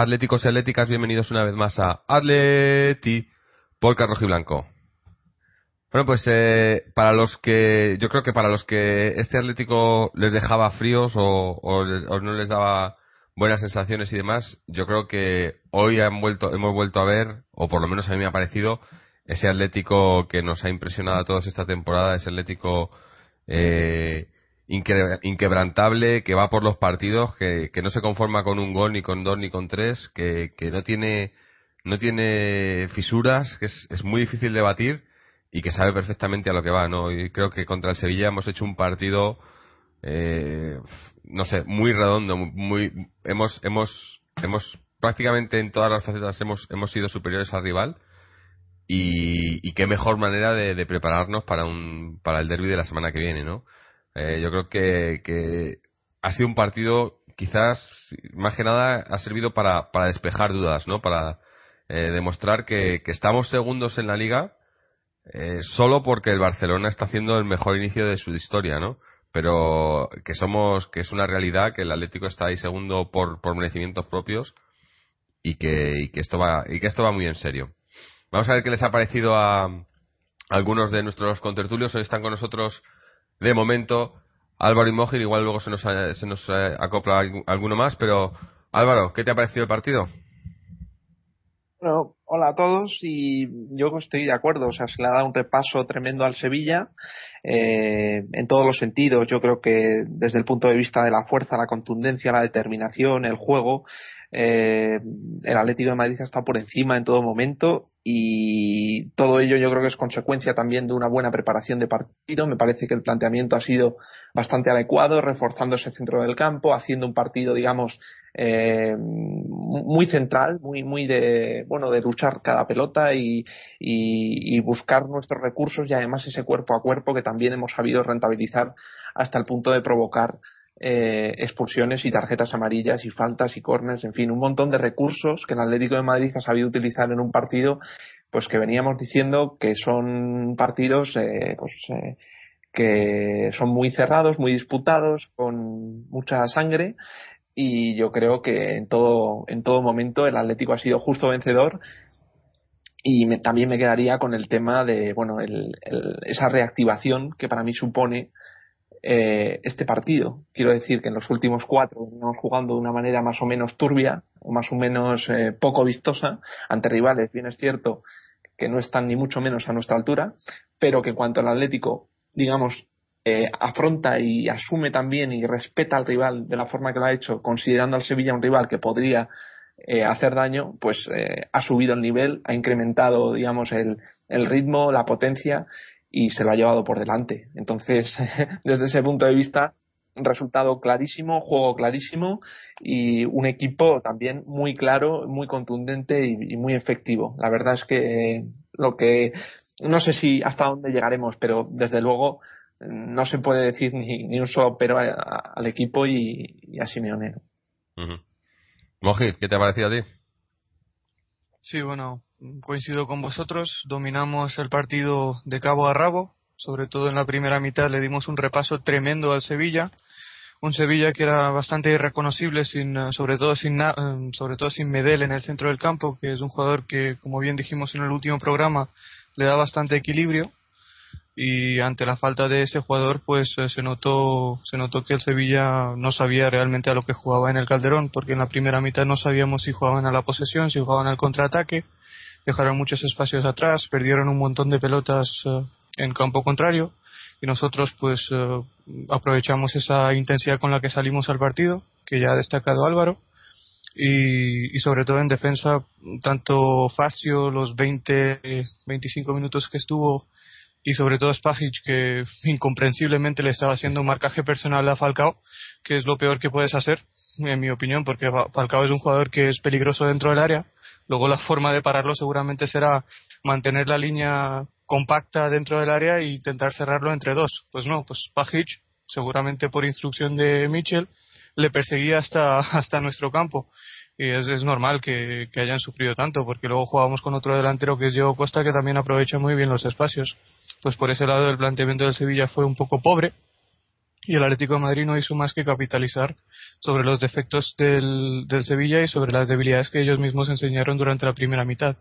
Atléticos y atléticas, bienvenidos una vez más a Atleti por Blanco. Bueno, pues eh, para los que, yo creo que para los que este Atlético les dejaba fríos o, no les daba buenas sensaciones y demás, yo creo que hoy han vuelto, hemos vuelto a ver, o por lo menos a mí me ha parecido, ese Atlético que nos ha impresionado a todos esta temporada, ese Atlético eh, inquebrantable, que va por los partidos, que, no se conforma con un gol, ni con dos, ni con tres, que, no tiene no tiene fisuras, que es, muy difícil de batir y que sabe perfectamente a lo que va, ¿no? Y creo que contra el Sevilla hemos hecho un partido, eh, no sé, muy redondo, muy, hemos, hemos, hemos prácticamente en todas las facetas hemos, hemos sido superiores al rival y, qué mejor manera de, de, prepararnos para un, para el derby de la semana que viene, ¿no? Eh, yo creo que, ha sido un partido, quizás, más que nada, ha servido para, para despejar dudas, ¿no? Para eh, demostrar que, estamos segundos en la liga eh, solo porque el Barcelona está haciendo el mejor inicio de su historia, ¿no? Pero que somos, que es una realidad que el Atlético está ahí segundo por, por merecimientos propios y que, y que esto va, y que esto va muy en serio. Vamos a ver qué les ha parecido a algunos de nuestros contertulios. Hoy están con nosotros de momento Álvaro y Mojir, igual luego se nos, se nos acopla alguno más, pero Álvaro, ¿qué te ha parecido el partido? Bueno, hola a todos y yo estoy de acuerdo, o sea, se le ha dado un repaso tremendo al Sevilla eh, en todos los sentidos. Yo creo que desde el punto de vista de la fuerza, la contundencia, la determinación, el juego, eh, el Atlético de Madrid ha estado por encima en todo momento y todo ello yo creo que es consecuencia también de una buena preparación de partido. Me parece que el planteamiento ha sido bastante adecuado, reforzando ese centro del campo, haciendo un partido, digamos, eh, muy central, muy, muy de, bueno, de luchar cada pelota y, y, buscar nuestros recursos y además ese cuerpo a cuerpo que también hemos sabido rentabilizar hasta el punto de provocar eh, expulsiones y tarjetas amarillas y faltas y corners, en fin, un montón de recursos que el Atlético de Madrid ha sabido utilizar en un partido, pues que veníamos diciendo que son partidos, eh, pues, eh, que son muy cerrados, muy disputados, con mucha sangre y yo creo que en todo, en todo momento el Atlético ha sido justo vencedor y también me quedaría con el tema de bueno el, esa reactivación que para mí supone eh, este partido. Quiero decir que en los últimos cuatro venimos jugando de una manera más o menos turbia o más o menos eh, poco vistosa ante rivales, bien es cierto que no están ni mucho menos a nuestra altura, pero que cuanto al Atlético, digamos, eh, afronta y asume también y respeta al rival de la forma que lo ha hecho, considerando al Sevilla un rival que podría hacer daño, pues ha subido el nivel, ha incrementado, digamos, el, el ritmo, la potencia y se lo ha llevado por delante. Entonces, desde ese punto de vista, resultado clarísimo, juego clarísimo y un equipo también muy claro, muy contundente y, muy efectivo. La verdad es que lo que no sé si hasta dónde llegaremos, pero desde luego no se puede decir ni, un solo pero al equipo y, a Simeone. Uh ¿qué te ha parecido a ti? Sí, bueno, coincido con vosotros. Dominamos el partido de cabo a rabo. Sobre todo en la primera mitad le dimos un repaso tremendo al Sevilla. Un Sevilla que era bastante irreconocible, sin, eh, sobre, todo sin, eh, sobre todo sin Medel en el centro del campo, que es un jugador que, como bien dijimos en el último programa, le da bastante equilibrio y ante la falta de ese jugador pues eh, se notó se notó que el Sevilla no sabía realmente a lo que jugaba en el Calderón porque en la primera mitad no sabíamos si jugaban a la posesión si jugaban al contraataque dejaron muchos espacios atrás, perdieron un montón de pelotas eh, en campo contrario y nosotros pues eh, aprovechamos esa intensidad con la que salimos al partido, que ya ha destacado Álvaro, y, sobre todo en defensa, tanto Facio, los 20, 25 minutos que estuvo, y sobre todo Spagic, que incomprensiblemente le estaba haciendo un marcaje personal a Falcao, que es lo peor que puedes hacer, en mi opinión, porque Falcao es un jugador que es peligroso dentro del área. Luego la forma de pararlo seguramente será mantener la línea compacta dentro del área e intentar cerrarlo entre dos. Pues no, pues Pajic, seguramente por instrucción de Mitchell, le perseguía hasta, hasta nuestro campo. Y es, es normal que, que, hayan sufrido tanto, porque luego jugamos con otro delantero que es Diego Costa, que también aprovecha muy bien los espacios. Pues por ese lado el planteamiento del Sevilla fue un poco pobre, y el Atlético de Madrid no hizo más que capitalizar sobre los defectos del, del Sevilla y sobre las debilidades que ellos mismos enseñaron durante la primera mitad.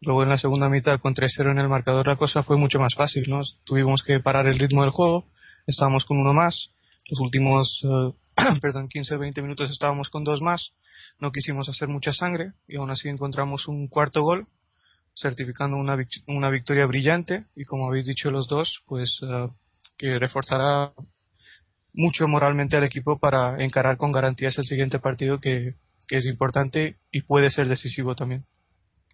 Luego en la segunda mitad con 3-0 en el marcador la cosa fue mucho más fácil, ¿no? Tuvimos que parar el ritmo del juego, estábamos con uno más, los últimos, eh, perdón, 15-20 minutos estábamos con dos más, no quisimos hacer mucha sangre y aún así encontramos un cuarto gol, certificando una, una victoria brillante y como habéis dicho los dos, pues eh, que reforzará mucho moralmente al equipo para encarar con garantías el siguiente partido que, es importante y puede ser decisivo también.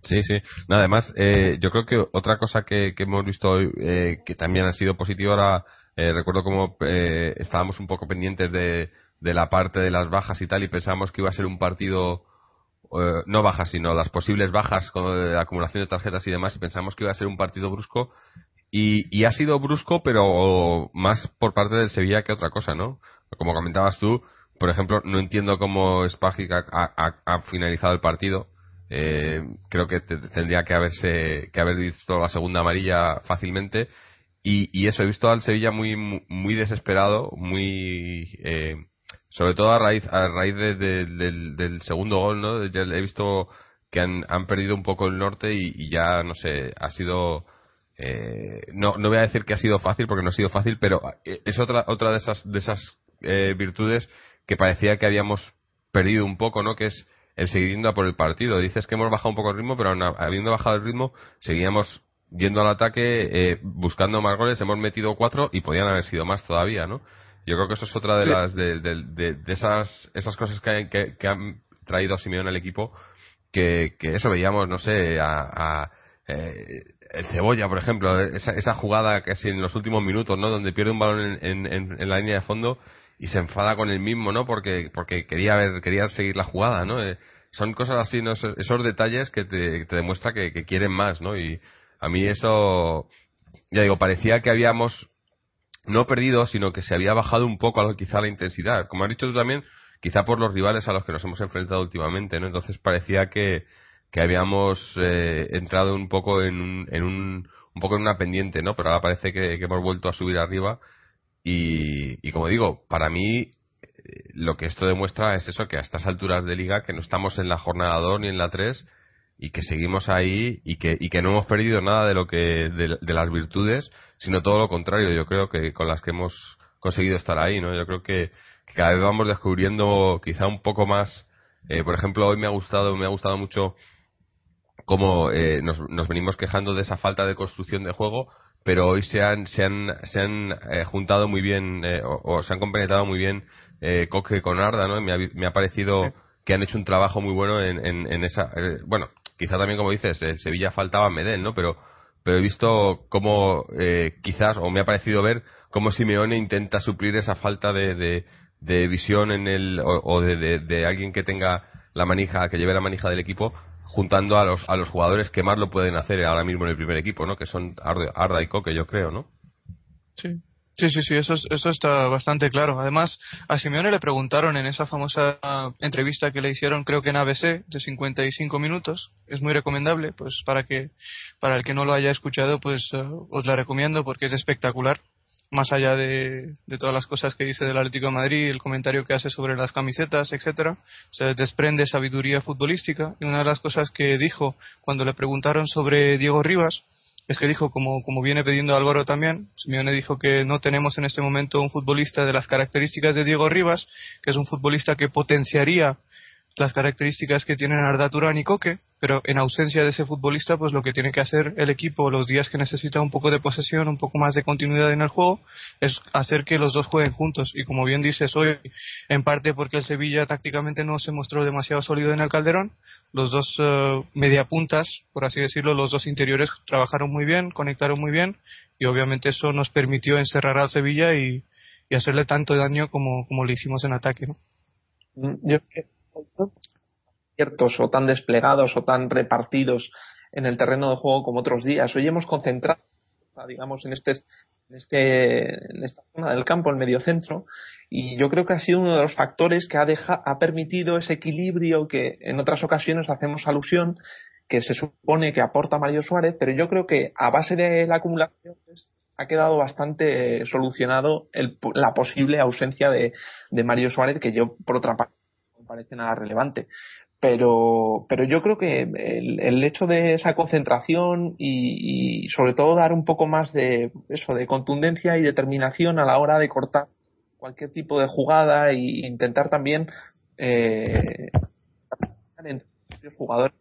Sí, sí. Además, eh, yo creo que otra cosa que, hemos visto hoy eh, que también ha sido positivo ahora, eh, recuerdo como estábamos un poco pendientes de, de la parte de las bajas y tal y pensábamos que iba a ser un partido, no bajas, sino las posibles bajas con la acumulación de tarjetas y demás y pensamos que iba a ser un partido brusco y, y ha sido brusco pero más por parte del Sevilla que otra cosa, ¿no? Como comentabas tú, por ejemplo, no entiendo cómo Spagic ha finalizado el partido. Eh, creo que tendría que haberse que haber visto la segunda amarilla fácilmente. Y, eso he visto al Sevilla muy muy desesperado muy eh, sobre todo a raíz a raíz del, segundo gol no he visto que han, han perdido un poco el norte y, ya no sé ha sido eh, no no voy a decir que ha sido fácil porque no ha sido fácil pero es otra otra de esas de esas virtudes que parecía que habíamos perdido un poco no que es el seguir yendo a por el partido. Dices que hemos bajado un poco el ritmo, pero habiendo bajado el ritmo, seguíamos yendo al ataque, eh, buscando más goles, hemos metido cuatro y podían haber sido más todavía, ¿no? Yo creo que eso es otra de las de, de, esas esas cosas que, que, han traído a Simeone al equipo, que, que eso veíamos, no sé, a, eh, el Cebolla, por ejemplo, esa, esa jugada es en los últimos minutos, ¿no? Donde pierde un balón en, en, en la línea de fondo y se enfada con el mismo, ¿no? Porque, porque quería quería seguir la jugada, ¿no? Eh, son cosas así, ¿no? esos, detalles que te, demuestra que, quieren más, ¿no? Y a mí eso, ya digo, parecía que habíamos no perdido, sino que se había bajado un poco quizá la intensidad. Como has dicho tú también, quizá por los rivales a los que nos hemos enfrentado últimamente, ¿no? Entonces parecía que, que habíamos eh, entrado un poco en un, en un, un poco en una pendiente, ¿no? Pero ahora parece que hemos vuelto a subir arriba y, como digo, para mí eh, lo que esto demuestra es eso, que a estas alturas de liga, que no estamos en la jornada 2 ni en la 3 y que seguimos ahí y que, y que no hemos perdido nada de lo que de, las virtudes, sino todo lo contrario, yo creo que con las que hemos conseguido estar ahí, ¿no? Yo creo que, cada vez vamos descubriendo quizá un poco más, eh, por ejemplo, hoy me ha gustado, me ha gustado mucho cómo eh, nos, nos venimos quejando de esa falta de construcción de juego, pero hoy se han, se han, se han eh, juntado muy bien eh, o, se han compenetrado muy bien eh, Coque con Arda, ¿no? Me ha, me ha parecido que han hecho un trabajo muy bueno en, en, esa. Eh, bueno, quizá también, como dices, el Sevilla faltaba Medel, ¿no? Pero, pero he visto cómo quizás, o me ha parecido ver cómo Simeone intenta suplir esa falta de, de, de visión en el, o, de, de, de alguien que tenga la manija, que lleve la manija del equipo juntando a los, a los jugadores que más lo pueden hacer ahora mismo en el primer equipo, ¿no? Que son Arda y Coque, yo creo, ¿no? Sí. Sí, sí, sí, eso, eso está bastante claro. Además, a Simeone le preguntaron en esa famosa entrevista que le hicieron, creo que en ABC, de 55 minutos. Es muy recomendable, pues para que, para el que no lo haya escuchado, pues eh, os la recomiendo porque es espectacular más allá de, todas las cosas que dice del Atlético de Madrid, el comentario que hace sobre las camisetas, etcétera, se desprende sabiduría futbolística. Y una de las cosas que dijo cuando le preguntaron sobre Diego Rivas es que dijo, como, como viene pidiendo Álvaro también, Simeone dijo que no tenemos en este momento un futbolista de las características de Diego Rivas, que es un futbolista que potenciaría las características que tienen Arda Turán y Coque, pero en ausencia de ese futbolista, pues lo que tiene que hacer el equipo los días que necesita un poco de posesión, un poco más de continuidad en el juego, es hacer que los dos jueguen juntos. Y como bien dices hoy, en parte porque el Sevilla tácticamente no se mostró demasiado sólido en el Calderón, los dos uh, mediapuntas, por así decirlo, los dos interiores trabajaron muy bien, conectaron muy bien, y obviamente eso nos permitió encerrar al Sevilla y, hacerle tanto daño como, como le hicimos en ataque. ¿no? Mm, yo ciertos o tan desplegados o tan repartidos en el terreno de juego como otros días. Hoy hemos concentrado, digamos, en este, en este, en esta zona del campo, el medio centro, y yo creo que ha sido uno de los factores que ha, ha permitido ese equilibrio que en otras ocasiones hacemos alusión, que se supone que aporta Mario Suárez, pero yo creo que a base de la acumulación pues, ha quedado bastante solucionado el, la posible ausencia de, de Mario Suárez, que yo, por otra parte, parece nada relevante pero, pero yo creo que el, el hecho de esa concentración y, sobre todo dar un poco más de eso de contundencia y determinación a la hora de cortar cualquier tipo de jugada e intentar también eh, jugadores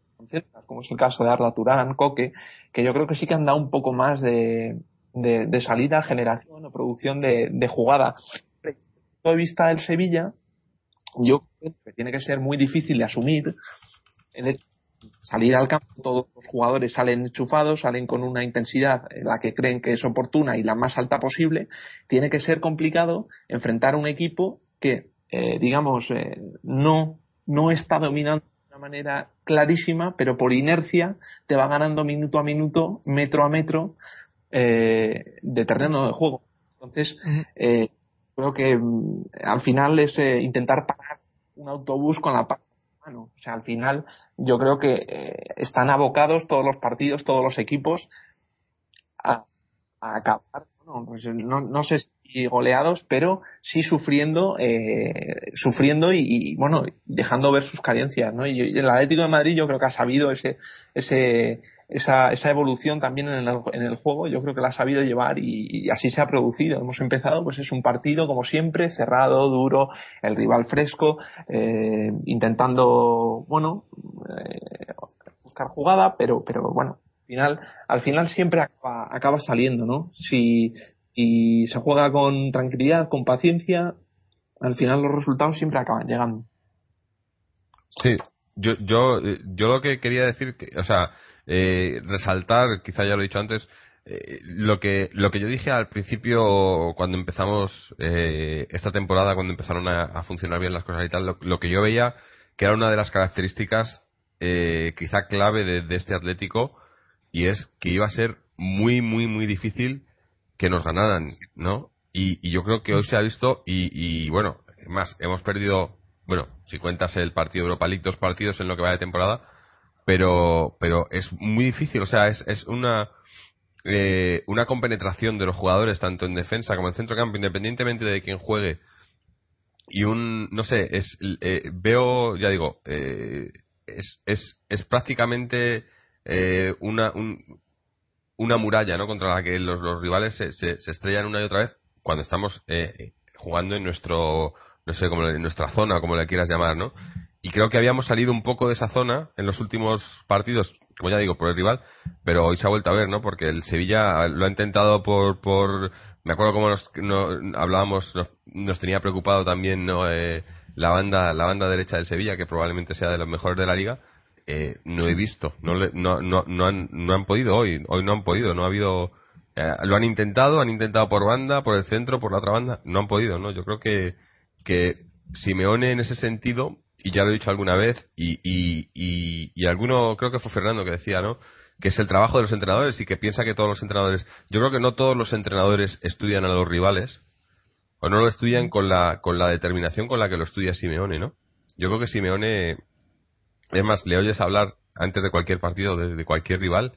como es el caso de Arda Turán, Coque, que yo creo que sí que han dado un poco más de, de, de salida, generación o producción de, de jugada. Desde el punto de vista del Sevilla, yo creo que tiene que ser muy difícil de asumir el salir al campo, todos los jugadores salen enchufados, salen con una intensidad en la que creen que es oportuna y la más alta posible, tiene que ser complicado enfrentar a un equipo que, eh, digamos, eh, no, no está dominando de una manera clarísima, pero por inercia te va ganando minuto a minuto, metro a metro, eh, de terreno de juego. Entonces, eh, creo que mm, al final es eh, intentar parar un autobús con la mano. O sea, al final yo creo que eh, están abocados todos los partidos, todos los equipos a, acabar, bueno, pues no, no, sé si goleados, pero sí sufriendo, eh, sufriendo y, y, bueno, dejando ver sus carencias, ¿no? Y, y el Atlético de Madrid yo creo que ha sabido ese, ese, esa, esa evolución también en el, en el, juego, yo creo que la ha sabido llevar y, así se ha producido. Hemos empezado, pues es un partido, como siempre, cerrado, duro, el rival fresco, eh, intentando, bueno, eh, buscar jugada, pero, pero bueno, al final, al final siempre acaba, acaba saliendo, ¿no? Si, si se juega con tranquilidad, con paciencia, al final los resultados siempre acaban llegando. Sí, yo, yo, yo lo que quería decir, que, o sea, eh, resaltar, quizá ya lo he dicho antes, eh, lo que lo que yo dije al principio cuando empezamos eh, esta temporada, cuando empezaron a, funcionar bien las cosas y tal, lo, que yo veía que era una de las características eh, quizá clave de, este Atlético y es que iba a ser muy muy muy difícil que nos ganaran, ¿no? Y, y yo creo que hoy se ha visto y, y bueno, más hemos perdido, bueno, si cuentas el partido Europa League, dos partidos en lo que va de temporada pero pero es muy difícil o sea es, es una eh, una compenetración de los jugadores tanto en defensa como en centro campo independientemente de quién juegue. Y un no sé es eh, veo ya digo eh, es, es es prácticamente eh, una un, una muralla no contra la que los, los rivales se, se, se, estrellan una y otra vez cuando estamos jugando en nuestro no sé como en nuestra zona como le quieras llamar no y creo que habíamos salido un poco de esa zona en los últimos partidos, como ya digo, por el rival, pero hoy se ha vuelto a ver, ¿no? Porque el Sevilla lo ha intentado por, por me acuerdo cómo nos, no, hablábamos, nos, nos, tenía preocupado también, ¿no? Eh, la banda, la banda derecha del Sevilla, que probablemente sea de los mejores de la liga, eh, no he visto, no, le, no, no, no, han, no han podido hoy, hoy no han podido, no ha habido, eh, lo han intentado, han intentado por banda, por el centro, por la otra banda, no han podido, ¿no? Yo creo que, que Simeone en ese sentido y ya lo he dicho alguna vez, y, y, y, alguno, creo que fue Fernando que decía, ¿no? Que es el trabajo de los entrenadores y que piensa que todos los entrenadores. Yo creo que no todos los entrenadores estudian a los rivales, o no lo estudian con la, con la determinación con la que lo estudia Simeone, ¿no? Yo creo que Simeone, es más, le oyes hablar antes de cualquier partido, de, cualquier rival,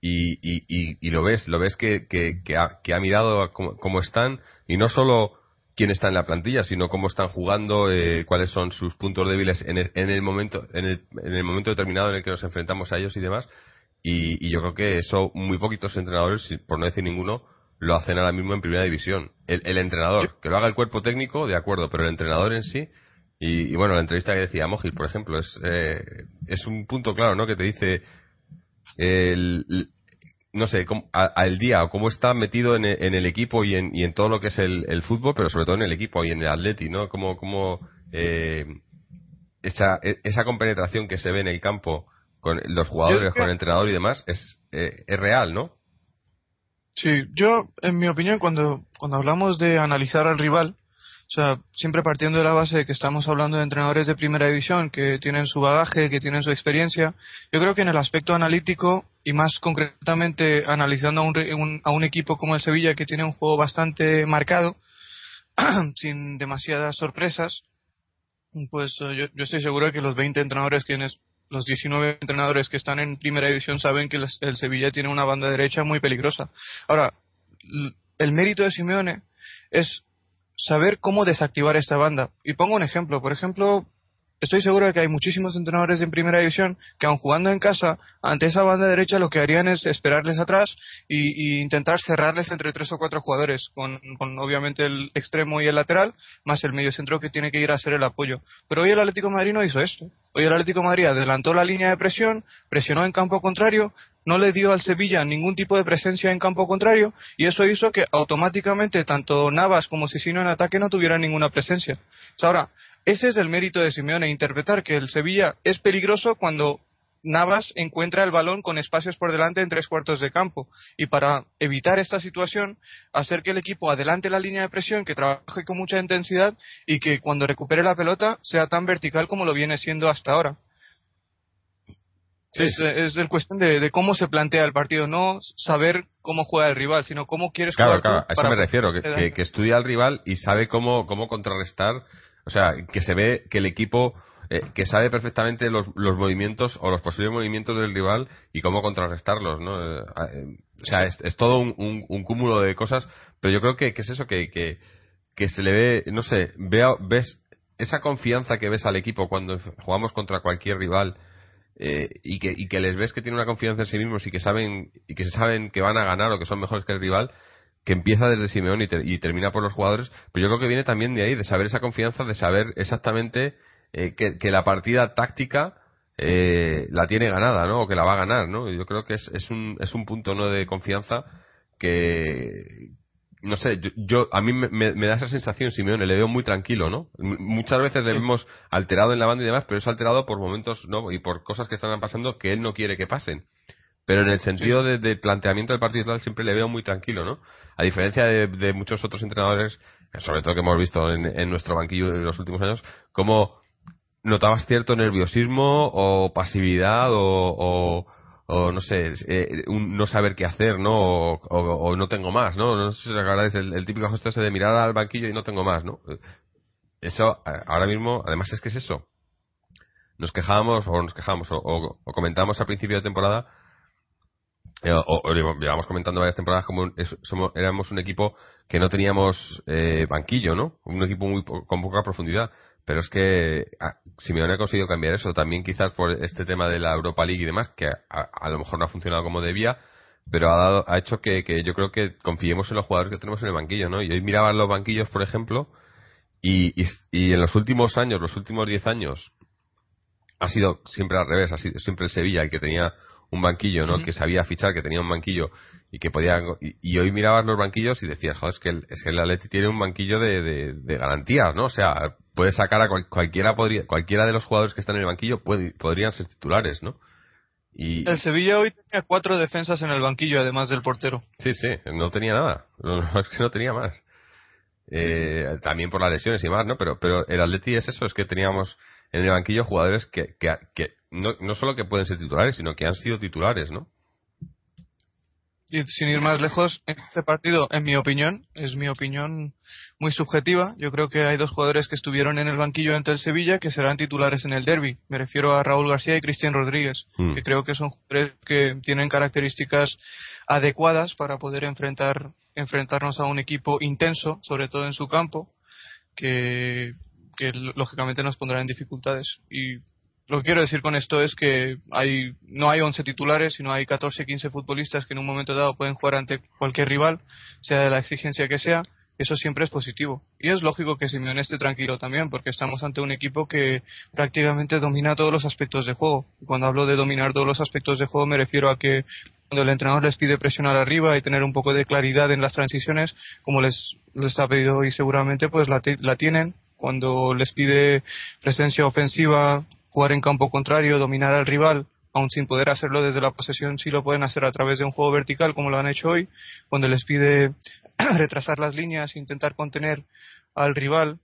y, y, y, lo ves, lo ves que, que, que, ha, que ha mirado cómo están, y no solo quién está en la plantilla, sino cómo están jugando, eh, cuáles son sus puntos débiles en el, en el momento en el, en el, momento determinado en el que nos enfrentamos a ellos y demás. Y, y, yo creo que eso muy poquitos entrenadores, por no decir ninguno, lo hacen ahora mismo en primera división. El, el entrenador, que lo haga el cuerpo técnico, de acuerdo, pero el entrenador en sí Y, bueno, la entrevista que decía Mojil, por ejemplo, es, eh, es un punto claro, ¿no? Que te dice el, no sé, al día o cómo está metido en, el equipo y en, y en todo lo que es el, fútbol, pero sobre todo en el equipo y en el atleti, ¿no? Como, como eh, esa, e, esa compenetración que se ve en el campo con los jugadores, con el entrenador y demás, es, eh, es real, ¿no? Sí, yo, en mi opinión, cuando, cuando hablamos de analizar al rival, o sea, siempre partiendo de la base de que estamos hablando de entrenadores de primera división que tienen su bagaje, que tienen su experiencia, yo creo que en el aspecto analítico y más concretamente analizando a un, a un equipo como el Sevilla que tiene un juego bastante marcado, sin demasiadas sorpresas, pues eh, yo, yo, estoy seguro de que los 20 entrenadores quienes los 19 entrenadores que están en primera división saben que el Sevilla tiene una banda derecha muy peligrosa. Ahora, el mérito de Simeone es saber cómo desactivar esta banda. Y pongo un ejemplo. Por ejemplo, estoy seguro de que hay muchísimos entrenadores en primera división que aun jugando en casa ante esa banda derecha lo que harían es esperarles atrás y, intentar cerrarles entre tres o cuatro jugadores con, obviamente el extremo y el lateral más el medio centro que tiene que ir a hacer el apoyo pero hoy el Atlético de Madrid no hizo esto hoy el Atlético Madrid adelantó la línea de presión presionó en campo contrario no le dio al Sevilla ningún tipo de presencia en campo contrario y eso hizo que automáticamente tanto Navas como Sisino en ataque no tuvieran ninguna presencia. ahora, ese es el mérito de Simeone, interpretar que el Sevilla es peligroso cuando Navas encuentra el balón con espacios por delante en tres cuartos de campo. Y para evitar esta situación, hacer que el equipo adelante la línea de presión, que trabaje con mucha intensidad y que cuando recupere la pelota sea tan vertical como lo viene siendo hasta ahora. Es, es el cuestión de, cómo se plantea el partido, no saber cómo juega el rival, sino cómo quieres jugar. Claro, a eso me refiero, que, que, estudia al rival y sabe cómo, cómo contrarrestar, o sea, que se ve que el equipo eh, que sabe perfectamente los, los, movimientos o los posibles movimientos del rival y cómo contrarrestarlos, ¿no? Eh, eh, o sea, es, es todo un, un, cúmulo de cosas, pero yo creo que, que es eso, que, que, que, se le ve, no sé, vea, ves esa confianza que ves al equipo cuando jugamos contra cualquier rival eh, y, que, y que les ves que tienen una confianza en sí mismos y que saben y que saben que van a ganar o que son mejores que el rival que empieza desde Simeón y, termina por los jugadores pero yo creo que viene también de ahí de saber esa confianza de saber exactamente eh, que, la partida táctica eh, la tiene ganada no o que la va a ganar no yo creo que es, es un es un punto no de confianza que, no sé, yo, a mí me, da esa sensación, Simeone, le veo muy tranquilo, ¿no? muchas veces le vemos alterado en la banda y demás, pero es alterado por momentos, ¿no? Y por cosas que están pasando que él no quiere que pasen. Pero en el sentido de, planteamiento del partido siempre le veo muy tranquilo, ¿no? A diferencia de, muchos otros entrenadores, sobre todo que hemos visto en, nuestro banquillo en los últimos años, como notabas cierto nerviosismo o pasividad o o no sé, eh, no saber qué hacer, ¿no? O, no tengo más, ¿no? No sé si os acordáis el, típico gesto ese de mirar al banquillo y no tengo más, ¿no? Eso, ahora mismo, además es que es eso. Nos quejábamos, o nos quejamos, o, comentábamos al principio de temporada, eh, o, llevamos comentando varias temporadas como somos, éramos un equipo que no teníamos eh, banquillo, ¿no? Un equipo muy con poca profundidad. Pero es que ah, Simeone ha conseguido cambiar eso, también quizás por este tema de la Europa League y demás, que a, lo mejor no ha funcionado como debía, pero ha, dado, ha hecho que, yo creo que confiemos en los jugadores que tenemos en el banquillo, ¿no? Y hoy miraban los banquillos, por ejemplo, y, y, en los últimos años, los últimos 10 años, ha sido siempre al revés, ha sido siempre el Sevilla el que tenía un banquillo, ¿no? Que sabía fichar, que tenía un banquillo y que podía y, hoy mirabas los banquillos y decías, joder, es que el, es que el Atleti tiene un banquillo de, de, garantías, ¿no? O sea, puede sacar a cualquiera podría, cualquiera de los jugadores que están en el banquillo podrían ser titulares, ¿no? Y, el Sevilla hoy tenía cuatro defensas en el banquillo, además del portero. Sí, sí, no tenía nada. es que no tenía más. Eh, también por las lesiones y más, ¿no? Pero, pero el Atleti es eso, es que teníamos en el banquillo jugadores que, que, que no, no solo que pueden ser titulares, sino que han sido titulares, ¿no? Y sin ir más lejos, este partido, en mi opinión, es mi opinión muy subjetiva. Yo creo que hay dos jugadores que estuvieron en el banquillo ante el Sevilla que serán titulares en el derby. Me refiero a Raúl García y Cristian Rodríguez, hmm. que creo que son jugadores que tienen características adecuadas para poder enfrentar, enfrentarnos a un equipo intenso, sobre todo en su campo, que, que lógicamente nos pondrá en dificultades. Y lo que quiero decir con esto es que hay, no hay 11 titulares, sino hay 14, 15 futbolistas que en un momento dado pueden jugar ante cualquier rival, sea de la exigencia que sea. eso siempre es positivo. Y es lógico que Simeone esté tranquilo también, porque estamos ante un equipo que prácticamente domina todos los aspectos de juego. Y cuando hablo de dominar todos los aspectos de juego me refiero a que cuando el entrenador les pide presionar arriba y tener un poco de claridad en las transiciones, como les, les ha pedido hoy seguramente, pues la, la tienen. Cuando les pide presencia ofensiva, jugar en campo contrario, dominar al rival, aun sin poder hacerlo desde la posesión, sí lo pueden hacer a través de un juego vertical, como lo han hecho hoy, cuando les pide retrasar las líneas, intentar contener al rival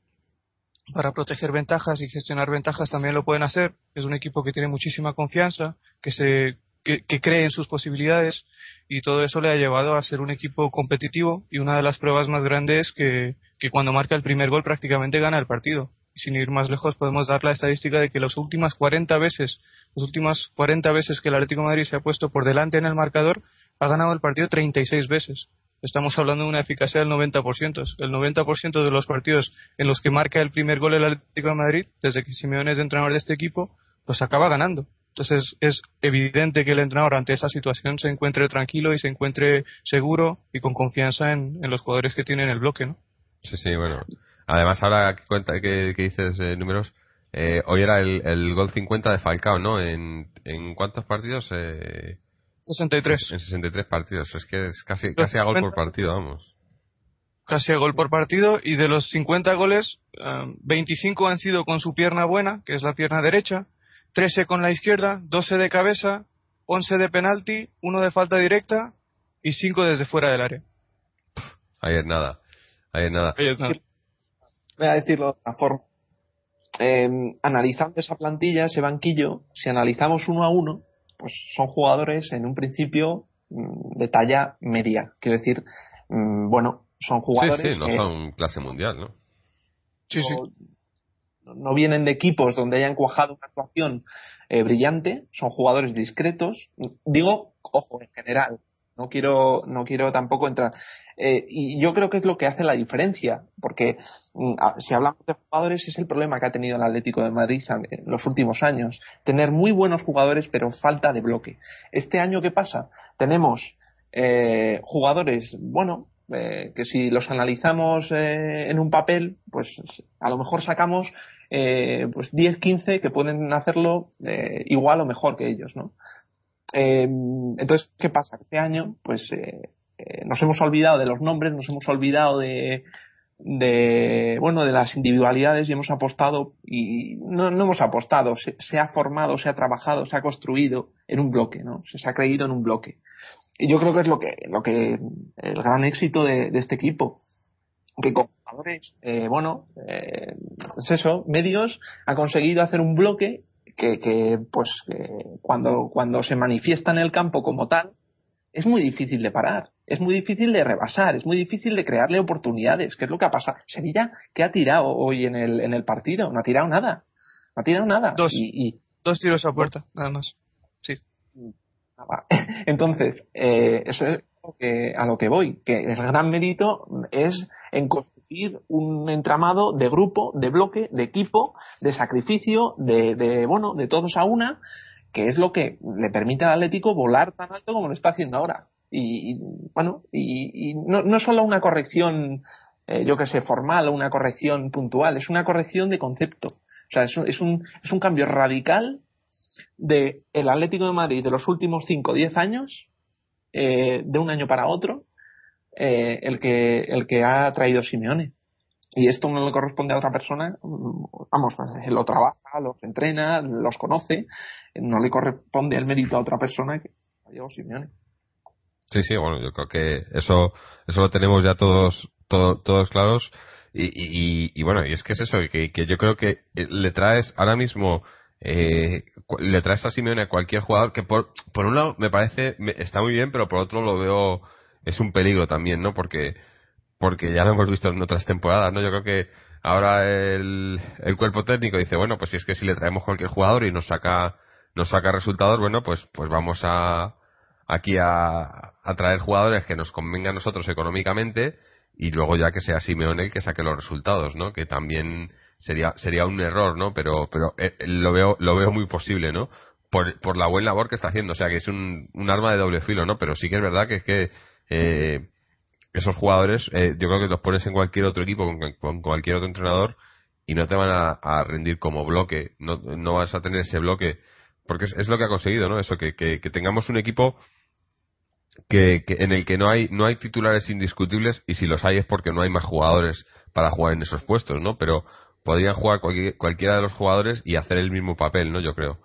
para proteger ventajas y gestionar ventajas también lo pueden hacer. Es un equipo que tiene muchísima confianza, que se que, cree en sus posibilidades y todo eso le ha llevado a ser un equipo competitivo y una de las pruebas más grandes que, que cuando marca el primer gol prácticamente gana el partido. Sin ir más lejos podemos dar la estadística de que las últimas 40 veces, las últimas 40 veces que el Atlético de Madrid se ha puesto por delante en el marcador, ha ganado el partido 36 veces estamos hablando de una eficacia del 90%. El 90% de los partidos en los que marca el primer gol el Atlético de Madrid, desde que Simeone es entrenador de este equipo, los acaba ganando. Entonces es evidente que el entrenador ante esa situación se encuentre tranquilo y se encuentre seguro y con confianza en, los jugadores que tienen el bloque, ¿no? Sí, sí, bueno. Además, ahora que, cuenta, que, dices eh, números, eh, hoy era el, gol 50 de Falcao, ¿no? ¿En, en cuántos partidos? Eh, 63. En 63 partidos. Es que es casi, casi a gol por partido, vamos. Casi a gol por partido. Y de los 50 goles, 25 eh, han sido con su pierna buena, que es la pierna derecha. 13 con la izquierda, 12 de cabeza, 11 de penalti, 1 de falta directa y 5 desde fuera del área. Ahí es nada. Ahí es nada. Ahí es nada. Voy a decirlo de otra forma. Eh, analizando esa plantilla, ese banquillo, si analizamos uno a uno, pues son jugadores en un principio mm, de talla media. Quiero decir, mm, bueno, son jugadores. Sí, sí, no son clase mundial, ¿no? Sí, sí. No vienen de equipos donde hayan cuajado una actuación eh, brillante, son jugadores discretos. Digo, ojo, en general, no quiero, no quiero tampoco entrar. Eh, y yo creo que es lo que hace la diferencia, porque mm, si hablamos de jugadores es el problema que ha tenido el Atlético de Madrid en los últimos años. Tener muy buenos jugadores, pero falta de bloque. Este año, ¿qué pasa? Tenemos eh, jugadores, bueno, eh, que si los analizamos en un papel, pues a lo mejor sacamos pues 10, 15 que pueden hacerlo igual o mejor que ellos, ¿no? Eh, entonces, ¿qué pasa? Este año, pues, eh, eh, nos hemos olvidado de los nombres, nos hemos olvidado de, de bueno de las individualidades y hemos apostado y no, no hemos apostado se, ha formado se ha trabajado se ha construido en un bloque no se, ha creído en un bloque y yo creo que es lo que lo que el gran éxito de, este equipo que con jugadores eh, bueno eh, pues eso medios ha conseguido hacer un bloque que, pues cuando, cuando se manifiesta en el campo como tal, es muy difícil de parar, es muy difícil de rebasar, es muy difícil de crearle oportunidades, que es lo que ha pasado. Sevilla, ¿qué ha tirado hoy en el, en el partido? No ha tirado nada. No ha tirado nada. Dos, y, dos tiros a puerta, nada más. Sí. Ah, Entonces, eh, eso es a lo que voy, que el gran mérito es en un entramado de grupo, de bloque, de equipo, de sacrificio, de, bueno, de todos a una, que es lo que le permite al Atlético volar tan alto como lo está haciendo ahora. Y, bueno, y, no, no solo una corrección, eh, yo que sé, formal o una corrección puntual, es una corrección de concepto. O sea, es un, es un, es un cambio radical de el Atlético de Madrid de los últimos 5 o 10 años, eh, de un año para otro, eh, el, que, el que ha traído Simeone. Y esto no le corresponde a otra persona, vamos, lo trabaja, los entrena, los conoce, no le corresponde el mérito a otra persona que ha llevado Simeone. Sí, sí, bueno, yo creo que eso, eso lo tenemos ya todos, todos claros. Y, y, bueno, y es que es eso, que, que yo creo que le traes ahora mismo, eh, le traes a Simeone a cualquier jugador que por, por un lado me parece, está muy bien, pero por otro lo veo es un peligro también, ¿no? Porque, porque ya lo hemos visto en otras temporadas, ¿no? Yo creo que ahora el, el cuerpo técnico dice, bueno, pues si es que si le traemos cualquier jugador y nos saca, nos saca resultados, bueno, pues, pues vamos a, aquí a, a traer jugadores que nos convengan a nosotros económicamente y luego ya que sea Simeone el que saque los resultados, ¿no? Que también sería sería un error, ¿no? Pero pero eh, lo veo lo veo muy posible, ¿no? Por, por la buena labor que está haciendo, o sea, que es un, un arma de doble filo, ¿no? Pero sí que es verdad que es que eh, esos jugadores, eh, yo creo que los pones en cualquier otro equipo, con, cualquier otro entrenador, y no te van a, rendir como bloque, no, no, vas a tener ese bloque, porque es, lo que ha conseguido, ¿no? Eso, que, que, tengamos un equipo que, en el que no hay, no hay titulares indiscutibles, y si los hay es porque no hay más jugadores para jugar en esos puestos, ¿no? Pero podrían jugar cualquiera de los jugadores y hacer el mismo papel, ¿no? Yo creo.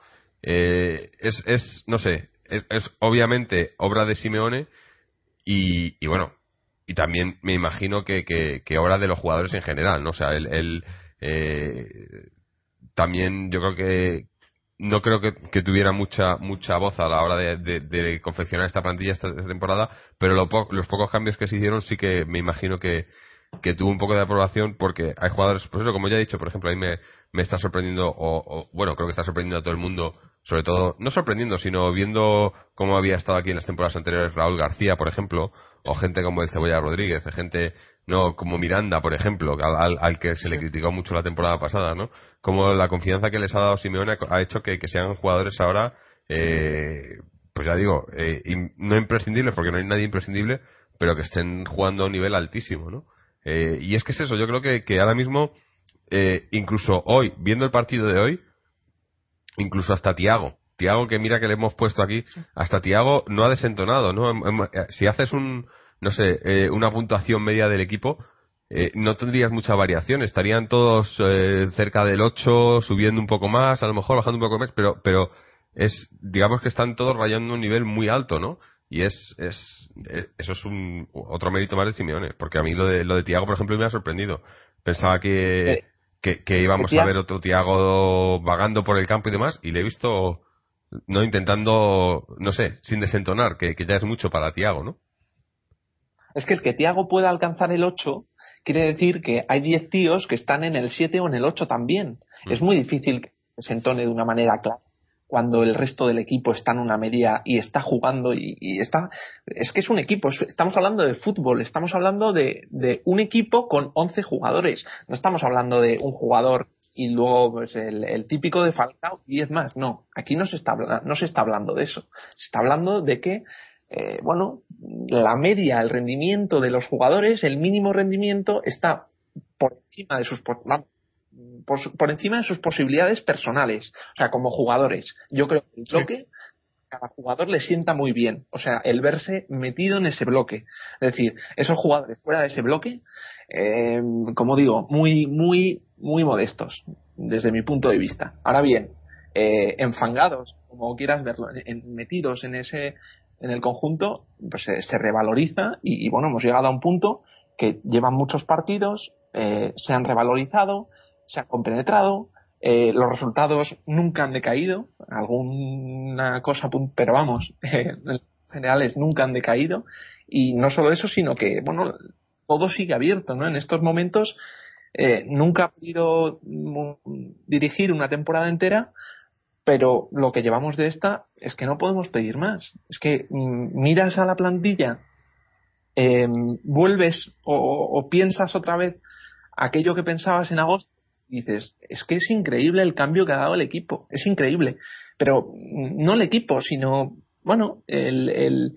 Eh, es, es, no sé, es, obviamente obra de Simeone y, bueno, y también me imagino que, que, obra de los jugadores en general, ¿no? O sea, el, eh, también yo creo que no creo que, tuviera mucha mucha voz a la hora de, confeccionar esta plantilla esta, temporada, pero los pocos cambios que se hicieron sí que me imagino que, que tuvo un poco de aprobación porque hay jugadores, pues eso, como ya he dicho, por ejemplo, ahí me, me está sorprendiendo, o, bueno, creo que está sorprendiendo a todo el mundo, sobre todo, no sorprendiendo, sino viendo cómo había estado aquí en las temporadas anteriores Raúl García, por ejemplo, o gente como el Cebolla Rodríguez, gente no como Miranda, por ejemplo, al, al, que se le criticó mucho la temporada pasada, ¿no? Como la confianza que les ha dado Simeone ha hecho que, que sean jugadores ahora, eh, pues ya digo, eh, no imprescindibles, porque no hay nadie imprescindible, pero que estén jugando a un nivel altísimo, ¿no? Eh, y es que es eso, yo creo que, que ahora mismo, eh, incluso hoy, viendo el partido de hoy, incluso hasta Tiago, Tiago que mira que le hemos puesto aquí, hasta Tiago no ha desentonado, ¿no? Em, em, eh, si haces un, no sé, una puntuación media del equipo, no tendrías mucha variación, estarían todos cerca del 8, subiendo un poco más, a lo mejor bajando un poco más, pero, pero es, digamos que están todos rayando un nivel muy alto, ¿no? Y es, es, eh, eso es un otro mérito más de Simeone, porque a mí lo de, lo de Tiago, por ejemplo, me ha sorprendido. Pensaba que, que, íbamos a ver otro Tiago vagando por el campo y demás, y le he visto no intentando, no sé, sin desentonar, que, ya es mucho para Tiago, ¿no? Es que el que Tiago pueda alcanzar el 8 quiere decir que hay 10 tíos que están en el 7 o en el 8 también. Es mm. muy difícil que se entone de una manera clara cuando el resto del equipo está en una media y está jugando y, está es que es un equipo estamos hablando de fútbol estamos hablando de, un equipo con 11 jugadores no estamos hablando de un jugador y luego pues, el, típico de Falcao y es más no aquí no se está no se está hablando de eso se está hablando de que eh, bueno la media el rendimiento de los jugadores el mínimo rendimiento está por encima de sus por, encima de sus posibilidades personales, o sea, como jugadores. Yo creo que el bloque, cada jugador le sienta muy bien, o sea, el verse metido en ese bloque. Es decir, esos jugadores fuera de ese bloque, eh, como digo, muy, muy, muy modestos, desde mi punto de vista. Ahora bien, eh, enfangados, como quieras verlo, metidos en ese, en el conjunto, pues se, revaloriza y, bueno, hemos llegado a un punto que llevan muchos partidos, eh, se han revalorizado, se han compenetrado, eh, los resultados nunca han decaído, alguna cosa, pero vamos, en generales nunca han decaído, y no solo eso, sino que, bueno, todo sigue abierto, ¿no? En estos momentos eh, nunca ha podido dirigir una temporada entera, pero lo que llevamos de esta es que no podemos pedir más. Es que mm, miras a la plantilla, eh, vuelves o piensas otra vez aquello que pensabas en agosto dices, es que es increíble el cambio que ha dado el equipo, es increíble. Pero no el equipo, sino, bueno, el, el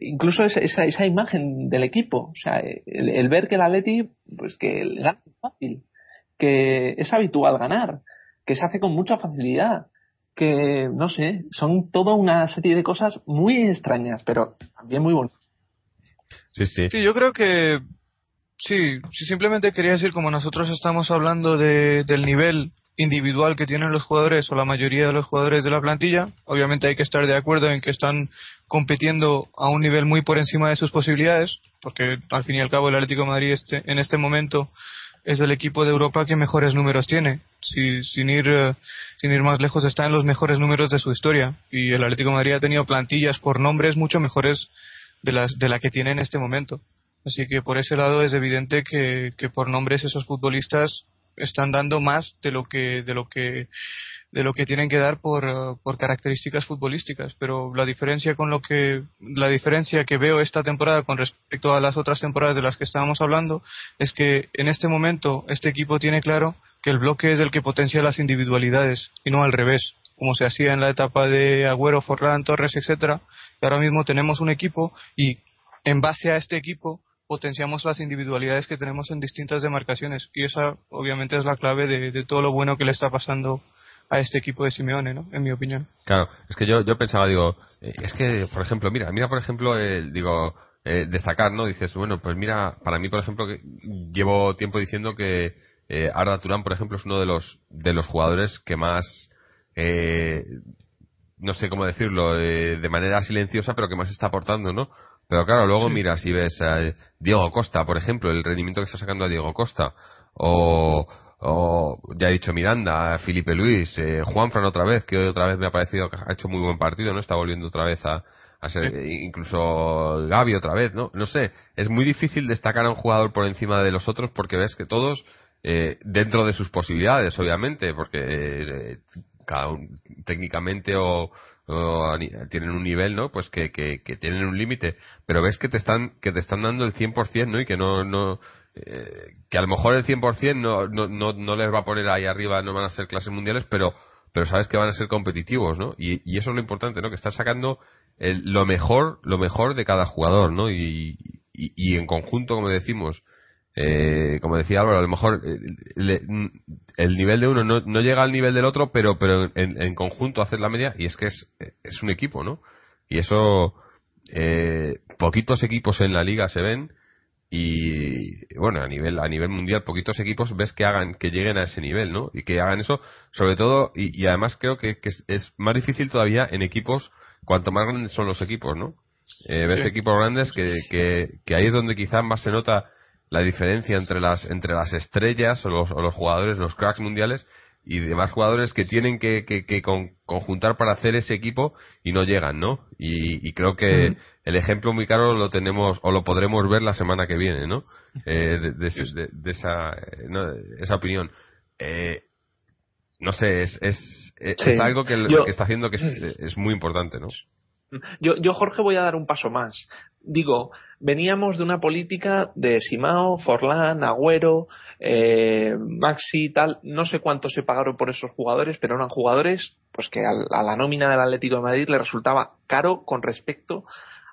incluso esa, esa, imagen del equipo, o sea, el, ver que el Atleti, pues que gana fácil, que es habitual ganar, que se hace con mucha facilidad, que, no sé, son toda una serie de cosas muy extrañas, pero también muy bonitas. Sí, sí. Sí, yo creo que Sí, simplemente quería decir, como nosotros estamos hablando de, del nivel individual que tienen los jugadores o la mayoría de los jugadores de la plantilla, obviamente hay que estar de acuerdo en que están compitiendo a un nivel muy por encima de sus posibilidades, porque al fin y al cabo el Atlético Madrid este, en este momento es el equipo de Europa que mejores números tiene. sin, ir, eh, sin ir más lejos, está en los mejores números de su historia. Y el Atlético Madrid ha tenido plantillas por nombres mucho mejores de, las, de la que tiene en este momento. Así que por ese lado es evidente que, por nombres esos futbolistas están dando más de lo que de lo que de lo que tienen que dar por, por características futbolísticas pero la diferencia con lo que la diferencia que veo esta temporada con respecto a las otras temporadas de las que estábamos hablando es que en este momento este equipo tiene claro que el bloque es el que potencia las individualidades y no al revés como se hacía en la etapa de Agüero, Forlán, Torres, etcétera. Y ahora mismo tenemos un equipo y en base a este equipo potenciamos las individualidades que tenemos en distintas demarcaciones y esa obviamente es la clave de, todo lo bueno que le está pasando a este equipo de Simeone, ¿no? En mi opinión. Claro, es que yo, yo pensaba, digo, eh, es que, por ejemplo, mira, mira, por ejemplo, digo, eh, destacar, ¿no? Dices, bueno, pues mira, para mí, por ejemplo, que llevo tiempo diciendo que eh, Arda Turán, por ejemplo, es uno de los, de los jugadores que más, eh, no sé cómo decirlo, de manera silenciosa, pero que más está aportando, ¿no? Pero claro, luego miras y ves a Diego Costa, por ejemplo, el rendimiento que está sacando a Diego Costa, o, ya he dicho Miranda, Felipe Luis, eh, Juanfran otra vez, que hoy otra vez me ha parecido que ha hecho muy buen partido, ¿no? Está volviendo otra vez a, ser, incluso Gaby otra vez, ¿no? No sé, es muy difícil destacar a un jugador por encima de los otros porque ves que todos, eh, dentro de sus posibilidades, obviamente, porque eh, cada uno técnicamente o, tienen un nivel, ¿no? Pues que, que, tienen un límite, pero ves que te están que te están dando el 100%, ¿no? Y que no no eh, que a lo mejor el 100% no, no, no, no les va a poner ahí arriba, no van a ser clases mundiales, pero pero sabes que van a ser competitivos, ¿no? Y, y eso es lo importante, ¿no? Que estás sacando lo mejor lo mejor de cada jugador, ¿no? Y, y en conjunto, como decimos, eh, como decía Álvaro, a lo mejor eh, el nivel de uno no, no, llega al nivel del otro, pero, pero en, conjunto hacer la media y es que es, es un equipo, ¿no? Y eso, eh, poquitos equipos en la liga se ven y bueno a nivel a nivel mundial poquitos equipos ves que hagan que lleguen a ese nivel no y que hagan eso sobre todo y, además creo que, es, más difícil todavía en equipos cuanto más grandes son los equipos no eh, ves equipos grandes que, que, que ahí es donde quizás más se nota la diferencia entre las entre las estrellas o los, o los jugadores, los cracks mundiales y demás jugadores que tienen que, que, conjuntar para hacer ese equipo y no llegan, ¿no? Y, creo que el ejemplo muy claro lo tenemos o lo podremos ver la semana que viene, ¿no? Eh, de, esa, esa opinión. Eh, no sé, es, es, es algo que, que está haciendo que es, es muy importante, ¿no? Yo, yo, Jorge, voy a dar un paso más. Digo, veníamos de una política de Simao, Forlán, Agüero, eh, Maxi, tal. No sé cuánto se pagaron por esos jugadores, pero eran jugadores pues que a la nómina del Atlético de Madrid le resultaba caro con respecto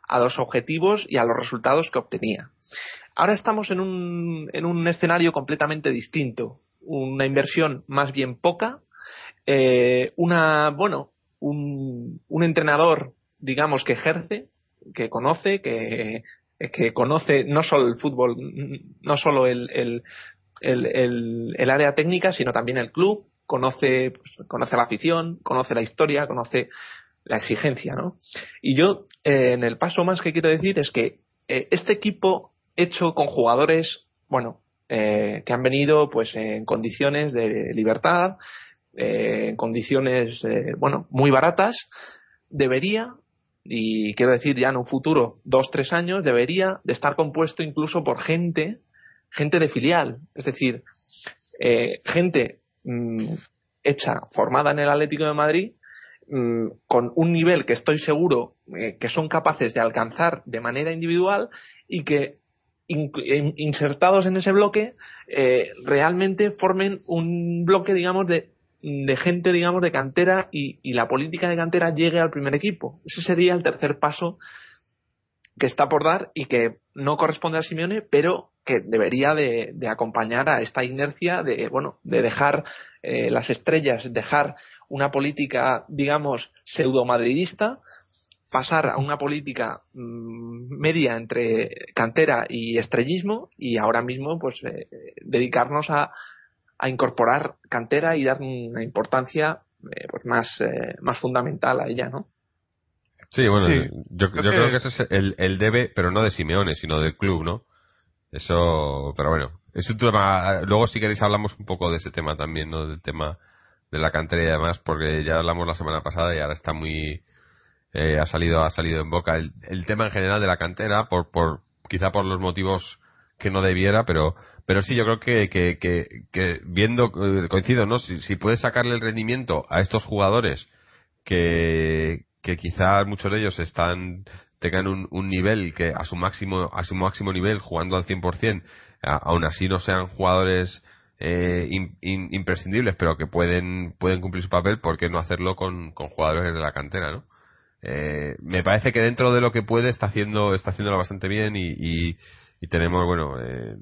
a los objetivos y a los resultados que obtenía. Ahora estamos en un, en un escenario completamente distinto. Una inversión más bien poca, eh, una, bueno, un, un entrenador digamos, que ejerce, que conoce, que, que conoce no solo el fútbol, no solo el, el, el, área técnica, sino también el club, conoce, pues, conoce la afición, conoce la historia, conoce la exigencia, ¿no? Y yo, eh, en el paso más que quiero decir es que eh, este equipo hecho con jugadores, bueno, eh, que han venido pues en condiciones de libertad, en condiciones, bueno, muy baratas, debería y quiero decir ya en un futuro, dos, tres años, debería de estar compuesto incluso por gente, gente de filial, es decir, eh, gente mm, hecha, formada en el Atlético de Madrid, mm, con un nivel que estoy seguro eh, que son capaces de alcanzar de manera individual y que insertados en ese bloque eh, realmente formen un bloque digamos de de gente, digamos, de cantera y, la política de cantera llegue al primer equipo. Ese sería el tercer paso que está por dar y que no corresponde a Simeone, pero que debería de, acompañar a esta inercia de, bueno, de dejar eh, las estrellas, dejar una política, digamos, pseudo-madridista, pasar a una política mm, media entre cantera y estrellismo y ahora mismo, pues, eh, dedicarnos a, a incorporar cantera y dar una importancia eh, pues más, eh, más fundamental a ella, ¿no? Sí, bueno, yo, creo, que... ese es el, el debe, pero no de Simeone, sino del club, ¿no? Eso, pero bueno, es un tema. Luego, si queréis, hablamos un poco de ese tema también, ¿no? Del tema de la cantera y además, porque ya hablamos la semana pasada y ahora está muy. Eh, ha salido ha salido en boca el, el tema en general de la cantera, por, por quizá por los motivos que no debiera, pero pero sí, yo creo que, que, que, viendo, eh, coincido, ¿no? Si, si puedes sacarle el rendimiento a estos jugadores que, que quizás muchos de ellos están tengan un, un, nivel que a su máximo a su máximo nivel jugando al 100% aún así no sean jugadores eh, imprescindibles pero que pueden pueden cumplir su papel ¿por qué no hacerlo con, con jugadores de la cantera no eh, me parece que dentro de lo que puede está haciendo está haciéndolo bastante bien y, y, y tenemos, bueno, eh,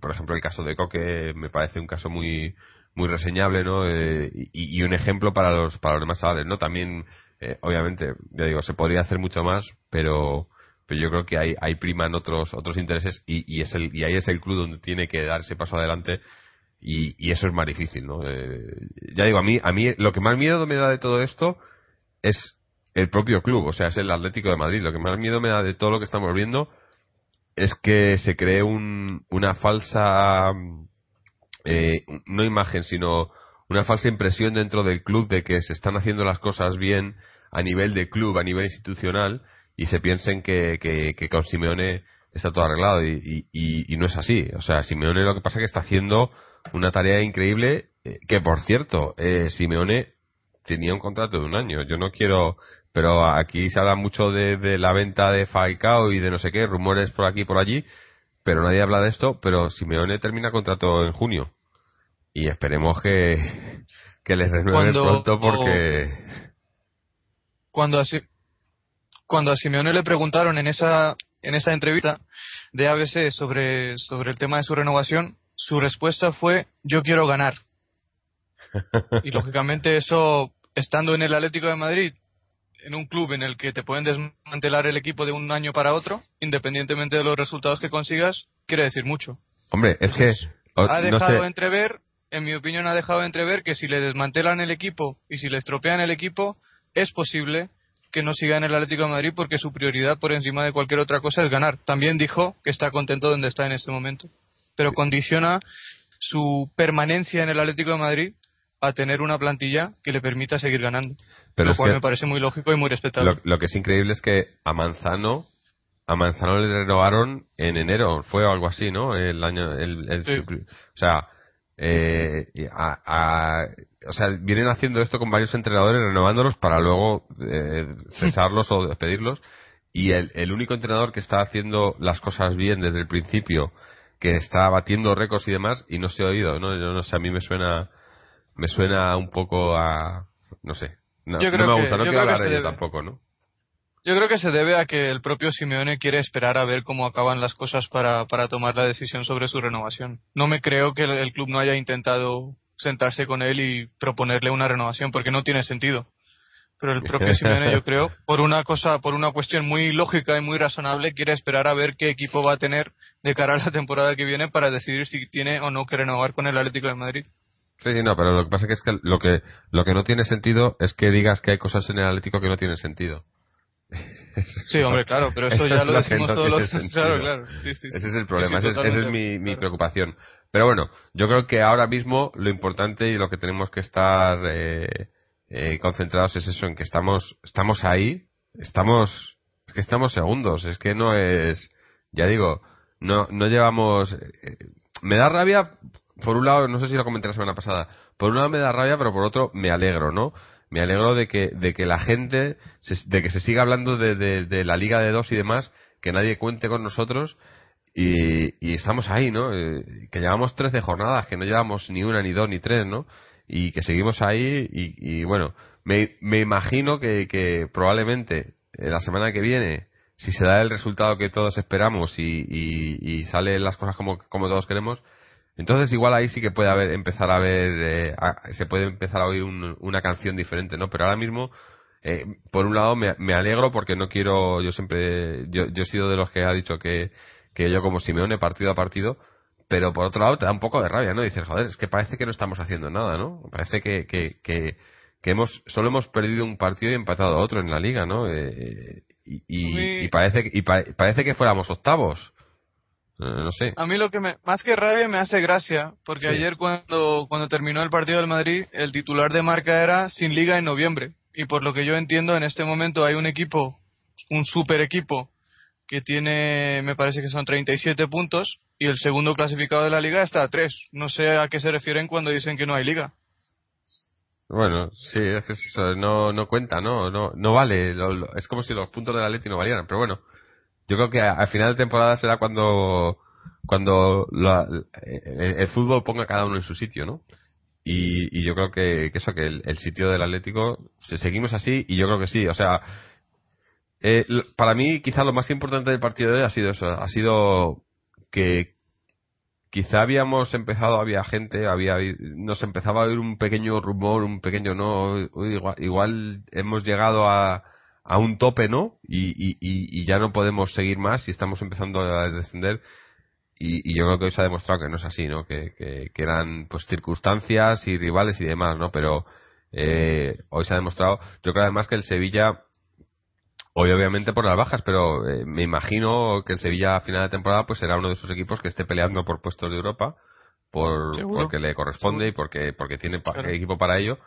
por ejemplo, el caso de Coque me parece un caso muy muy reseñable, ¿no? Y, y, un ejemplo para los para los demás chavales, ¿no? También, obviamente, ya digo, se podría hacer mucho más, pero pero yo creo que hay, hay priman otros otros intereses y, y, es el, y ahí es el club donde tiene que dar ese paso adelante y, y eso es más difícil, ¿no? Eh, ya digo, a mí, a mí lo que más miedo me da de todo esto es el propio club, o sea, es el Atlético de Madrid. Lo que más miedo me da de todo lo que estamos viendo es que se cree un, una falsa, eh, no imagen, sino una falsa impresión dentro del club de que se están haciendo las cosas bien a nivel de club, a nivel institucional, y se piensen que, que, con Simeone está todo arreglado y, y, no es así. O sea, Simeone lo que pasa es que está haciendo una tarea increíble eh, que, por cierto, eh, Simeone tenía un contrato de un año. Yo no quiero, pero aquí se habla mucho de, de, la venta de Falcao y de no sé qué, rumores por aquí y por allí, pero nadie habla de esto. Pero Simeone termina contrato en junio y esperemos que, que les renueven pronto porque. Cuando así, cuando a Simeone le preguntaron en esa, en esa entrevista de ABC sobre, sobre el tema de su renovación, su respuesta fue yo quiero ganar. y lógicamente eso, estando en el Atlético de Madrid, en un club en el que te pueden desmantelar el equipo de un año para otro, independientemente de los resultados que consigas, quiere decir mucho. Hombre, es que... ha dejado entrever, en mi opinión, ha dejado entrever que si le desmantelan el equipo y si le estropean el equipo, es posible que no siga en el Atlético de Madrid porque su prioridad por encima de cualquier otra cosa es ganar. También dijo que está contento donde está en este momento, pero condiciona su permanencia en el Atlético de Madrid a tener una plantilla que le permita seguir ganando. lo cual me parece muy lógico y muy respetable. Lo, que es increíble es que a Manzano a Manzano le renovaron en enero, fue algo así, ¿no? El año el, o sea, eh, a, o sea, vienen haciendo esto con varios entrenadores, renovándolos para luego eh, cesarlos o despedirlos. Y el, el, único entrenador que está haciendo las cosas bien desde el principio, que está batiendo récords y demás, y no se ha oído, ¿no? Yo no sé, a mí me suena, me suena un poco a, no sé. No, me gusta, no quiero hablar de ello tampoco, ¿no? Yo creo que se debe a que el propio Simeone quiere esperar a ver cómo acaban las cosas para, para tomar la decisión sobre su renovación. No me creo que el, club no haya intentado sentarse con él y proponerle una renovación, porque no tiene sentido. Pero el propio Simeone, yo creo, por una cosa, por una cuestión muy lógica y muy razonable, quiere esperar a ver qué equipo va a tener de cara a la temporada que viene para decidir si tiene o no que renovar con el Atlético de Madrid. Sí, sí, no, pero lo que pasa es que lo que lo que no tiene sentido es que digas que hay cosas en el Atlético que no tienen sentido. Sí, hombre, claro, pero eso ya lo decimos todos los... Claro, claro. Ese es el problema, esa es, mi, mi preocupación. Pero bueno, yo creo que ahora mismo lo importante y lo que tenemos que estar eh, eh, concentrados es eso, en que estamos, estamos ahí, estamos, es que estamos segundos, es que no es, ya digo, no, no llevamos, eh, me da rabia, por un lado, no sé si lo comenté la semana pasada, por un lado me da rabia, pero por otro me alegro, ¿no? me alegro de que, de que la gente, de que se siga hablando de, de, la Liga de Dos y demás, que nadie cuente con nosotros y, y estamos ahí, ¿no? Eh, que llevamos 13 jornadas, que no llevamos ni una, ni dos, ni tres, ¿no? Y que seguimos ahí y, y bueno, me, me imagino que, que probablemente la semana que viene, si se da el resultado que todos esperamos y, y, y salen las cosas como, como todos queremos, entonces igual ahí sí que puede haber, empezar a ver, eh, se puede empezar a oír una canción diferente, ¿no? Pero ahora mismo, eh, por un lado me, me, alegro porque no quiero, yo siempre, yo, yo he sido de los que ha dicho que, que yo como Simeone partido a partido, pero por otro lado te da un poco de rabia, ¿no? Dices, joder, es que parece que no estamos haciendo nada, ¿no? Parece que, que, que, que hemos, solo hemos perdido un partido y empatado a otro en la liga, ¿no? Eh, y, y, y, parece, y parece que fuéramos octavos. Eh, no sé. A mí lo que me, más que rabia me hace gracia, porque ayer cuando, cuando terminó el partido del Madrid, el titular de marca era sin liga en noviembre. Y por lo que yo entiendo, en este momento hay un equipo, un super equipo, que tiene, me parece que son 37 puntos, y el segundo clasificado de la liga está a 3. No sé a qué se refieren cuando dicen que no hay liga. Bueno, sí, es que eso, no, no cuenta, ¿no? No, no vale. es como si los puntos de la Leti no valieran, pero bueno yo creo que al final de temporada será cuando cuando el, fútbol ponga cada uno en su sitio, ¿no? Y, yo creo que, eso, que el, sitio del Atlético, seguimos así y yo creo que sí, o sea, eh, para mí quizás lo más importante del partido de hoy ha sido eso, ha sido que quizá habíamos empezado, había gente, había nos empezaba a oír un pequeño rumor, un pequeño no, igual, hemos llegado a, a un tope, ¿no? Y, y, y, ya no podemos seguir más y estamos empezando a descender. Y, yo creo que hoy se ha demostrado que no es así, ¿no? Que, que, eran pues circunstancias y rivales y demás, ¿no? Pero eh, hoy se ha demostrado, yo creo además que el Sevilla Hoy obviamente por las bajas, pero eh, me imagino que el Sevilla a final de temporada pues será uno de esos equipos que esté peleando por puestos de Europa, por porque le corresponde y porque porque tiene equipo para ello.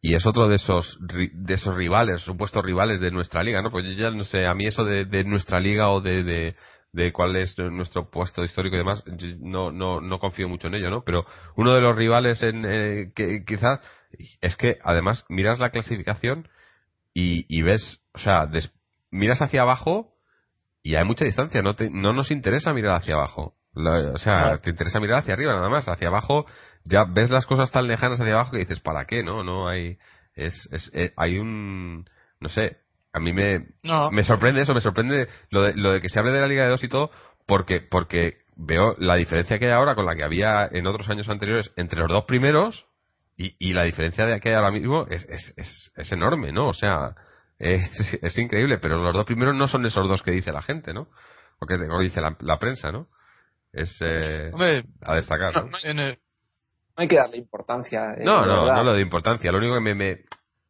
Y es otro de esos de esos rivales, supuestos rivales de nuestra liga, ¿no? Pues yo ya no sé, a mí eso de, de nuestra liga o de, de, de, cuál es nuestro puesto histórico y demás, no, no, no confío mucho en ello, ¿no? Pero uno de los rivales en eh, que quizás es que además miras la clasificación y, y ves, o sea, des, miras hacia abajo y hay mucha distancia, no, te, no nos interesa mirar hacia abajo. o sea, te interesa mirar hacia arriba nada más, hacia abajo ya ves las cosas tan lejanas hacia abajo que dices, ¿para qué? No, no hay es, es, eh, hay un no sé, a mí me me sorprende eso, me sorprende lo de, lo de que se hable de la Liga de Dos y todo porque porque veo la diferencia que hay ahora con la que había en otros años anteriores entre los dos primeros y, y la diferencia de que hay ahora mismo es, es, es, es enorme, ¿no? O sea, es, increíble, pero los dos primeros no son esos dos que dice la gente, ¿no? O que dice la, prensa, ¿no? Es eh, a destacar. No, hay que darle importancia. Eh, no, no, no lo de importancia. Lo único que me, me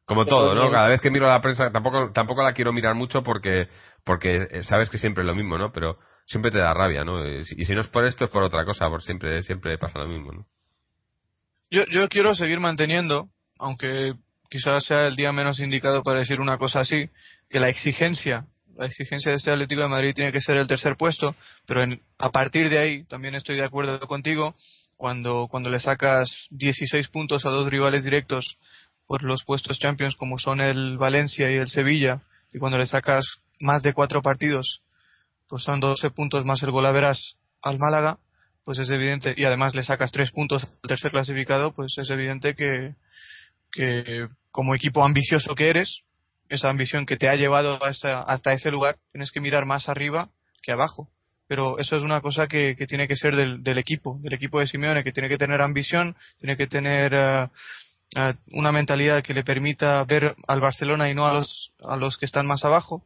como todo, ¿no? Cada vez que miro la prensa tampoco tampoco la quiero mirar mucho porque porque eh, sabes que siempre es lo mismo, ¿no? Pero siempre te da rabia, ¿no? Y si no es por esto es por otra cosa, por siempre siempre pasa lo mismo, ¿no? Yo yo quiero seguir manteniendo, aunque quizás sea el día menos indicado para decir una cosa así, que la exigencia, la exigencia de este Atlético de Madrid tiene que ser el tercer puesto, pero a partir de ahí también estoy de acuerdo contigo, cuando, cuando le sacas 16 puntos a dos rivales directos por los puestos Champions como son el Valencia y el Sevilla, y cuando le sacas más de cuatro partidos, pues son 12 puntos más el golaveras al Málaga, pues es evidente, y además le sacas tres puntos al tercer clasificado, pues es evidente que, que como equipo ambicioso que eres, esa ambición que te ha llevado hasta ese lugar, tienes que mirar más arriba que abajo. Pero eso es una cosa que, tiene que ser del, equipo, del equipo de Simeone, que tiene que tener ambición, tiene que tener eh, eh, una mentalidad que le permita ver al Barcelona y no a los, a los que están más abajo.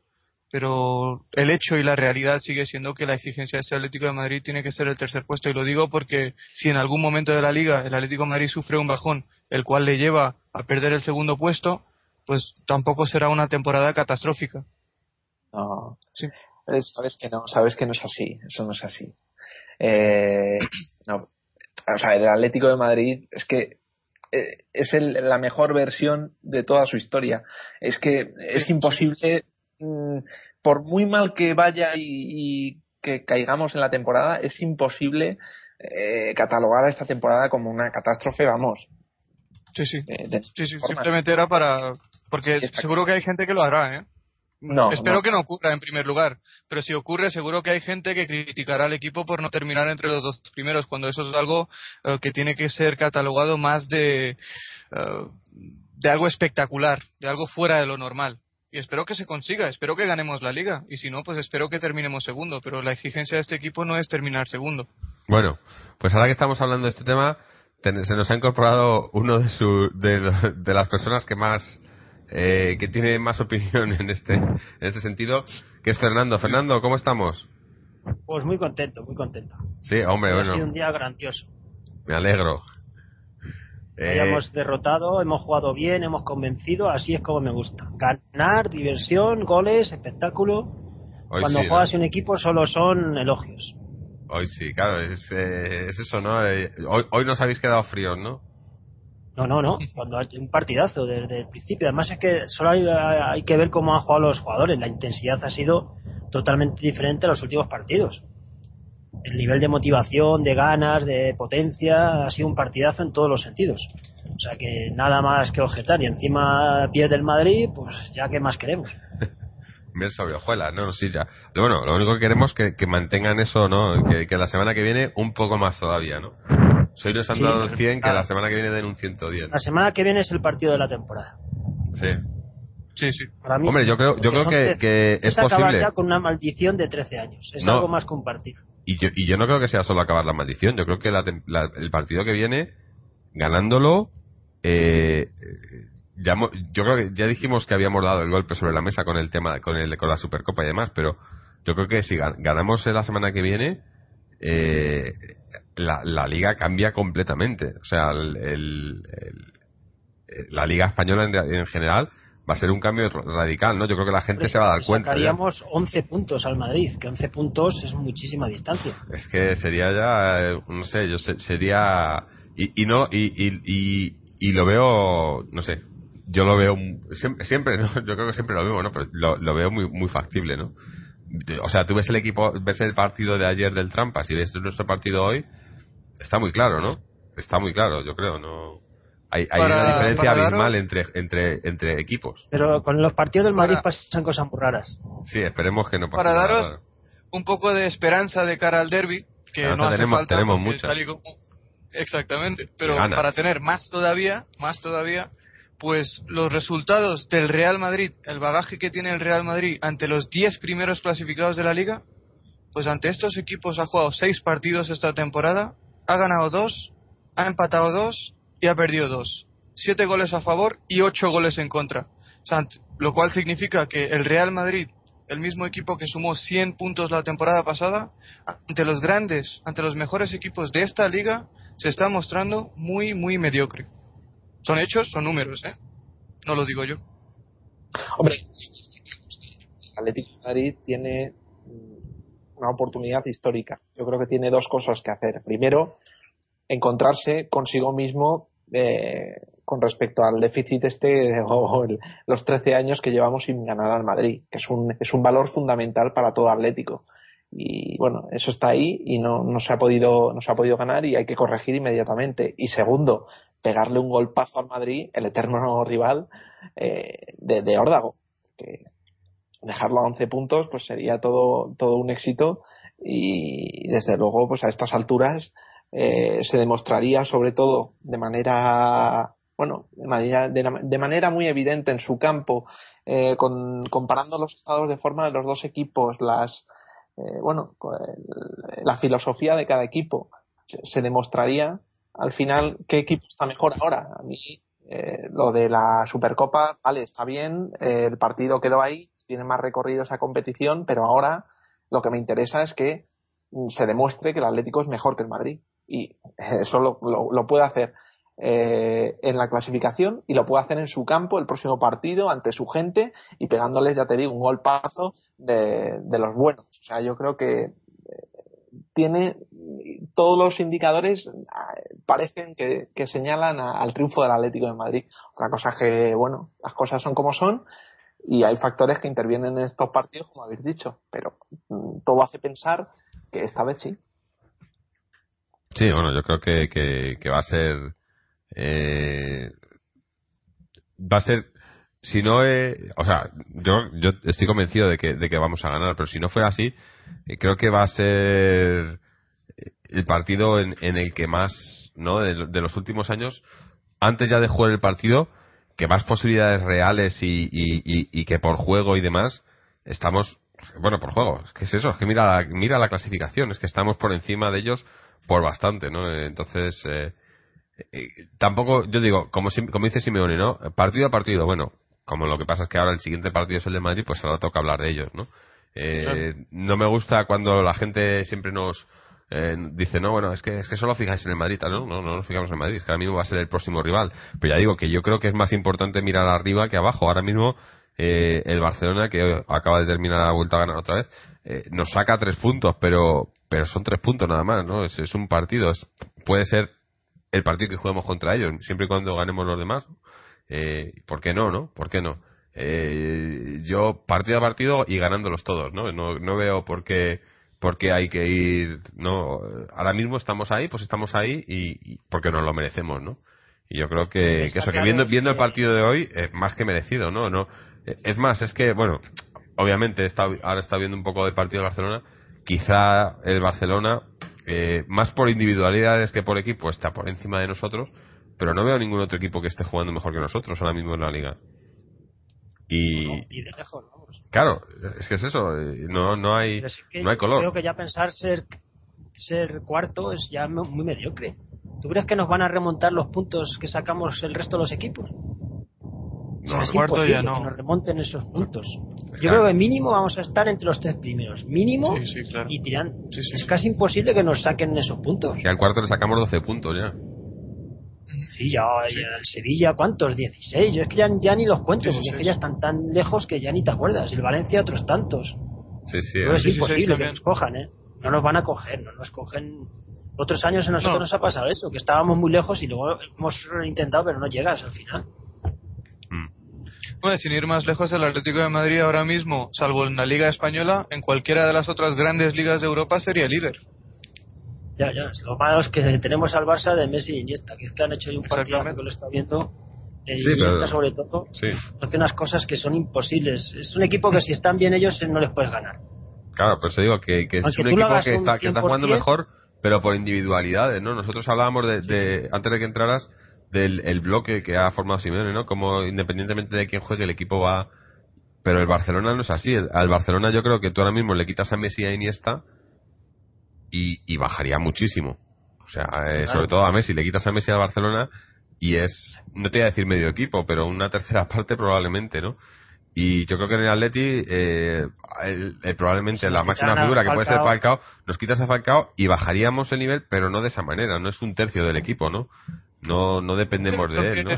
Pero el hecho y la realidad sigue siendo que la exigencia de este Atlético de Madrid tiene que ser el tercer puesto. Y lo digo porque si en algún momento de la liga el Atlético de Madrid sufre un bajón el cual le lleva a perder el segundo puesto pues tampoco será una temporada catastrófica. No sabes que no sabes que no es así eso no es así eh, no o sea el Atlético de Madrid es que eh, es la mejor versión de toda su historia es que es imposible Mm, por muy mal que vaya y, que caigamos en la temporada, es imposible eh, catalogar a esta temporada como una catástrofe, vamos. Sí, sí. Eh, sí, sí simplemente era para. Porque seguro que hay gente que lo hará, ¿eh? No, Espero que no ocurra en primer lugar, pero si ocurre seguro que hay gente que criticará al equipo por no terminar entre los dos primeros, cuando eso es algo eh, que tiene que ser catalogado más de, de algo espectacular, de algo fuera de lo normal y espero que se consiga, espero que ganemos la liga y si no, pues espero que terminemos segundo, pero la exigencia de este equipo no es terminar segundo. Bueno, pues ahora que estamos hablando de este tema, se nos ha incorporado uno de, su, de, las personas que más eh, que tiene más opinión en este en este sentido, que es Fernando. Fernando, ¿cómo estamos? Pues muy contento, muy contento. Sí, hombre, bueno. Ha sido un día grandioso. Me alegro. Eh, hemos derrotado, hemos jugado bien, hemos convencido, así es como me gusta. Ganar, diversión, goles, espectáculo. Cuando juegas en un equipo solo son elogios. Hoy sí, claro, es, eh, eso, ¿no? Eh, hoy, hoy nos habéis quedado fríos, ¿no? No, no, no. Cuando hay un partidazo desde el principio. Además es que solo hay, hay que ver cómo han jugado los jugadores. La intensidad ha sido totalmente diferente a los últimos partidos el nivel de motivación, de ganas, de potencia, ha sido un partidazo en todos los sentidos. O sea que nada más que objetar y encima pierde el Madrid, pues ya que más queremos. Bien sobre hojuelas, no, sí, ya. Bueno, lo único que queremos es que, mantengan eso, ¿no? Que, la semana que viene un poco más todavía, ¿no? Soy nos han dado 100, que la semana que viene den un 110. La semana que viene es el partido de la temporada. Sí. Sí, sí. Para mí Hombre, sí, yo creo, yo creo que, que trece- es acabar posible. ya con una maldición de 13 años. Es No. algo más compartir. Y yo, y yo no creo que sea solo acabar la maldición. Yo creo que la la- el partido que viene, ganándolo, eh, ya, mo- yo creo que ya dijimos que habíamos dado el golpe sobre la mesa con el tema, con, el, con la Supercopa y demás, pero yo creo que si ga- ganamos la semana que viene, eh, la, la liga cambia completamente. O sea, el- el- el- la liga española en, en general va a ser un cambio radical, ¿no? Yo creo que la gente se va a dar cuenta. ya. Sacaríamos 11 puntos al Madrid, que 11 puntos es muchísima distancia. Es que sería ya, eh, no sé, yo sé- sería y, y no y, y, y, y lo veo, no sé, yo lo veo siempre, siempre ¿no? yo creo que siempre lo veo, ¿no? Pero lo, lo veo muy muy factible, ¿no? O sea, tú ves el equipo, ves el partido de ayer del Trampas y ves nuestro partido hoy, está muy claro, ¿no? Está muy claro, yo creo, no. Hay, hay Para- una diferencia abismal daros- entre entre entre equipos. Pero con los partidos del Madrid Para- pasan cosas muy raras. Sí, esperemos que no pase Para nada daros un poco de esperanza de cara al derby, que Esperanza no hace tenemos- falta tenemos porque mucha. tal y como- Exactamente, pero para tener más todavía, más todavía, pues los resultados del Real Madrid, el bagaje que tiene el Real Madrid ante los 10 primeros clasificados de la liga, pues ante estos equipos ha jugado 6 partidos esta temporada, ha ganado 2, ha empatado 2 y ha perdido 2. 7 goles a favor y 8 goles en contra. Lo cual significa que el Real Madrid, el mismo equipo que sumó 100 puntos la temporada pasada, ante los grandes, ante los mejores equipos de esta liga, se está mostrando muy, muy mediocre. Son hechos, son números, ¿eh? No lo digo yo. Hombre, Atlético Madrid tiene mm, una oportunidad histórica. Yo creo que tiene dos cosas que hacer. Primero, encontrarse consigo mismo eh, con respecto al déficit este o el- los 13 años que llevamos sin ganar al Madrid, que es un, es un valor fundamental para todo Atlético. Y bueno, eso está ahí y no, no se ha podido no se ha podido ganar y hay que corregir inmediatamente. Y segundo, pegarle un golpazo al Madrid, el eterno rival eh, de, de Órdago. Dejarlo a 11 puntos pues sería todo todo un éxito. Y desde luego pues a estas alturas eh, se demostraría sobre todo de manera bueno de manera, de, manera muy evidente en su campo eh, con, comparando los estados de forma de los dos equipos las eh, bueno el- la filosofía de cada equipo se, se demostraría al final qué equipo está mejor ahora. A mí eh, lo de la Supercopa vale está bien eh, el partido quedó ahí tiene más recorrido esa competición pero ahora lo que me interesa es que mm, se demuestre que el Atlético es mejor que el Madrid y eso lo, lo, puede hacer eh, en la clasificación y lo puede hacer en su campo el próximo partido ante su gente y pegándoles, ya te digo, un golpazo de, los buenos. O sea, yo creo que eh, tiene todos los indicadores ah, parecen que, que señalan a- al triunfo del Atlético de Madrid. Otra cosa que, bueno, las cosas son como son y hay factores que intervienen en estos partidos, como habéis dicho, pero mm, todo hace pensar que esta vez sí. Sí, bueno, yo creo que, que, que va a ser. eh, va a ser. Si no. eh, o sea, yo, yo estoy convencido de que, de que vamos a ganar, pero si no fuera así, eh, creo que va a ser el partido en, en el que más. ¿no? De, de los últimos años, antes ya de jugar el partido, que más posibilidades reales y, y, y, y que por juego y demás, estamos. Bueno, por juego, es que es eso, es que mira la, mira la clasificación, es que estamos por encima de ellos por bastante, ¿no? Entonces, eh, eh, tampoco, yo digo, como, como dice Simeone, ¿no? Partido a partido, bueno, como lo que pasa es que ahora el siguiente partido es el de Madrid, pues ahora toca hablar de ellos, ¿no? Eh, No me gusta cuando la gente siempre nos eh, dice, no, bueno, es que, es que solo fijáis en el Madrid, no, no, no nos fijamos en el Madrid, que ahora mismo va a ser el próximo rival. Pero ya digo que yo creo que es más importante mirar arriba que abajo. Ahora mismo eh, el Barcelona, que acaba de terminar la vuelta a ganar otra vez, eh, nos saca tres puntos, pero pero son tres puntos nada más, ¿no? Es, es un partido, es- puede ser el partido que juguemos contra ellos, siempre y cuando ganemos los demás. Eh, ¿Por qué no, no? ¿Por qué no? Eh, yo partido a partido y ganándolos todos, ¿no? No, no veo por qué, por qué hay que ir, ¿no? Ahora mismo estamos ahí, pues estamos ahí y, y porque nos lo merecemos, ¿no? Y yo creo que, eso, que viendo, viendo el partido de hoy, es más que merecido, ¿no? no Es más, es que, bueno, obviamente está, ahora está viendo un poco de partido de Barcelona. Quizá el Barcelona, eh, más por individualidades que por equipo, está por encima de nosotros, pero no veo ningún otro equipo que esté jugando mejor que nosotros ahora mismo en la liga. Y, y de lejos, vamos. claro, es que es eso, no, no, hay, que no hay color. Creo que ya pensar ser ser cuarto es ya mu- muy mediocre. ¿Tú crees que nos van a remontar los puntos que sacamos el resto de los equipos? O sea, No, es cuarto ya no. que nos remonten esos puntos. Yo Claro. creo que mínimo vamos a estar entre los tres primeros. Mínimo Sí, sí, claro. y tiran. Sí, sí, es sí. casi imposible que nos saquen esos puntos. Y al cuarto le sacamos 12 puntos ya. Sí, ya, ya el Sevilla, ¿cuántos? 16. Yo es que ya, ya ni los cuento, porque es que 16. ya están tan lejos que ya ni te acuerdas. El Valencia, otros tantos. Sí, sí. Pero es 16 imposible que nos cojan, ¿eh? No nos van a coger, no nos cogen. Otros años a nosotros No. nos ha pasado eso, que estábamos muy lejos y luego hemos intentado, pero no llegas al final. Mm. Bueno, sin ir más lejos, el Atlético de Madrid ahora mismo, salvo en la Liga Española, en cualquiera de las otras grandes ligas de Europa sería líder. Ya, ya. Lo malo es que tenemos al Barça de Messi y Iniesta, que es que han hecho ahí un Exactamente. que lo está viendo. Eh, Sí, Iniesta, pero- sobre todo, Sí. hace unas cosas que son imposibles. Es un equipo que si están bien ellos no les puedes ganar. Claro, pues te digo que, que es un equipo que un está, que está jugando 100%, mejor, pero por individualidades, ¿no? Nosotros hablábamos de, de- antes de que entraras, del el bloque que ha formado Simeone, ¿no? Como independientemente de quién juegue, el equipo va... Pero el Barcelona no es así. El- Al Barcelona yo creo que tú ahora mismo le quitas a Messi y a Iniesta y, y bajaría muchísimo. O sea, eh, sobre todo a Messi, le quitas a Messi al Barcelona y es, no te voy a decir medio equipo, pero una tercera parte probablemente, ¿no? Y yo creo que en el Atleti, eh, el- el- probablemente la máxima a figura que puede ser Falcao- nos quitas a Falcao y bajaríamos el nivel, pero no de esa manera, no es un tercio del equipo, ¿no? No, no dependemos de él, ¿no?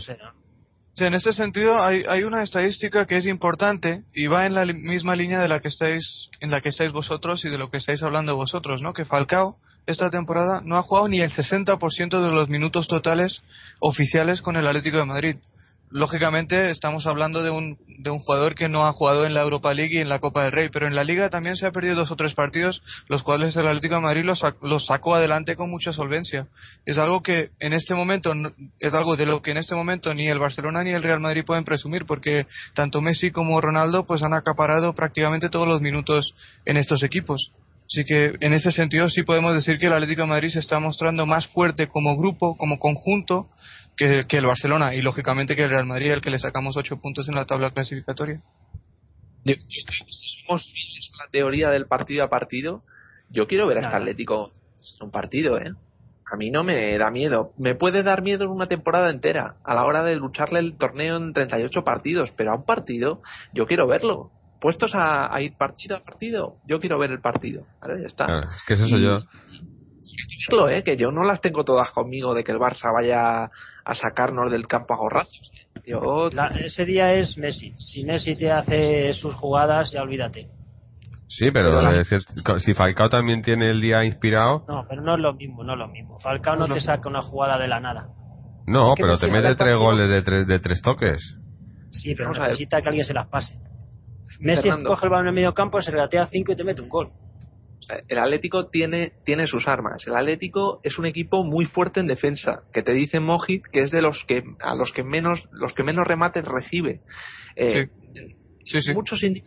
Sea, en este sentido hay, hay una estadística que es importante y va en la misma línea de la que estáis en la que estáis vosotros y de lo que estáis hablando vosotros, ¿no? Que Falcao esta temporada no ha jugado ni el 60% de los minutos totales oficiales con el Atlético de Madrid. Lógicamente estamos hablando de un, de un jugador que no ha jugado en la Europa League y en la Copa del Rey, pero en la Liga también se ha perdido dos o tres partidos, los cuales el Atlético de Madrid los, los sacó adelante con mucha solvencia. Es algo que en este momento, es algo de lo que en este momento ni el Barcelona ni el Real Madrid pueden presumir, porque tanto Messi como Ronaldo pues han acaparado prácticamente todos los minutos en estos equipos. Así que en ese sentido sí podemos decir que el Atlético de Madrid se está mostrando más fuerte como grupo, como conjunto, que, que el Barcelona y lógicamente que el Real Madrid, el que le sacamos ocho puntos en la tabla clasificatoria. Yo- yo creo que si somos fieles a la teoría del partido a partido, yo quiero ver a este. Atlético en un partido, ¿eh? A mí no me da miedo. Me puede dar miedo en una temporada entera, a la hora de lucharle el torneo en 38 partidos, pero a un partido yo quiero verlo. Puestos a, a ir partido a partido, yo quiero ver el partido. ¿vale? Ya está. Claro, es que es eso Y- yo. Verlo, ¿eh? Que yo no las tengo todas conmigo de que el Barça vaya a sacarnos del campo a gorrazos. Yo La- ese día es Messi. Si Messi te hace sus jugadas, ya olvídate. Sí, pero es decir, si Falcao también tiene el día inspirado, No, pero no es lo mismo, no es lo mismo. Falcao no, No, te no. saca una jugada de la nada. no, Es que pero Messi te mete tres goles de tres, de tres toques. Sí, pero Vamos necesita que alguien se las pase. Messi Fernando. coge el balón en el medio campo, se regatea cinco y te mete un gol. El Atlético tiene, tiene sus armas. El Atlético es un equipo muy fuerte en defensa, que te dice Mojit que es de los que a los que menos los que menos remates recibe. Eh, Sí, sí. Muchos, indi-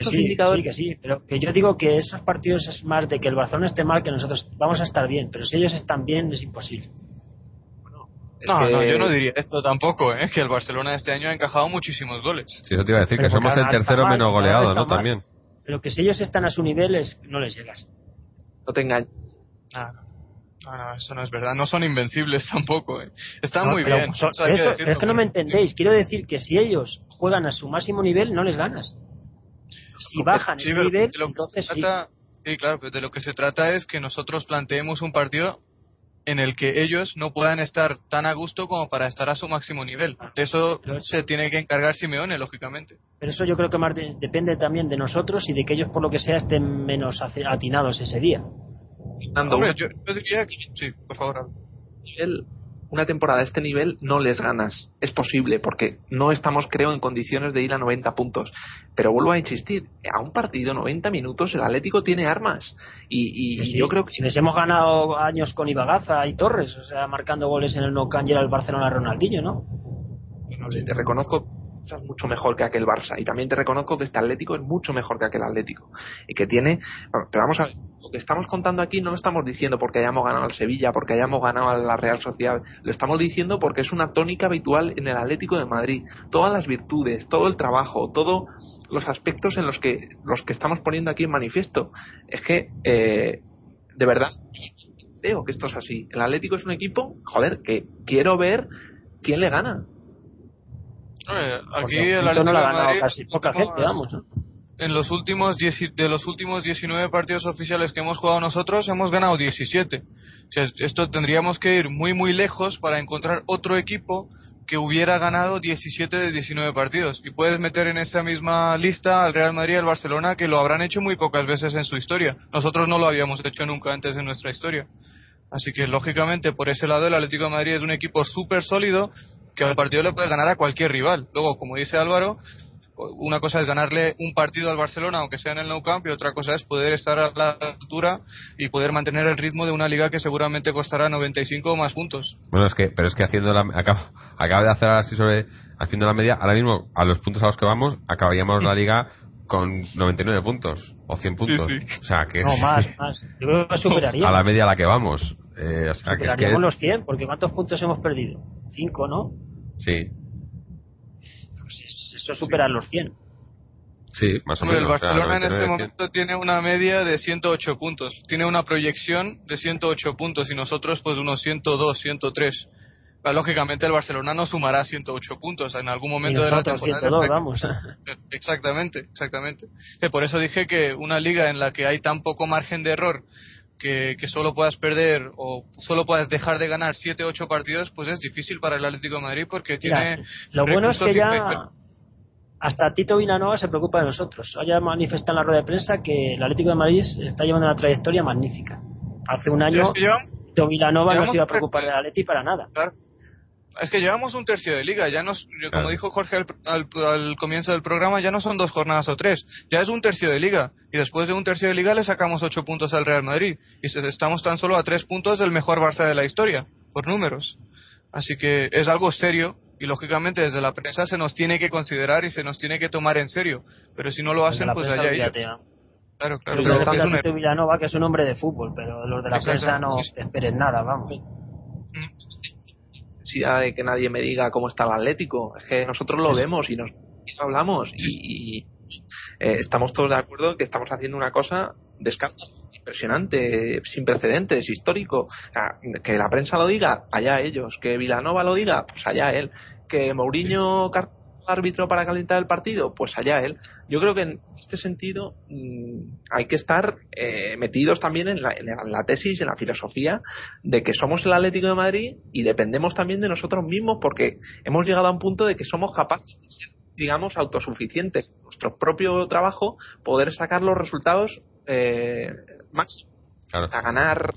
muchos Sí, indicadores. sí, que sí, pero que yo digo que esos partidos es más de que el Barcelona esté mal que nosotros vamos a estar bien, pero si ellos están bien es imposible. es No, que- no, yo no diría esto tampoco, ¿eh? que el Barcelona este año ha encajado muchísimos goles. Sí, eso te iba a decir, Pero que somos el tercero mal, menos goleado, ¿no? mal. También. Pero que si ellos están a su nivel es, no les llegas. No te engañes. Ah, no, no, eso no es verdad. No son invencibles tampoco. ¿eh? Están No, muy pero bien. son- eso que decirlo, es que no me entendéis. Quiero decir que si ellos juegan a su máximo nivel, no les ganas. Si bajan Sí, ese nivel, entonces se sí. trata- sí, claro, pero de lo que se trata es que nosotros planteemos un partido en el que ellos no puedan estar tan a gusto como para estar a su máximo nivel. De eso se tiene que encargar Simeone, lógicamente. Pero eso yo creo que más de- depende también de nosotros y de que ellos, por lo que sea, estén menos atinados ese día. Hombre, yo, yo diría que... Sí, por favor. Una temporada de este nivel no les ganas. Es posible, porque no estamos, creo, en condiciones de ir a 90 puntos. Pero vuelvo a insistir, a un partido, 90 minutos, el Atlético tiene armas. Y, y Sí, yo creo que Si les hemos ganado años con Ibagaza y Torres, o sea, marcando goles en el No Camp y era el Barcelona Ronaldinho, ¿no? Sí, te reconozco es mucho mejor que aquel Barça. Y también te reconozco que este Atlético es mucho mejor que aquel Atlético. Y que tiene pero vamos a ver lo que estamos contando aquí no lo estamos diciendo porque hayamos ganado al Sevilla porque hayamos ganado a la Real Sociedad. Lo estamos diciendo porque es una tónica habitual en el Atlético de Madrid. Todas las virtudes todo el trabajo todos los aspectos en los que los que estamos poniendo aquí en manifiesto. Es que eh, de verdad creo que esto es así. El Atlético es un equipo joder que quiero ver quién le gana aquí el Atlético no la ha de ganado Madrid, casi poca gente, vamos. ¿no? en los últimos 10 de los últimos 19 partidos oficiales que hemos jugado nosotros hemos ganado 17. O sea, esto tendríamos que ir muy muy lejos para encontrar otro equipo que hubiera ganado 17 de 19 partidos. Y puedes meter en esa misma lista al Real Madrid y al Barcelona que lo habrán hecho muy pocas veces en su historia. Nosotros no lo habíamos hecho nunca antes en nuestra historia. Así que lógicamente por ese lado el Atlético de Madrid es un equipo súper sólido que al partido le puede ganar a cualquier rival. Luego, como dice Álvaro, una cosa es ganarle un partido al Barcelona, aunque sea en el Nou Camp, y otra cosa es poder estar a la altura y poder mantener el ritmo de una liga que seguramente costará 95 o más puntos. Bueno, es que, pero es que haciendo la, acabo, acabo de hacer así sobre, haciendo la media, ahora mismo, a los puntos a los que vamos, acabaríamos la liga con 99 puntos, o 100 puntos. Sí, sí. O sea, que No, más, más. Yo creo que superaría. a la media a la que vamos. Eh, o sea, que es que, los 100, porque ¿cuántos puntos hemos perdido? 5, ¿no? Sí, Pues es- eso es superar los 100. sí, más o Hombre, menos. el o sea, Barcelona en este 99, 100. momento tiene una media de 108 puntos. Tiene una proyección de 108 puntos y nosotros pues unos 102, 103. Ah, Lógicamente el Barcelona no sumará 108 puntos en algún Y momento de la temporada. 102, vamos. Exactamente, exactamente. Que por eso dije que una liga en la que hay tan poco margen de error que, que solo puedas perder o solo puedas dejar de ganar 7 8 partidos, pues es difícil para el Atlético de Madrid porque Mira, tiene lo bueno es que ya hasta Tito Vilanova se preocupa de nosotros. Ya manifiesta en la rueda de prensa que el Atlético de Madrid está llevando una trayectoria magnífica. Hace un año Tito Vilanova no se iba a preocupar del. Atleti para nada. Claro. Es que llevamos un tercio de liga, ya nos, yo- como Claro. dijo Jorge al, al- al comienzo del programa, ya no son dos jornadas o tres, ya es un tercio de liga. Y después de un tercio de liga le sacamos ocho puntos al Real Madrid. Y se- estamos tan solo a tres puntos del mejor Barça de la historia, por números. Así que es algo serio y lógicamente desde la prensa se nos tiene que considerar y se nos tiene que tomar en serio. Pero si no lo hacen, pues allá ellos. ¿no? Claro, claro, Pero claro, que que es un Tito Vilanova que es un hombre de fútbol, pero los de la prensa no sí, sí. te esperes nada, vamos. Necesidad de que nadie me diga cómo está el Atlético. Es que nosotros lo vemos y nos y lo hablamos y, y, eh, estamos todos de acuerdo en que estamos haciendo una cosa de escándalo, impresionante, sin precedentes, histórico. Que la prensa lo diga, allá ellos. Que Vilanova lo diga, pues allá él. Que Mourinho car- árbitro para calentar el partido, pues allá él. Yo creo que en este sentido mm, hay que estar eh, metidos también en la, en la- en la tesis, en la filosofía de que somos el Atlético de Madrid y dependemos también de nosotros mismos porque hemos llegado a un punto de que somos capaces de ser, digamos, autosuficientes. Nuestro propio trabajo, poder sacar los resultados eh, máximos Claro. a ganar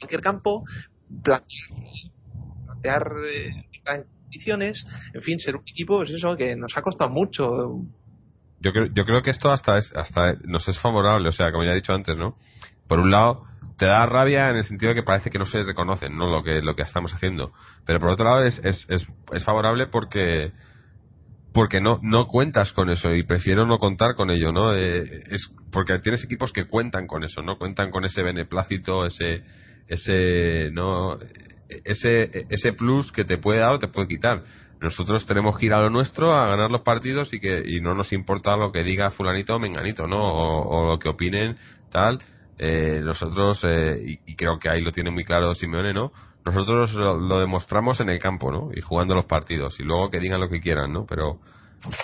cualquier campo, plan- plantear eh, en fin, ser un equipo, es eso, que nos ha costado mucho. yo creo, yo creo que esto hasta es, hasta nos es favorable, o sea, como ya he dicho antes, ¿no? Por un lado, te da rabia en el sentido de que parece que no se reconocen, ¿no? Lo que, lo que estamos haciendo. Pero por otro lado es, es, es, es favorable porque, porque no, no cuentas con eso y prefiero no contar con ello, ¿no? Eh, es porque tienes equipos que cuentan con eso, ¿no? Cuentan con ese beneplácito, ese, ese, ¿no? Ese, ese plus que te puede dar o te puede quitar. Nosotros tenemos que ir a lo nuestro, a ganar los partidos y que y no nos importa lo que diga fulanito o menganito, ¿no? O, lo que opinen, tal. Eh, nosotros, eh, y, y creo que ahí lo tiene muy claro Simeone, ¿no? Nosotros lo, lo demostramos en el campo, ¿no? Y jugando los partidos. Y luego que digan lo que quieran, ¿no? Pero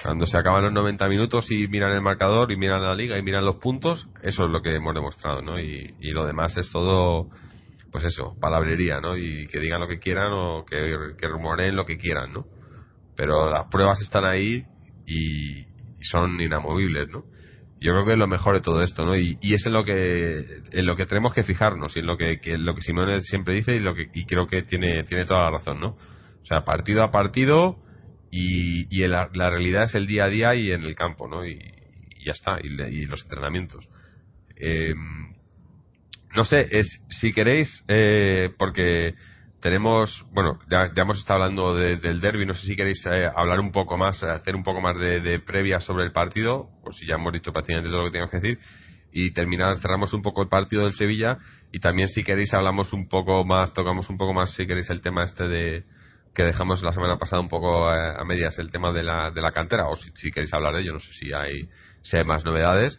cuando se acaban los 90 minutos y miran el marcador y miran la liga y miran los puntos, eso es lo que hemos demostrado, ¿no? Y, y lo demás es todo, pues eso, palabrería, ¿no? Y que digan lo que quieran o que, rumoreen lo que quieran, ¿no? Pero las pruebas están ahí y, son inamovibles, ¿no? Yo creo que es lo mejor de todo esto, ¿no? Y, y es en lo que en lo que tenemos que fijarnos y en lo que, que lo que Simone siempre dice y lo que y creo que tiene tiene toda la razón, ¿no? O sea, partido a partido y, y la, la realidad es el día a día y en el campo, ¿no? Y, ya está, y, los entrenamientos. Eh, no sé, es, si queréis, eh, porque tenemos, bueno, ya, ya hemos estado hablando del derby, no sé si queréis eh, hablar un poco más, hacer un poco más de, de, previa sobre el partido, o si ya hemos dicho prácticamente todo lo que teníamos que decir, y terminar, cerramos un poco el partido del Sevilla, y también si queréis hablamos un poco más, tocamos un poco más, si queréis, el tema este de que dejamos la semana pasada un poco a, medias, el tema de la, de la cantera, o si, si, queréis hablar de ello, no sé si hay, si hay más novedades.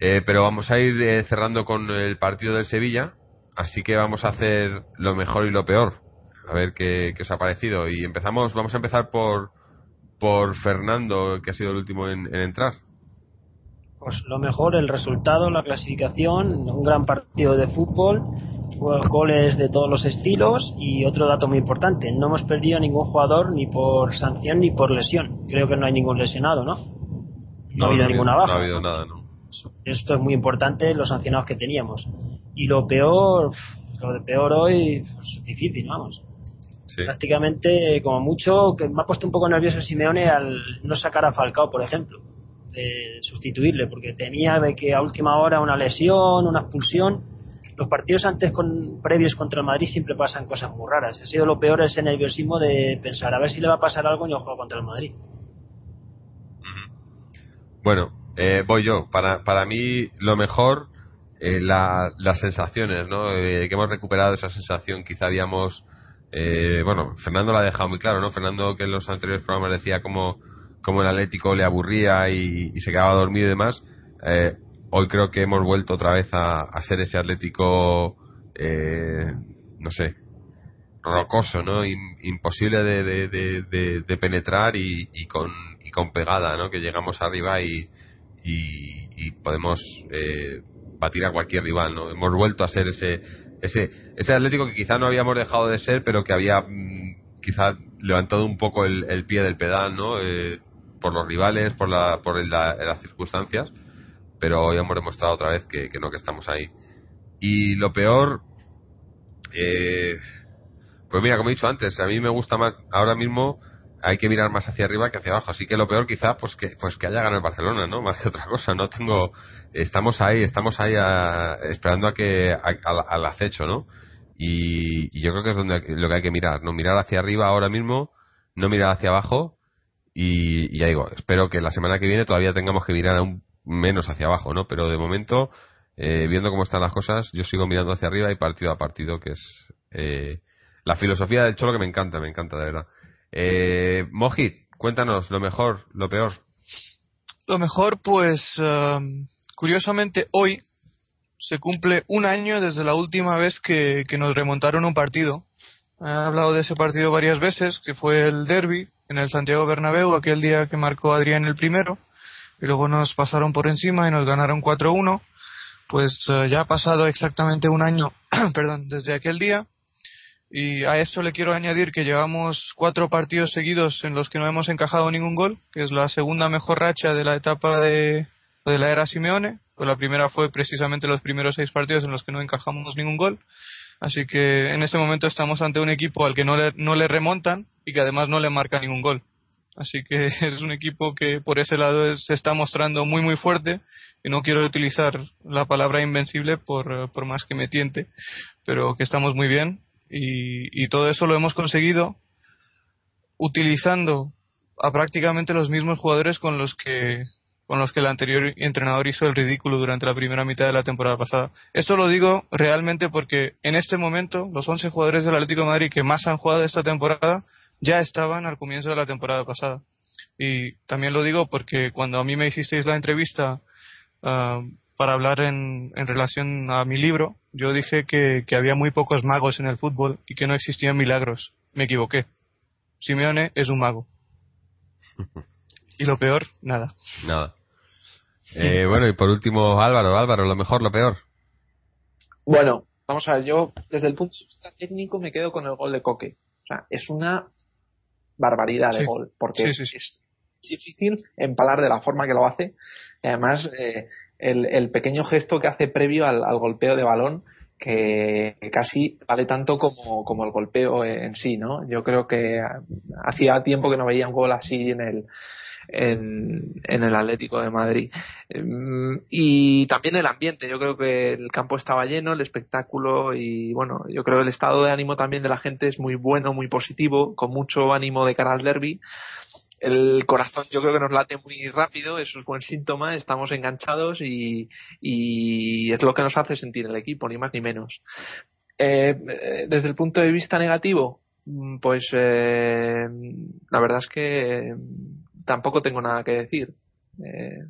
Eh, pero vamos a ir eh, cerrando con el partido del Sevilla, Así que vamos a hacer lo mejor y lo peor. A ver qué, os ha parecido. Y empezamos, vamos a empezar por, por Fernando, que ha sido el último en, entrar. Pues lo mejor, el resultado, la clasificación, un gran partido de fútbol, goles de todos los estilos y otro dato muy importante, no hemos perdido ningún jugador ni por sanción ni por lesión. Creo que no hay ningún lesionado, ¿no? No, ha habido ninguna baja. No ha habido nada, ¿no? Esto es muy importante, los sancionados que teníamos. Y lo peor, lo de peor hoy, pues difícil, vamos. Prácticamente, como mucho, que me ha puesto un poco nervioso Simeone al no sacar a Falcao, por ejemplo, de sustituirle, porque temía de que a última hora una lesión, una expulsión. Los partidos antes con previos contra el Madrid siempre pasan cosas muy raras. Ha sido lo peor ese nerviosismo de pensar a ver si le va a pasar algo y no juego contra el Madrid. Bueno, eh, voy yo. Para, para mí, lo mejor, eh, las sensaciones, ¿no? Eh, que hemos recuperado esa sensación. Quizá habíamos. Eh, bueno, Fernando lo ha dejado muy claro, ¿no? Fernando, que en los anteriores programas decía como, como el Atlético le aburría y, se quedaba dormido y demás. hoy creo que hemos vuelto otra vez a, ser ese Atlético, no sé, rocoso, ¿no? imposible de, de, de, penetrar y, y, con, y con pegada, ¿no? Que llegamos arriba y, y, podemos eh, batir a cualquier rival. ¿no? Hemos vuelto a ser ese, ese, ese Atlético que quizá no habíamos dejado de ser, pero que había mm, quizá levantado un poco el, pie del pedal ¿no? Eh, por los rivales, por, la, por las circunstancias, pero hoy hemos demostrado otra vez que, no, que estamos ahí. Y lo peor, eh, pues mira, como he dicho antes, a mí me gusta más ahora mismo hay que mirar más hacia arriba que hacia abajo. Así que lo peor quizá pues que pues que haya ganado el Barcelona, ¿no? Más que otra cosa. No tengo estamos ahí, estamos ahí esperando a que al acecho, ¿no? Y, yo creo que es donde lo que hay que mirar, no mirar hacia arriba ahora mismo, no mirar hacia abajo y, ya digo, espero que la semana que viene todavía tengamos que mirar aún menos hacia abajo, ¿no? Pero de momento eh, viendo cómo están las cosas, yo sigo mirando hacia arriba y partido a partido, que es eh, la filosofía del Cholo que me encanta, me encanta de verdad. Eh, Mojit, cuéntanos lo mejor, lo peor. Lo mejor, pues, um, curiosamente hoy se cumple un año desde la última vez que, nos remontaron un partido. He hablado de ese partido varias veces, que fue el derby en el Santiago Bernabéu, aquel día que marcó Adrián el primero, y luego nos pasaron por encima y nos ganaron 4-1. Pues uh, ya ha pasado exactamente un año, perdón, desde aquel día y a eso le quiero añadir que llevamos cuatro partidos seguidos en los que no hemos encajado ningún gol, que es la segunda mejor racha de la etapa de, la era Simeone. Pues la primera fue precisamente los primeros seis partidos en los que no encajamos ningún gol. Así que en este momento estamos ante un equipo al que no le, no le remontan y que además no le marca ningún gol. Así que es un equipo que por ese lado se está mostrando muy muy fuerte y no quiero utilizar la palabra invencible por, por más que me tiente, pero que estamos muy bien y, todo eso lo hemos conseguido utilizando a prácticamente los mismos jugadores con los que con los que el anterior entrenador hizo el ridículo durante la primera mitad de la temporada pasada. Esto lo digo realmente porque en este momento los 11 jugadores del Atlético Madrid que más han jugado esta temporada ya estaban al comienzo de la temporada pasada. Y también lo digo porque cuando a mí me hicisteis la entrevista ah, para hablar en, en, relación a mi libro, yo dije que, había muy pocos magos en el fútbol y que no existían milagros. Me equivoqué. Simeone es un mago. Y lo peor, nada. Nada. Eh, bueno, y por último, Álvaro, Álvaro, lo mejor, lo peor. Bueno, vamos a ver, yo desde el punto de vista técnico me quedo con el gol de Coque. O sea, es una barbaridad de gol, porque es difícil empalar de la forma que lo hace. además, eh, el, pequeño gesto que hace previo al, golpeo de balón que casi vale tanto como, como, el golpeo en sí, ¿no? Yo creo que hacía tiempo que no veía un gol así en el, en, en el Atlético de Madrid. Em, y también el ambiente, yo creo que el campo estaba lleno, el espectáculo y bueno, yo creo que el estado de ánimo también de la gente es muy bueno, muy positivo, con mucho ánimo de cara al derby el corazón yo creo que nos late muy rápido, eso es buen síntoma, estamos enganchados y, y es lo que nos hace sentir el equipo, ni más ni menos. Eh, eh, desde el punto de vista negativo, mm, pues eh, la verdad es que tampoco tengo nada que decir. Eh,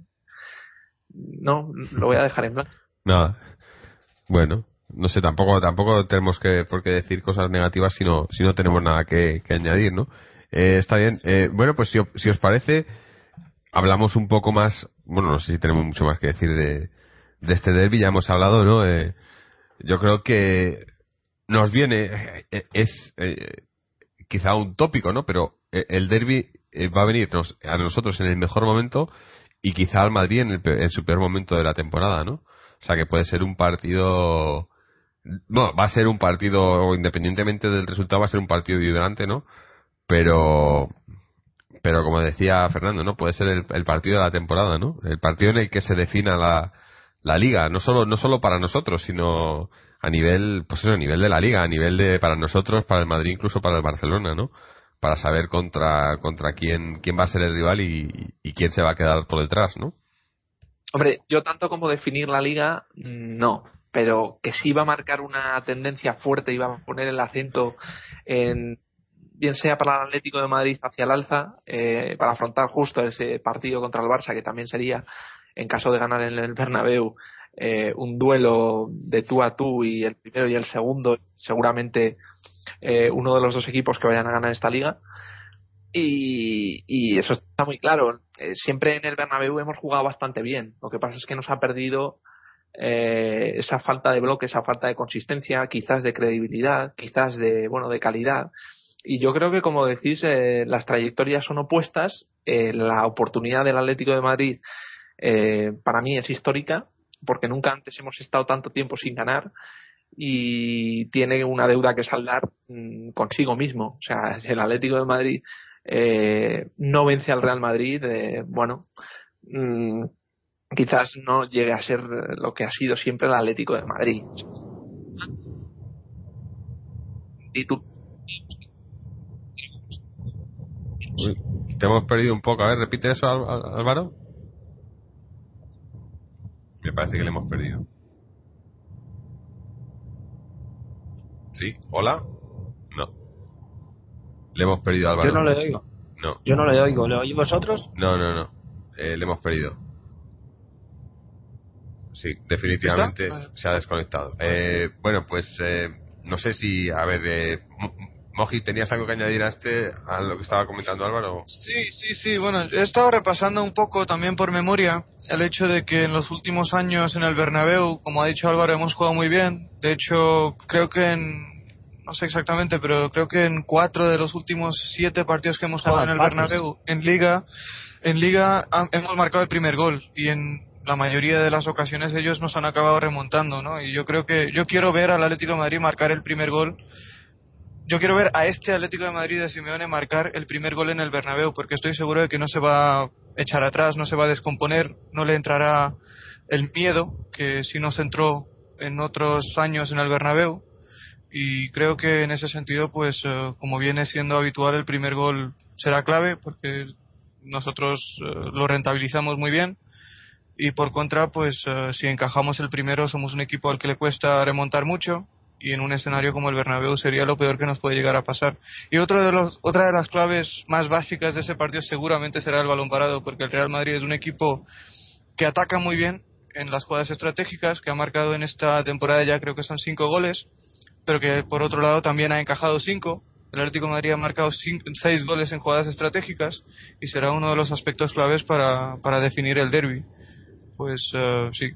no, lo voy a dejar en blanco. Nada. Bueno, no sé, tampoco tampoco tenemos que por qué decir cosas negativas si no, si no tenemos nada que añadir, ¿no? Eh, está bien. Eh, bueno, pues si, si, os parece, hablamos un poco más. Bueno, no sé si tenemos mucho más que decir de, este derby. Ya hemos hablado, ¿no? Eh, yo creo que nos viene. Eh, es eh, quizá un tópico, ¿no? Pero el derby va a venir a nosotros en el mejor momento y quizá al Madrid en, el, en su peor momento de la temporada, ¿no? O sea que puede ser un partido. No, va a ser un partido, independientemente del resultado, va a ser un partido vibrante, ¿no? Pero pero como decía Fernando, ¿no? Puede ser el, partido de la temporada, ¿no? El partido en el que se defina la, la liga, no solo no solo para nosotros, sino a nivel pues eso, a nivel de la liga, a nivel de para nosotros, para el Madrid, incluso para el Barcelona, ¿no? Para saber contra contra quién quién va a ser el rival y, y quién se va a quedar por detrás, ¿no? Hombre, yo tanto como definir la liga, no, pero que sí va a marcar una tendencia fuerte y va a poner el acento en bien sea para el Atlético de Madrid hacia el alza, eh, para afrontar justo ese partido contra el Barça, que también sería, en caso de ganar en el Bernabéu, eh, un duelo de tú a tú y el primero y el segundo, seguramente eh, uno de los dos equipos que vayan a ganar esta liga. Y, y eso está muy claro. Eh, siempre en el Bernabéu hemos jugado bastante bien. Lo que pasa es que nos ha perdido eh, esa falta de bloque, esa falta de consistencia, quizás de credibilidad, quizás de bueno de calidad y yo creo que, como decís, eh, las trayectorias son opuestas. Eh, la oportunidad del Atlético de Madrid eh, para mí es histórica, porque nunca antes hemos estado tanto tiempo sin ganar y tiene una deuda que saldar mm, consigo mismo. O sea, si el Atlético de Madrid no vence al Real Madrid, bueno, mm, quizás no llegue a ser lo que ha sido siempre el Atlético de Madrid. Y tú te hemos perdido un poco. A ver, repite eso, Álvaro. Me parece que le hemos perdido. ¿Sí? ¿Hola? No. Le hemos perdido a Álvaro. Yo no le oigo. No. Yo no le oigo. ¿Le oís vosotros? No, no, no. Eh, le hemos perdido. Sí, definitivamente se ha desconectado. Eh, bueno, pues eh, no sé si, a ver, eh, Moji, ¿tenías algo que añadir a este, a lo que estaba comentando Álvaro? Sí, sí, sí. Bueno, he estado repasando un poco también por memoria el hecho de que en los últimos años en el Bernabéu, como ha dicho Álvaro, hemos jugado muy bien. De hecho, creo que en, no sé exactamente, pero creo que en cuatro de los últimos siete partidos que hemos jugado en el Bernabéu, en Liga, en Liga hemos marcado el primer gol y en la mayoría de las ocasiones ellos nos han acabado remontando, ¿no? Y yo creo que yo quiero ver al Atlético de Madrid marcar el primer gol yo quiero ver a este Atlético de Madrid de Simeone marcar el primer gol en el Bernabéu, porque estoy seguro de que no se va a echar atrás, no se va a descomponer, no le entrará el miedo que sí nos entró en otros años en el Bernabéu. Y creo que en ese sentido, pues eh, como viene siendo habitual, el primer gol será clave, porque nosotros eh, lo rentabilizamos muy bien. Y por contra, pues eh, si encajamos el primero, somos un equipo al que le cuesta remontar mucho y en un escenario como el Bernabéu sería lo peor que nos puede llegar a pasar. Y otro de los, otra de las claves más básicas de ese partido seguramente será el balón parado, porque el Real Madrid es un equipo que ataca muy bien en las jugadas estratégicas, que ha marcado en esta temporada ya creo que son cinco goles, pero que por otro lado también ha encajado cinco. El Atlético de Madrid ha marcado seis goles en jugadas estratégicas y será uno de los aspectos claves para, para definir el derby. Pues uh, sí,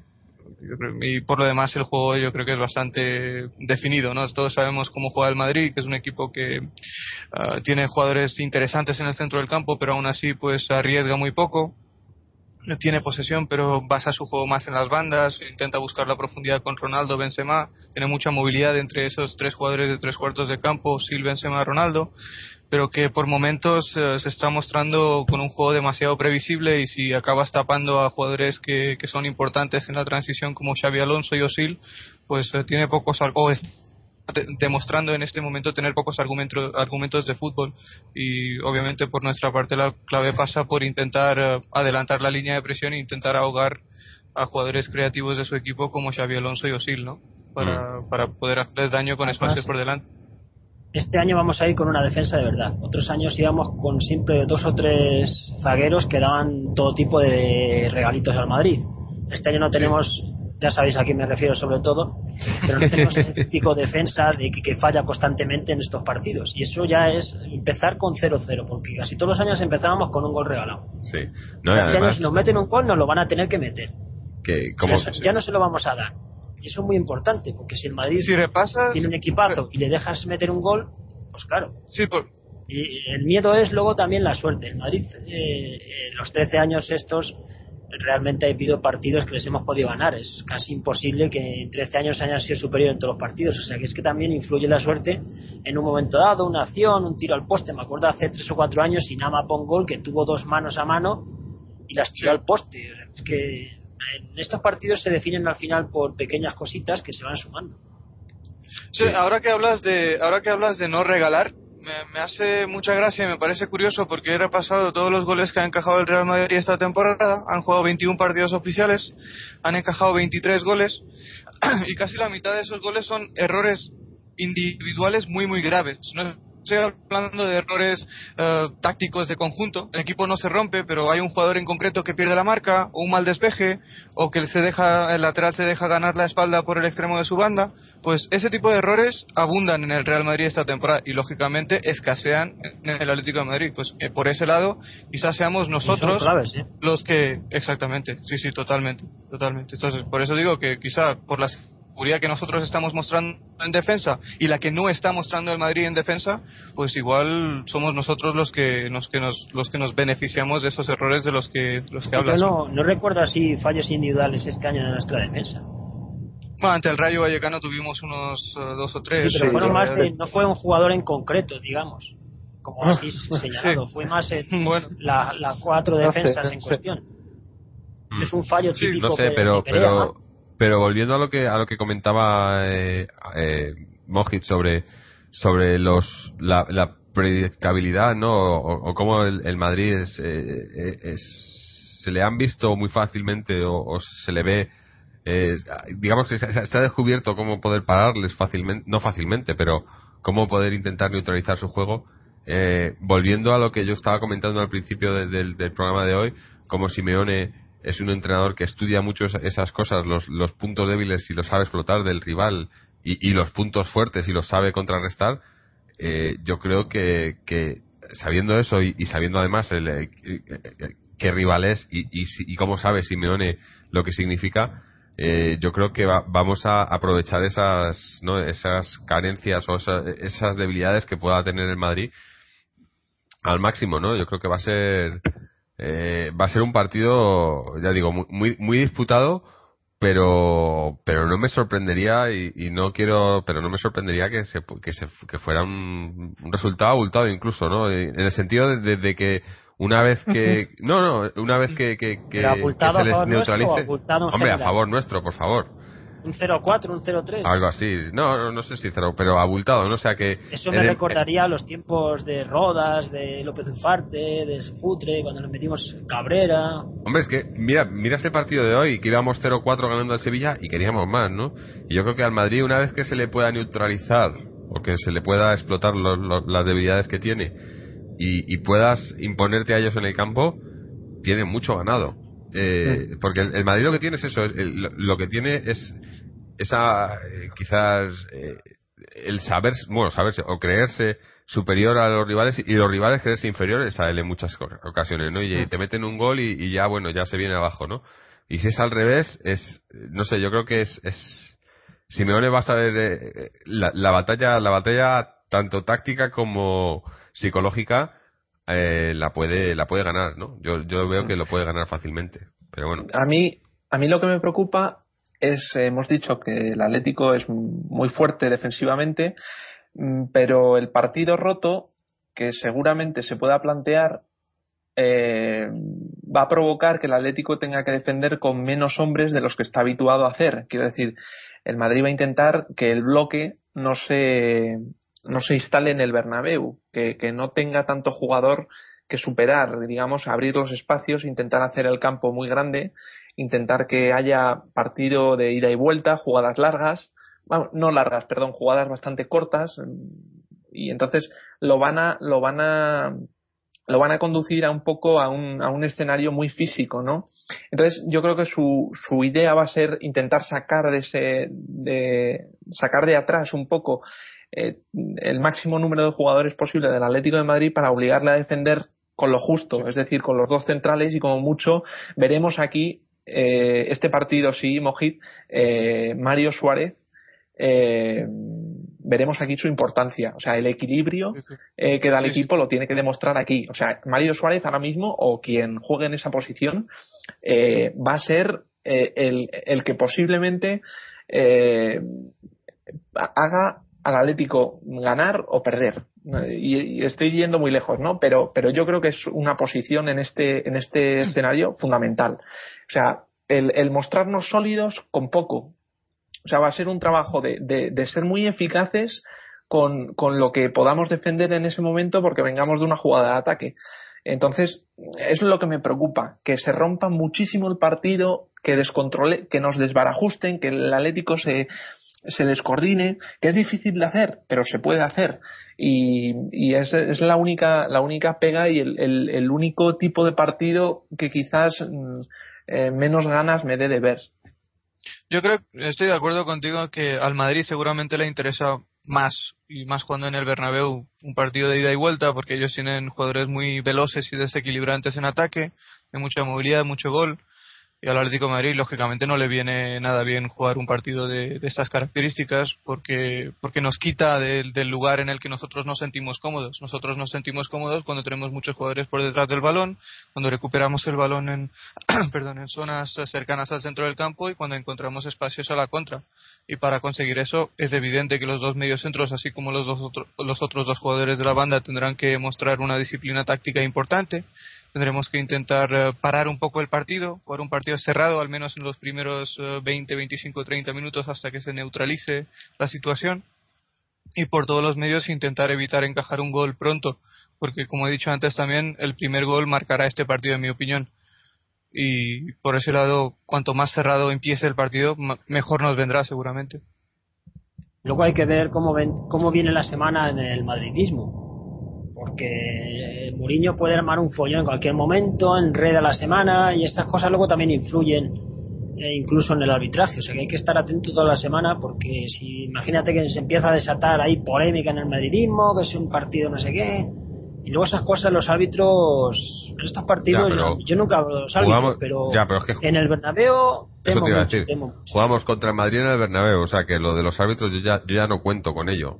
y por lo demás el juego yo creo que es bastante definido no todos sabemos cómo juega el Madrid que es un equipo que uh, tiene jugadores interesantes en el centro del campo pero aún así pues arriesga muy poco tiene posesión, pero basa su juego más en las bandas, intenta buscar la profundidad con Ronaldo, Benzema, tiene mucha movilidad entre esos tres jugadores de tres cuartos de campo, Sil, Benzema, Ronaldo, pero que por momentos eh, se está mostrando con un juego demasiado previsible y si acabas tapando a jugadores que, que son importantes en la transición como Xavi Alonso y Osil, pues eh, tiene pocos o demostrando en este momento tener pocos argumentos, argumentos de fútbol y obviamente por nuestra parte la clave pasa por intentar eh, adelantar la línea de presión e intentar ahogar a jugadores creativos de su equipo como Xavi Alonso y Osil, ¿no? Para, mm. para poder hacerles daño con espacios por delante. Este año vamos a ir con una defensa de verdad. Otros años íbamos con siempre dos o tres zagueros que daban todo tipo de regalitos al Madrid. Este año no tenemos ya sabéis a quién me refiero sobre todo, pero no tenemos ese típico defensa de que, falla constantemente en estos partidos. Y eso ya es empezar con 0-0, porque casi todos los años empezábamos con un gol regalado. Sí. No, si nos meten un gol, nos lo van a tener que meter. Que, ya no se lo vamos a dar. Y eso es muy importante, porque si el Madrid tiene un equipazo y le dejas meter un gol, pues claro. Sí, por... Y el miedo es luego también la suerte. El Madrid, eh, los 13 años estos, realmente ha habido partidos que les hemos podido ganar. Es casi imposible que en 13 años hayan sido superior en todos los partidos. O sea que es que también influye la suerte en un momento dado, una acción, un tiro al poste. Me acuerdo hace 3 o 4 años Inama Pongol que tuvo dos manos a mano y las tiró al poste. Es que en estos partidos se definen al final por pequeñas cositas que se van sumando. Sí, ahora que hablas de ahora que hablas de no regalar, me, hace mucha gracia y me parece curioso porque he repasado todos los goles que ha encajado el Real Madrid esta temporada. Han jugado 21 partidos oficiales, han encajado 23 goles y casi la mitad de esos goles son errores individuales muy, muy graves. No estoy hablando de errores eh, tácticos de conjunto. El equipo no se rompe, pero hay un jugador en concreto que pierde la marca, o un mal despeje, o que se deja, el lateral se deja ganar la espalda por el extremo de su banda. Pues ese tipo de errores abundan en el Real Madrid esta temporada y lógicamente escasean en el Atlético de Madrid. Pues eh, por ese lado, quizás seamos nosotros ¿eh? los que, exactamente, sí, sí, totalmente, totalmente. Entonces, por eso digo que quizá por las seguridad que nosotros estamos mostrando en defensa y la que no está mostrando el Madrid en defensa, pues igual somos nosotros los que nos, que nos, los que nos beneficiamos de esos errores de los que, los que hablas. no, no recuerdo así fallos individuales este año en nuestra defensa. Bueno, ante el Rayo Vallecano tuvimos unos eh, dos o tres. pero fueron más de, no fue un jugador en concreto, digamos, como así señalado, fue más las la cuatro defensas en cuestión. Es un fallo típico. No sé, pero, pero, pero volviendo a lo que a lo que comentaba eh, eh sobre sobre los la, la predicabilidad no o, cómo el, Madrid es, eh, es, se le han visto muy fácilmente o, se le ve eh, digamos que se, ha descubierto cómo poder pararles fácilmente no fácilmente pero cómo poder intentar neutralizar su juego. Eh, volviendo a lo que yo estaba comentando al principio del programa de hoy como Simeone es un entrenador que estudia mucho esas cosas, los, los puntos débiles y los sabe explotar del rival y, y los puntos fuertes y los sabe contrarrestar, eh, yo creo que, que sabiendo eso y, sabiendo además el, eh, qué rival es y, y, cómo sabe Simeone lo que significa, eh, yo creo que vamos a aprovechar esas, ¿no? esas carencias o esas, esas debilidades que pueda tener el Madrid al máximo, ¿no? Yo creo que va a ser eh, va a ser un partido, ya digo, muy, muy disputado, pero pero no me sorprendería y, no quiero pero no me sorprendería que se que, se, que fuera un, resultado abultado incluso no en el sentido de, que una vez que no no una vez que que, que, se les neutralice hombre a favor nuestro por favor un 0-4, un 0-3. Algo así. No, no, sé si cero, pero abultado, ¿no? O sea que... Eso me recordaría los tiempos de Rodas, de López Ufarte, de Futre, cuando nos metimos Cabrera. Hombre, es que mira, mira ese partido de hoy, que íbamos 0-4 ganando al Sevilla y queríamos más, ¿no? Y yo creo que al Madrid, una vez que se le pueda neutralizar, o que se le pueda explotar las debilidades que tiene, y, puedas imponerte a ellos en el campo, tiene mucho ganado. Eh, porque el, Madrid lo que tiene es eso, lo que tiene es esa eh, quizás eh, el saber, bueno, saberse o creerse superior a los rivales y los rivales creerse inferiores a él en muchas ocasiones, ¿no? Y, te meten un gol y, ya, bueno, ya se viene abajo, ¿no? Y si es al revés, es, no sé, yo creo que es, es Simeone va a saber la, la batalla, la batalla tanto táctica como psicológica eh, la puede la puede ganar, ¿no? Yo, yo veo que lo puede ganar fácilmente, pero bueno. A mí, a mí lo que me preocupa es, hemos dicho que el Atlético es muy fuerte defensivamente, mm, pero el partido roto que seguramente se pueda plantear eh, va a provocar que el Atlético tenga que defender con menos hombres de los que está habituado a hacer. Quiero decir, el Madrid va a intentar que el bloque no se, no se instale en el Bernabéu, que, no tenga tanto jugador que superar, digamos, abrir los espacios, intentar hacer el campo muy grande, intentar que haya partido de ida y vuelta, jugadas largas, no largas, perdón, jugadas bastante cortas, y entonces lo van a, lo van a, lo van a conducir a un poco a un, a un escenario muy físico, ¿no? Entonces yo creo que su, su idea va a ser intentar sacar de ese, de, sacar de atrás un poco eh, el máximo número de jugadores posible del Atlético de Madrid para obligarle a defender con lo justo, es decir, con los dos centrales y como mucho veremos aquí eh, este partido sí, Mojit, eh, Mario Suárez eh, veremos aquí su importancia. O sea, el equilibrio que da el equipo lo tiene que demostrar aquí. O sea, Mario Suárez ahora mismo o quien juegue en esa posición va a ser el, el, que posiblemente haga al Atlético ganar o perder. Y, estoy yendo muy lejos, ¿no? Pero, pero yo creo que es una posición en este, en este escenario fundamental. O sea, el, el mostrarnos sólidos con poco, o sea, va a ser un trabajo de, de, de ser muy eficaces con, con, lo que podamos defender en ese momento porque vengamos de una jugada de ataque. Entonces, es lo que me preocupa, que se rompa muchísimo el partido, que descontrole, que nos desbarajusten, que el Atlético se, se descoordine, que es difícil de hacer, pero se puede hacer. Y, y es, es, la única, la única pega y el, el, el único tipo de partido que quizás mm, eh, menos ganas me dé de ver. Yo creo, estoy de acuerdo contigo que al Madrid seguramente le interesa más y más cuando en el Bernabéu un partido de ida y vuelta porque ellos tienen jugadores muy veloces y desequilibrantes en ataque, de mucha movilidad, mucho gol y al Atlético de Madrid lógicamente no le viene nada bien jugar un partido de, de estas características porque porque nos quita del, lugar en el que nosotros nos sentimos cómodos. Nosotros nos sentimos cómodos cuando tenemos muchos jugadores por detrás del balón cuando recuperamos el balón en perdón en zonas cercanas al centro del campo y cuando encontramos espacios a la contra. Y para conseguir eso es evidente que los dos mediocentros así como los dos otro, los otros dos jugadores de la banda tendrán que mostrar una disciplina táctica importante tendremos que intentar uh, parar un poco el partido, jugar un partido cerrado, al menos en los primeros uh, 20, 25, 30 minutos hasta que se neutralice la situación. Y por todos los medios intentar evitar encajar un gol pronto, porque como he dicho antes también, el primer gol marcará este partido en mi opinión. Y por ese lado, cuanto más cerrado empiece el partido, mejor nos vendrá seguramente. Luego hay que ver cómo, ven, cómo viene la semana en el madridismo porque Mourinho puede armar un follón en cualquier momento, enreda la semana y estas cosas luego también influyen eh, incluso en el arbitraje, o sea que hay que estar atento toda la semana porque si imagínate que se empieza a desatar ahí polémica en el madridismo, que es un partido no sé qué, y luego esas cosas los árbitros en estos partidos ya, yo, yo, nunca hablo de los árbitros jugamos, pero, ya, pero es que en el Bernabéu temo mucho, decir, temo jugamos contra el Madrid en el Bernabéu o sea que lo de los árbitros yo ya, yo ya no cuento con ello.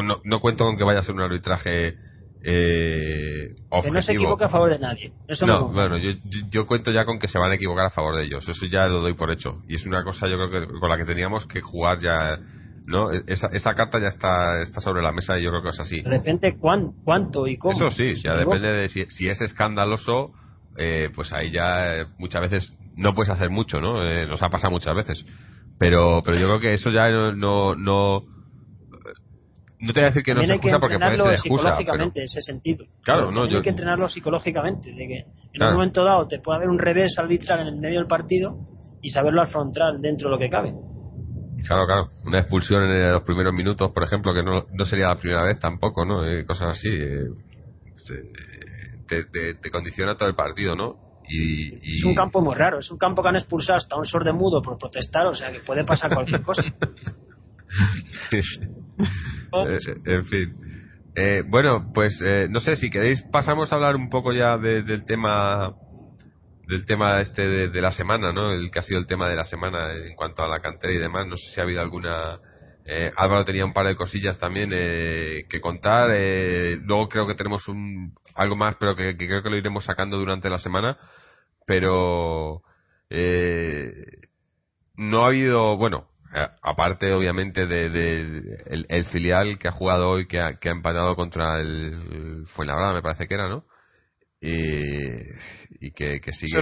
No, no cuento con que vaya a ser un arbitraje eh. Que no se equivoque a favor de nadie. Eso no, bueno, yo, yo, cuento ya con que se van a equivocar a favor de ellos. Eso ya lo doy por hecho. Y es una cosa, yo creo que con la que teníamos que jugar ya. ¿no? Esa, esa carta ya está, está sobre la mesa y yo creo que es así. Depende cuán, cuánto y cómo. Eso sí, ya depende de si, si es escandaloso, eh, pues ahí ya eh, muchas veces no puedes hacer mucho, ¿no? Eh, nos ha pasado muchas veces. Pero, pero yo creo que eso ya no, no, no no te voy a decir que no es excusa porque puede ser excusa. psicológicamente, pero... ese sentido. Claro, no, yo... Hay que entrenarlo psicológicamente, de que en claro. un momento dado te puede haber un revés arbitral en el medio del partido y saberlo afrontar dentro de lo que cabe. Claro, claro. Una expulsión en los primeros minutos, por ejemplo, que no, no sería la primera vez tampoco, ¿no? Eh, cosas así. Eh, te, te, te, condiciona todo el partido, ¿no? Y, y... Es un campo muy raro. Es un campo que han expulsado hasta un sordemudo por protestar, o sea que puede pasar cualquier cosa. en fin. Eh, bueno, pues eh, no sé si queréis pasamos a hablar un poco ya de, del tema del tema este de, la semana, ¿no? El que ha sido el tema de la semana en cuanto a la cantera y demás. No sé si ha habido alguna Eh, Álvaro tenía un par de cosillas también eh, que contar. Eh, luego creo que tenemos un, algo más, pero que, creo que lo iremos sacando durante la semana. Pero no ha habido, bueno, aparte obviamente de, el, filial que ha jugado hoy, que ha, que ha empatado contra el, Fuenlabrada, me parece que era, ¿no? Y, que, que sigue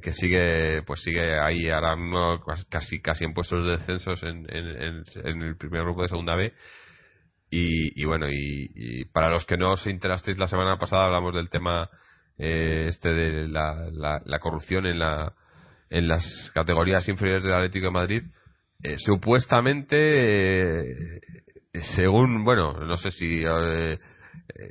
que sigue pues sigue ahí ahora mismo casi casi en puestos de descensos en, en, el primer grupo de segunda B y, bueno y, para los que no os enterasteis la semana pasada hablamos del tema eh, este de la, la, corrupción en la en las categorías inferiores del Atlético de Madrid eh, supuestamente eh, según bueno no sé si eh,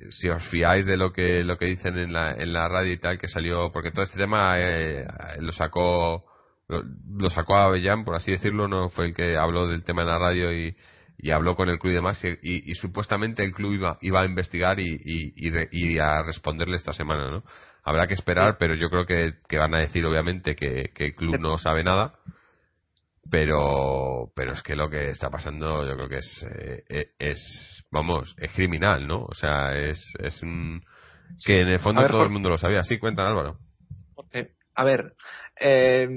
si os fiáis de lo que lo que dicen en la, en la radio y tal que salió porque todo este tema eh, lo sacó lo, sacó a Avellán por así decirlo no fue el que habló del tema en la radio y, y habló con el club y demás y, supuestamente el club iba, iba a investigar y, y, a responderle esta semana no habrá que esperar pero yo creo que, que van a decir obviamente que, que el club no sabe nada pero pero es que lo que está pasando yo creo que es eh, eh, es vamos es criminal no o sea es es un que en el fondo todo el mundo lo sabía. Sí cuenta Álvaro. A ver eh,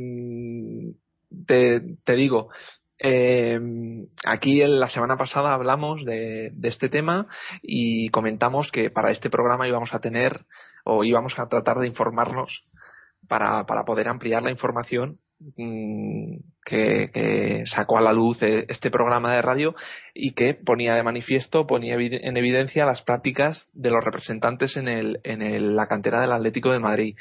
te, te digo eh, aquí la semana pasada hablamos de, este tema y comentamos que para este programa íbamos a tener o íbamos a tratar de informarnos para, poder ampliar la información Mm, que, sacó a la luz e, este programa de radio y que ponía de manifiesto, ponía en evidencia las prácticas de los representantes en, el, en la cantera del Atlético de Madrid.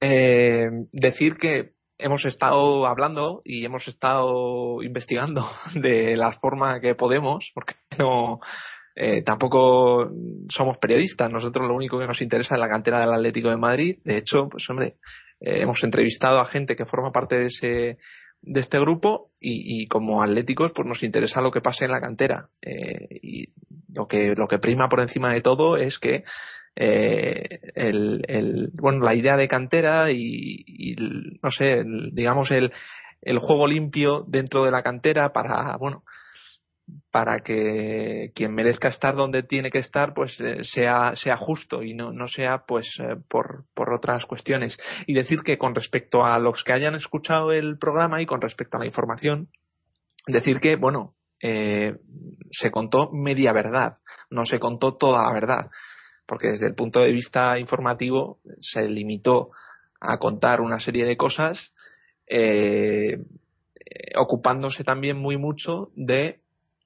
Eh, decir que hemos estado hablando y hemos estado investigando de la forma que podemos, porque no eh, tampoco somos periodistas, nosotros lo único que nos interesa es la cantera del Atlético de Madrid. De hecho, pues hombre, eh, hemos entrevistado a gente que forma parte de ese de este grupo y, como atléticos pues nos interesa lo que pase en la cantera eh, y lo que lo que prima por encima de todo es que eh, el, el, bueno la idea de cantera y, y no sé digamos el el juego limpio dentro de la cantera para bueno para que quien merezca estar donde tiene que estar pues eh, sea sea justo y no, no sea pues eh, por, por otras cuestiones. Y decir que con respecto a los que hayan escuchado el programa y con respecto a la información decir que bueno eh, se contó media verdad no se contó toda la verdad porque desde el punto de vista informativo se limitó a contar una serie de cosas ocupándose también muy mucho de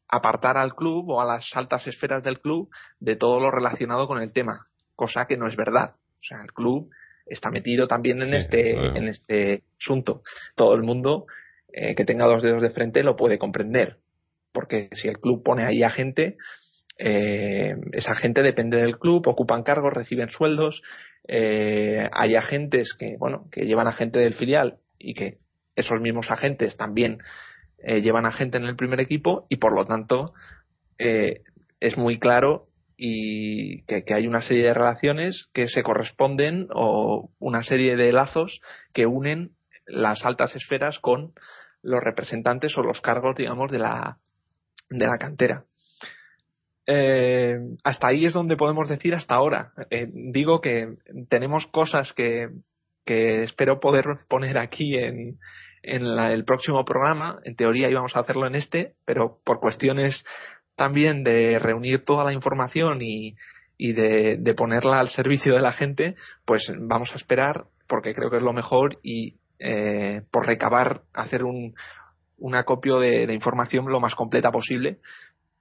apartar al club o a las altas esferas del club de todo lo relacionado con el tema, cosa que no es verdad. O sea, el club está metido también en este en este asunto. Todo el mundo eh, que tenga los dedos de frente lo puede comprender, porque si el club pone ahí a gente, eh, esa gente depende del club, ocupan cargos, reciben sueldos, eh, hay agentes que bueno que llevan a gente del filial y que esos mismos agentes también eh, llevan a gente en el primer equipo y por lo tanto eh, es muy claro y que, hay una serie de relaciones que se corresponden o una serie de lazos que unen las altas esferas con los representantes o los cargos digamos de la de la cantera eh, hasta ahí es donde podemos decir hasta ahora digo que tenemos cosas que que espero poder poner aquí en, en el próximo programa. En teoría íbamos a hacerlo en este, pero por cuestiones también de reunir toda la información y, y de, de, ponerla al servicio de la gente, pues vamos a esperar porque creo que es lo mejor y eh, por recabar hacer un, un acopio de, información lo más completa posible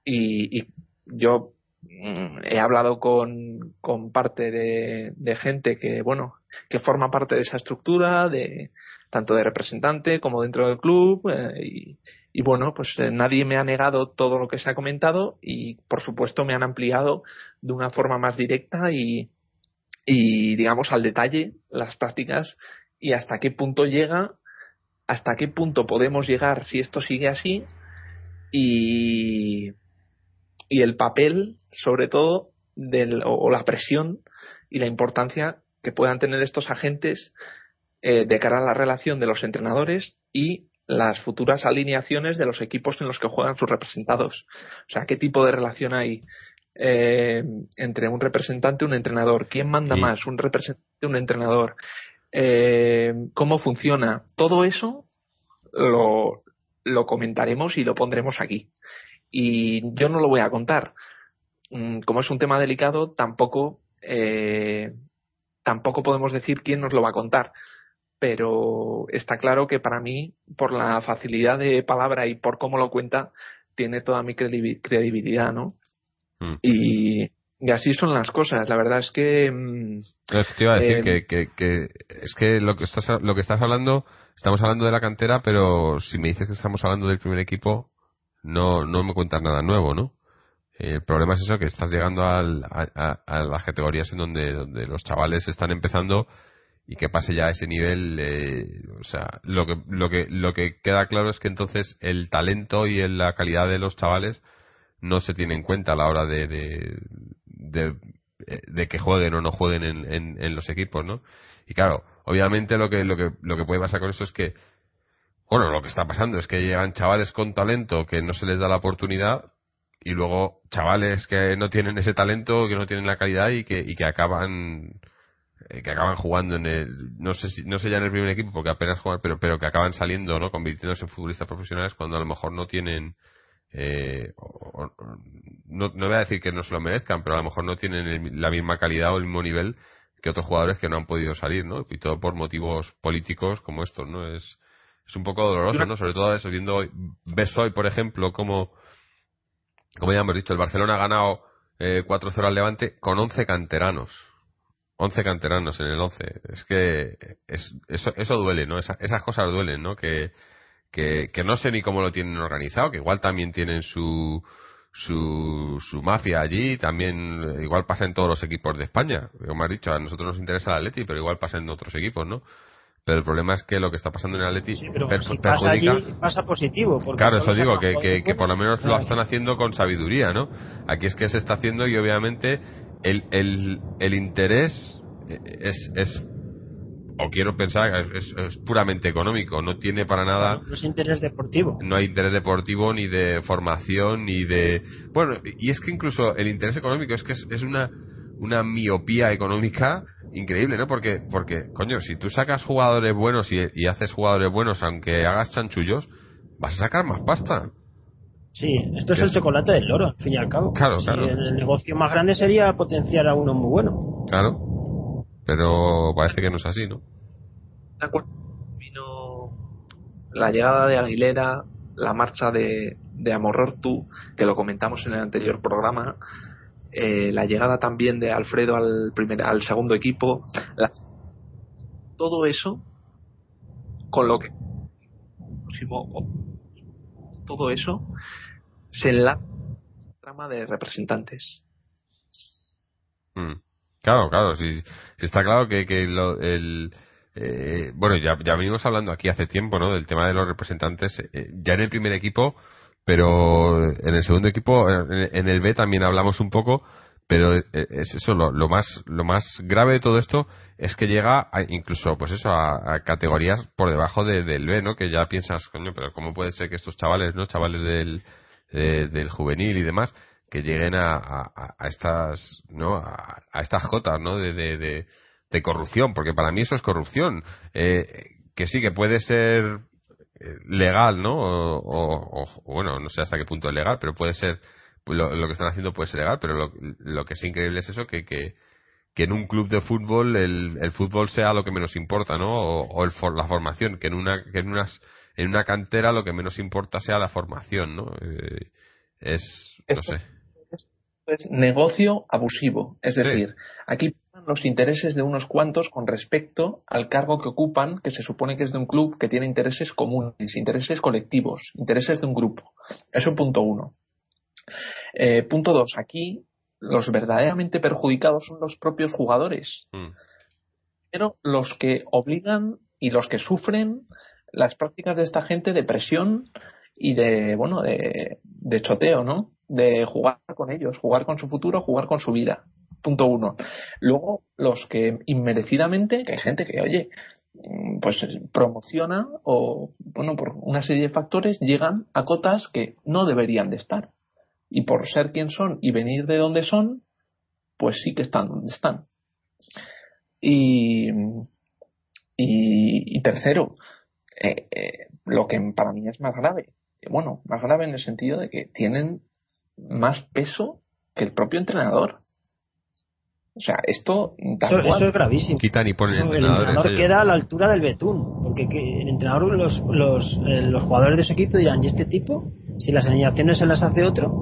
y yo mm, he hablado con, con parte de, gente que bueno que forma parte de esa estructura de, tanto de representante como dentro del club eh, y, bueno pues eh, nadie me ha negado todo lo que se ha comentado y por supuesto me han ampliado de una forma más directa y, y digamos al detalle las prácticas y hasta qué punto llega hasta qué punto podemos llegar si esto sigue así y, y el papel sobre todo del, o la presión y la importancia que puedan tener estos agentes eh, de cara a la relación de los entrenadores y las futuras alineaciones de los equipos en los que juegan sus representados. O sea, qué tipo de relación hay eh, entre un representante y un entrenador. ¿Quién manda más? ¿Un representante un entrenador? Eh, ¿Cómo funciona? Todo eso lo, lo comentaremos y lo pondremos aquí. Y yo no lo voy a contar. Mm, como es un tema delicado, tampoco, eh, tampoco podemos decir quién nos lo va a contar pero está claro que para mí, por la facilidad de palabra y por cómo lo cuenta, tiene toda mi credibilidad, ¿no? Mm. Y, así son las cosas. La verdad es que. Mm, te iba a decir eh, que, que, es que lo que estás lo que estás hablando, estamos hablando de la cantera, pero si me dices que estamos hablando del primer equipo, no no me cuentas nada nuevo, ¿no? El problema es eso que estás llegando a, a, las categorías en donde, donde los chavales están empezando y que pase ya a ese nivel eh, o sea lo que lo que lo que queda claro es que entonces el talento y la calidad de los chavales no se tiene en cuenta a la hora de de, de, que jueguen o no jueguen en, en, los equipos no y claro obviamente lo que lo que lo que puede pasar con eso es que bueno lo que está pasando es que llegan chavales con talento que no se les da la oportunidad y luego chavales que no tienen ese talento que no tienen la calidad y que y que acaban eh, que acaban jugando en el no sé si, no sé ya en el primer equipo porque apenas juegan pero pero que acaban saliendo no convirtiéndose en futbolistas profesionales cuando a lo mejor no tienen eh, no, no voy a decir que no se lo merezcan pero a lo mejor no tienen la misma calidad o el mismo nivel que otros jugadores que no han podido salir no y todo por motivos políticos como estos no es es un poco doloroso no sobre todo eso viendo hoy ves hoy por ejemplo como como ya hemos dicho el Barcelona ha ganado eh, 4-0 al Levante con 11 canteranos 11 canteranos en el 11. Es que es, eso, eso duele, ¿no? esas cosas duelen, ¿no? Que, que, que, no sé ni cómo lo tienen organizado, que igual también tienen su, su, su mafia allí, también igual pasa en todos los equipos de España. Como has dicho, a nosotros nos interesa el Atleti, pero igual pasa en otros equipos, ¿no? Pero el problema es que lo que está pasando en el Atleti sí, pero si pasa allí, pasa positivo. Claro, eso digo, que, que, que, por lo menos lo están haciendo con sabiduría, ¿no? Aquí es que se está haciendo y obviamente el, el, el interés es, es o quiero pensar es, es, puramente económico no tiene para nada no es interés deportivo no hay interés deportivo ni de formación ni de bueno y es que incluso el interés económico es que es, una una miopía económica increíble no porque porque coño si tú sacas jugadores buenos y, y haces jugadores buenos aunque hagas chanchullos vas a sacar más pasta Sí, esto es el chocolate del loro, al fin y al cabo. Claro, claro. El negocio más grande sería potenciar a uno muy bueno. Claro, pero parece que no es así, ¿no? Vino la llegada de Aguilera, la marcha de, de Amorortu, que lo comentamos en el anterior programa, eh, la llegada también de Alfredo al, primer, al segundo equipo, todo eso con lo que todo eso se la trama de representantes. Mm. Claro, claro, sí, está claro que, que el, eh, bueno, ya, ya venimos hablando aquí hace tiempo, ¿no? Del tema de los representantes, eh, ya en el primer equipo, pero en el segundo equipo, en, el B también hablamos un poco, pero eh, es eso, lo, lo, más, lo más grave de todo esto es que llega a, incluso, pues eso, a, categorías por debajo del B, ¿no? Que ya piensas, coño, pero ¿cómo puede ser que estos chavales, ¿no? Chavales del, del juvenil y demás que lleguen a, a, estas no a, estas jotas no de, de, de, corrupción porque para mí eso es corrupción eh, que sí que puede ser eh, legal no o, bueno no sé hasta qué punto es legal pero puede ser lo, lo que están haciendo puede ser legal pero lo, lo que es increíble es eso que, que que en un club de fútbol el, el fútbol sea lo que menos importa, ¿no? O, o el, la formación, que en una que en unas en una cantera lo que menos importa sea la formación, ¿no? Eh, es, no sé. es negocio abusivo. Es decir, aquí los intereses de unos cuantos con respecto al cargo que ocupan, que se supone que es de un club que tiene intereses comunes, intereses colectivos, intereses de un grupo. Eso es punto uno. Eh, punto dos. Aquí los verdaderamente perjudicados son los propios jugadores. Mm. Pero los que obligan y los que sufren las prácticas de esta gente de presión y de, bueno, de, de choteo, ¿no? De jugar con ellos, jugar con su futuro, jugar con su vida. Punto uno. Luego, los que inmerecidamente, que hay gente que, oye, mm, pues promociona o, bueno, por una serie de factores llegan a cotas que no deberían de estar. Y por ser quien son y venir de donde son, pues sí que están donde están. Y, y, tercero, eh, eh, lo que para mí es más grave, bueno, más grave en el sentido de que tienen más peso que el propio entrenador. O sea, esto eso, es gravísimo. Quitan y ponen el entrenador. queda a la altura del betún, porque el entrenador, los, los, eh, los jugadores de su equipo dirán, ¿y este tipo? Si las alineaciones se las hace otro.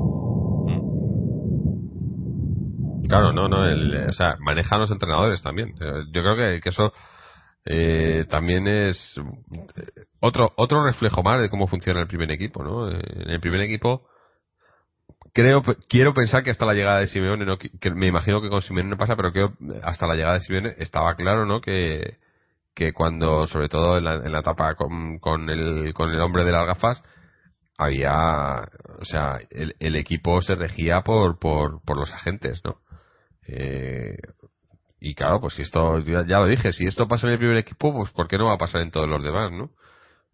Claro, no, no, o sea, manejan los entrenadores también. Eh, yo creo que, que eso eh, también es otro otro reflejo más de cómo funciona el primer equipo, ¿no? En el primer equipo creo quiero pensar que hasta la llegada de Simeone no, que me imagino que con Simeone no pasa pero que hasta la llegada de Simeone estaba claro no que, que cuando sobre todo en la, en la etapa con, con, el con el hombre de las gafas había o sea el, el equipo se regía por, por por los agentes no eh, y claro pues si esto ya, lo dije si esto pasa en el primer equipo pues por qué no va a pasar en todos los demás no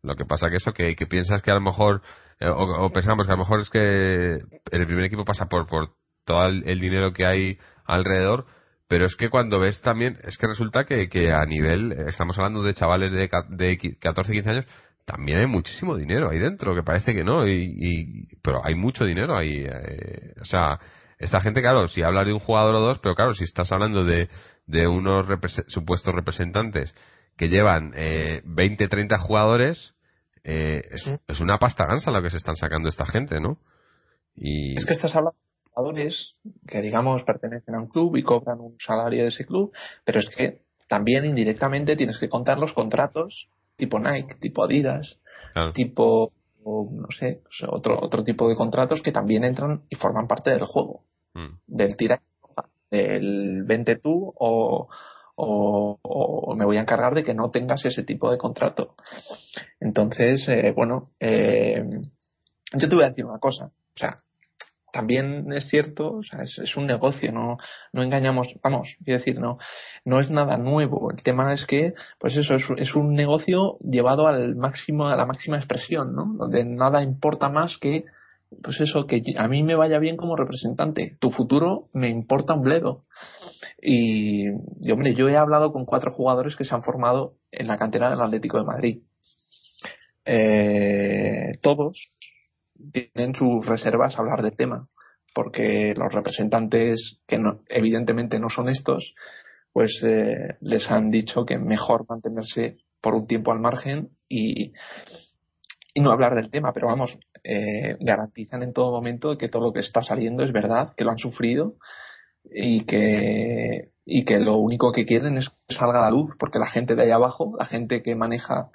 lo que pasa que eso que piensas que a lo mejor eh, o, pensamos que a lo mejor es que el primer equipo pasa por, por todo el, dinero que hay alrededor, pero es que cuando ves también, es que resulta que, que a nivel, estamos hablando de chavales de, de 14, 15 años, también hay muchísimo dinero ahí dentro, que parece que no, y, pero hay mucho dinero ahí. Eh, o sea, esta gente, claro, si hablas de un jugador o dos, pero claro, si estás hablando de, de unos supuestos representantes que llevan eh, 20, 30 jugadores, eh, es, una pasta gansa lo que se están sacando esta gente, ¿no? Y... Es que estás hablando de jugadores que, digamos, pertenecen a un club y cobran un salario de ese club, pero es que también indirectamente tienes que contar los contratos tipo Nike, tipo Adidas, tipo, no sé, otro, otro tipo de contratos que también entran y forman parte del juego, mm. del tira, del vente tú o, o, me voy a encargar de que no tengas ese tipo de contrato. Entonces, eh, bueno, eh, yo te voy a decir una cosa. O sea, también es cierto, o sea, es, un negocio, no, no engañamos, vamos, quiero decir, no, no es nada nuevo. El tema es que, pues eso, es, es, un negocio llevado al máximo, a la máxima expresión, ¿no? Donde nada importa más que, pues eso, que a mí me vaya bien como representante. Tu futuro me importa un bledo. Y, hombre, yo he hablado con cuatro jugadores que se han formado en la cantera del Atlético de Madrid. Eh, todos tienen sus reservas a hablar del tema, porque los representantes que evidentemente no son estos, pues eh, les han dicho que mejor mantenerse por un tiempo al margen y, y no hablar del tema, pero vamos, eh, garantizan en todo momento que todo lo que está saliendo es verdad, que lo han sufrido y que, y que lo único que quieren es que salga a la luz, porque la gente de ahí abajo, la gente que maneja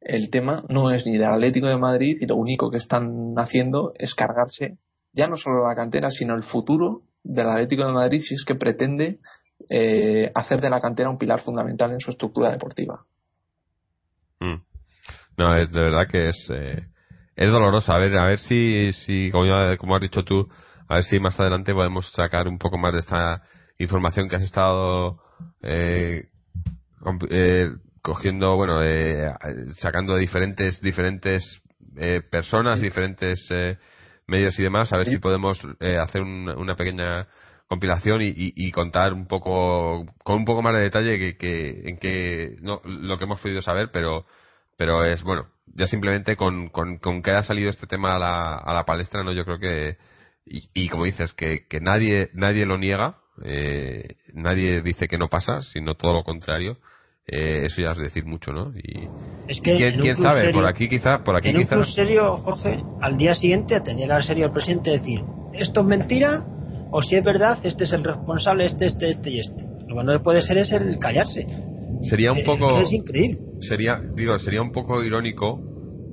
el tema, no es ni del Atlético de Madrid y lo único que están haciendo es cargarse ya no solo la cantera, sino el futuro del Atlético de Madrid si es que pretende eh, hacer de la cantera un pilar fundamental en su estructura deportiva. Mm. No, de verdad que es, eh, es doloroso. A ver, a ver si, si como, como has dicho tú, a ver si más adelante podemos sacar un poco más de esta información que has estado eh, eh, cogiendo, bueno, eh, sacando de diferentes, diferentes personas, diferentes medios y demás, a ver si podemos hacer una pequeña compilación y, contar un poco, con un poco más de detalle que, en que no, lo que hemos podido saber, pero, pero es, bueno, ya simplemente con, con, con que haya salido este tema a la, a la palestra, no, yo creo que, y, como dices, que, que nadie, nadie lo niega, eh, nadie dice que no pasa, sino todo lo contrario. Eh, eso ya es decir mucho, ¿no? Y, es que quién, sabe, por aquí quizá, por aquí en quizá. un serio, Jorge, al día siguiente atender al serio al presidente y decir, esto es mentira, o si es verdad, este es el responsable, este, este, este y este. Lo que no puede ser es el callarse. Sería un poco. Es, increíble. Sería, digo, sería un poco irónico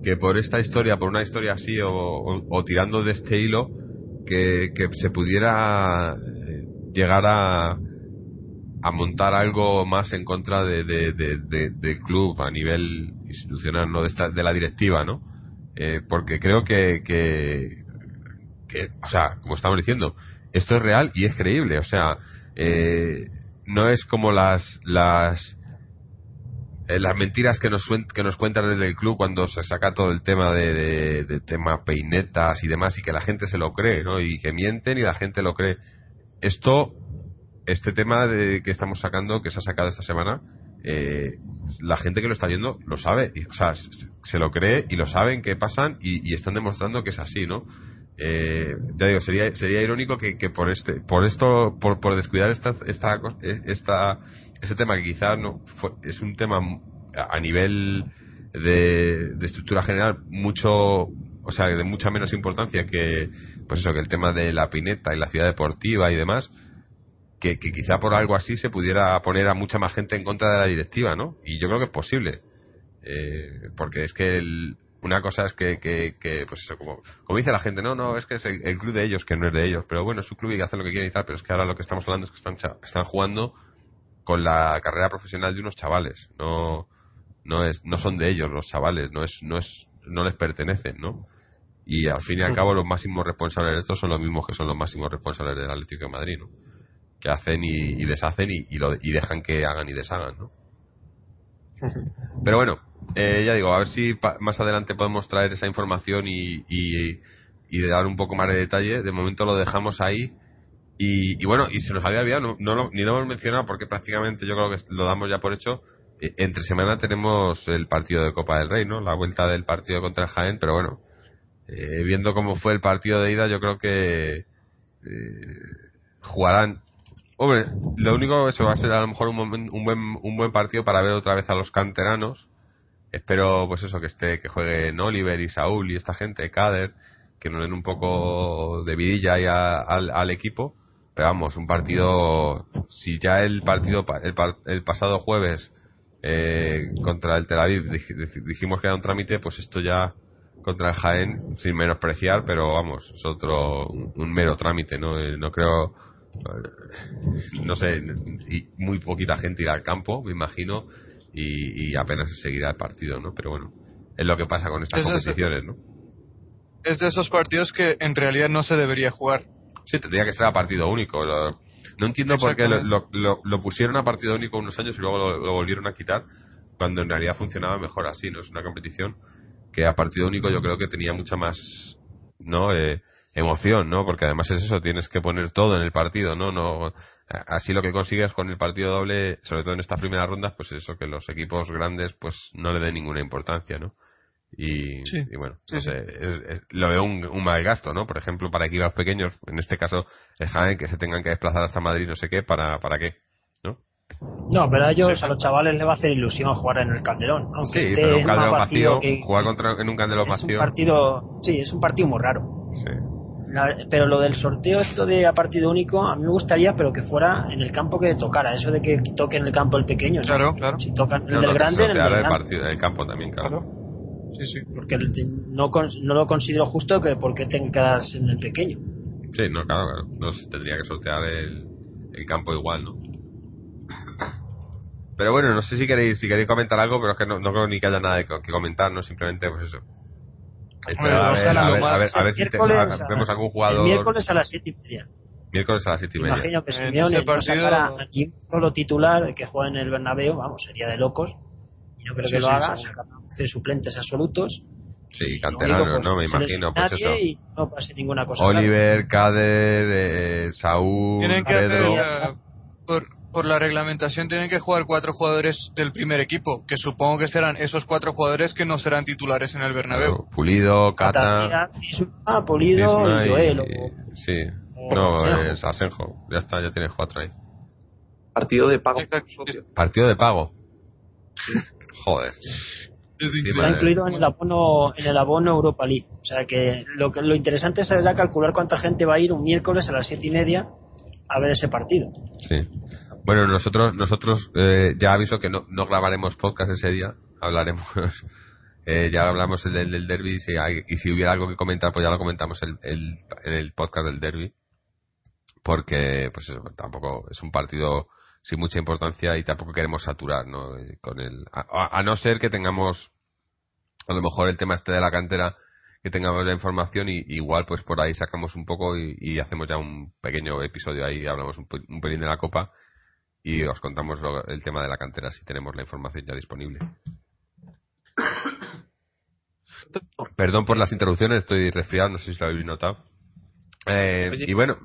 que por esta historia, por una historia así, o, o tirando de este hilo, que, se pudiera eh, llegar a, a montar algo más en contra de, del club a nivel institucional, no de, esta, de la directiva, ¿no? Eh, porque creo que, que, o sea, como estamos diciendo, esto es real y es creíble, o sea, eh, no es como las, las eh, las mentiras que nos, que nos cuentan desde el club cuando se saca todo el tema de, de, tema peinetas y demás y que la gente se lo cree, ¿no? Y que mienten y la gente lo cree. Esto, este tema de que estamos sacando, que se ha sacado esta semana, eh, la gente que lo está viendo lo sabe, o sea, se, lo cree y lo saben que pasan y, están demostrando que es así, ¿no? Eh, ya digo, sería, sería irónico que, que por este, por esto, por, por descuidar esta, esta, esta ese tema que quizás no es un tema a nivel de, estructura general mucho o sea de mucha menos importancia que pues eso que el tema de la pineta y la ciudad deportiva y demás que, quizá por algo así se pudiera poner a mucha más gente en contra de la directiva no y yo creo que es posible eh, porque es que una cosa es que, que, pues eso como, como dice la gente no no es que es el, club de ellos que no es de ellos pero bueno es su club y que hacen lo que quieren y tal pero es que ahora lo que estamos hablando es que están están jugando con la carrera profesional de unos chavales. No, no, es, no son de ellos los chavales, no, es, no, es, no les pertenecen, ¿no? Y al fin y al cabo los máximos responsables de esto son los mismos que son los máximos responsables del Atlético de Madrid, ¿no? Que hacen y, deshacen y, y, lo, y dejan que hagan y deshagan, ¿no? Pero bueno, eh, ya digo, a ver si más adelante podemos traer esa información y, y, y dar un poco más de detalle. De momento lo dejamos ahí y, bueno, y se nos había olvidado, no, ni lo hemos mencionado porque prácticamente yo creo que lo damos ya por hecho. Eh, entre semana tenemos el partido de Copa del Rey, ¿no? La vuelta del partido contra el Jaén, pero bueno, eh, viendo cómo fue el partido de ida, yo creo que eh, jugarán. Hombre, lo único eso va a ser a lo mejor un, un, buen, un buen partido para ver otra vez a los canteranos. Espero, pues eso, que esté, que jueguen Oliver y Saúl y esta gente, Kader, que nos den un poco de vidilla ahí al equipo pero vamos, un partido, si ya el partido, el, pasado jueves eh, contra el Tel Aviv dijimos que era un trámite, pues esto ya contra el Jaén, sin menospreciar, pero vamos, es otro, un, mero trámite, ¿no? Eh, no creo, eh, no sé, y muy poquita gente irá al campo, me imagino, y, apenas se seguirá el partido, ¿no? Pero bueno, es lo que pasa con estas competiciones, ¿no? Es de esos partidos que en realidad no se debería jugar Sí, tendría que ser a partido único. no entiendo por qué lo, lo, pusieron a partido único unos años y luego lo, volvieron a quitar cuando en realidad funcionaba mejor así, ¿no? Es una competición que a partido único yo creo que tenía mucha más, ¿no? Eh, emoción, ¿no? Porque además es eso, tienes que poner todo en el partido, ¿no? no Así lo que consigues con el partido doble, sobre todo en estas primeras rondas, pues eso, que los equipos grandes pues no le den ninguna importancia, ¿no? Y, bueno, lo veo un, mal gasto, ¿no? Por ejemplo, para equipos pequeños, en este caso el Jaén, que se tengan que desplazar hasta Madrid, no sé qué, ¿para, para qué? ¿No? No, pero a ellos, a los chavales les va a hacer ilusión jugar en el Calderón. Aunque sí, pero un Calderón vacío, jugar contra, en un Calderón vacío. Un partido, sí, es un partido muy raro. Sí. pero lo del sorteo, esto de a partido único, a mí me gustaría, pero que fuera en el campo que tocara. Eso de que toque en el campo el pequeño. Claro, claro. Si tocan el del grande, en el, del Partido, el campo también, claro. Sí, sí. Porque no, no lo considero justo que porque tenga que quedarse en el pequeño. Sí, no, claro, claro. No tendría que sortear el, el campo igual, ¿no? Pero bueno, no sé si queréis si queréis comentar algo, pero es que no, no creo ni que haya nada que, comentar, ¿no? Simplemente, pues eso. Espera, a, ver, a, ver, a, ver, a ver, si vemos algún jugador. El miércoles a las siete y media. Miércoles a las siete y media. Imagino que Simeone no sacara aquí solo titular que juega en el Bernabéu, vamos, sería de locos. Y no creo que lo haga, de suplentes absolutos. Sí, canteranos, ¿no? Me imagino, pues eso. Y no pase ninguna cosa. Oliver, Kader, eh, Saúl, tienen que Pedro. Eh, por, por la reglamentación tienen que jugar cuatro jugadores del primer equipo, que supongo que serán esos cuatro jugadores que no serán titulares en el Bernabéu. Pulido, Cata, ah, Pulido y Joel. sí, no, es Asenjo. Ya está, ya tienes cuatro ahí. Partido de pago. Partido de pago. Joder. Está incluido en el abono en el abono Europa League. O sea que lo que lo interesante es calcular cuánta gente va a ir un miércoles a las siete y media a ver ese partido. Sí. Bueno, nosotros nosotros eh, ya aviso que no, no grabaremos podcast ese día. Hablaremos. Eh, ya hablamos del, del derby y si, hubiera algo que comentar, pues ya lo comentamos el, el, en el podcast del derby. Porque, pues tampoco es un partido sin mucha importancia y tampoco queremos saturar ¿no? Eh, con el a, no ser que tengamos a lo mejor el tema este de la cantera que tengamos la información y igual pues por ahí sacamos un poco y, hacemos ya un pequeño episodio ahí hablamos un, pelín de la copa y os contamos el tema de la cantera si tenemos la información ya disponible. Perdón por las interrupciones, estoy resfriado, no sé si lo habéis notado. Eh, y bueno,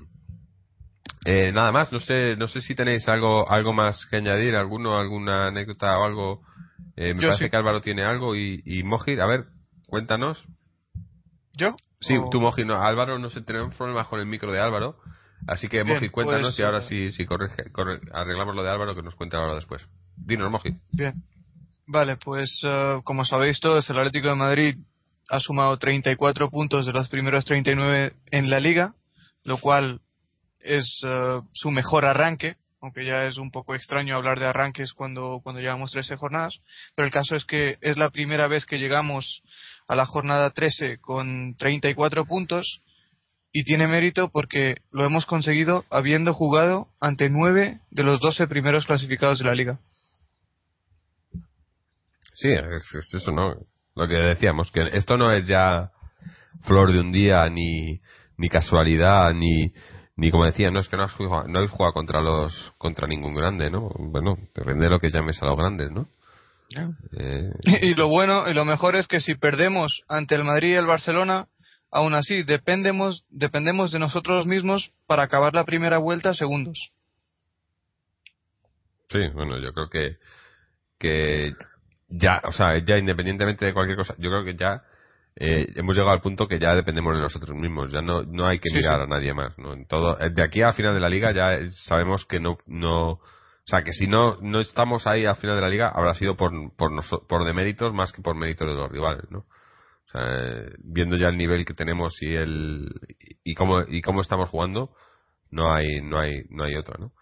eh, nada más, no sé, no sé si tenéis algo, algo más que añadir, alguno, alguna anécdota o algo. Eh, me parece que Álvaro tiene algo y, y a ver, cuéntanos. ¿Yo? Sí, tú Moji, no, Álvaro, no sé, tenemos problemas con el micro de Álvaro. Así que Moji, cuéntanos pues, y ahora sí, sí corrige, arreglamos lo de Álvaro que nos cuente Álvaro después. Dinos, Moji. Bien. Vale, pues como sabéis todos, el Atlético de Madrid ha sumado 34 puntos de los primeros 39 en la liga, lo cual es eh, su mejor arranque, aunque ya es un poco extraño hablar de arranques cuando, cuando llevamos 13 jornadas, pero el caso es que es la primera vez que llegamos a la jornada 13 con 34 puntos y tiene mérito porque lo hemos conseguido habiendo jugado ante 9 de los 12 primeros clasificados de la liga. Sí, es eso, ¿no? lo que decíamos, que esto no es ya flor de un día, ni, ni casualidad, ni, ni como decía, no es que no has jugado, no jugado contra los contra ningún grande, ¿no? Bueno, depende de lo que llames a los grandes, ¿no? Eh, y lo bueno y lo mejor es que si perdemos ante el Madrid y el Barcelona, aún así dependemos dependemos de nosotros mismos para acabar la primera vuelta segundos. Sí, bueno, yo creo que que ya, o sea, ya independientemente de cualquier cosa, yo creo que ya eh, hemos llegado al punto que ya dependemos de nosotros mismos, ya no, no hay que mirar a nadie más, ¿no? En todo, eh, de aquí a final de la liga ya sabemos que no, no, o sea, que si no, no estamos ahí a final de la liga habrá sido por, por, por deméritos más que por méritos de los rivales, ¿no? O sea, viendo ya el nivel que tenemos y el, y cómo, y cómo estamos jugando, no hay, no hay, no hay otra, ¿no?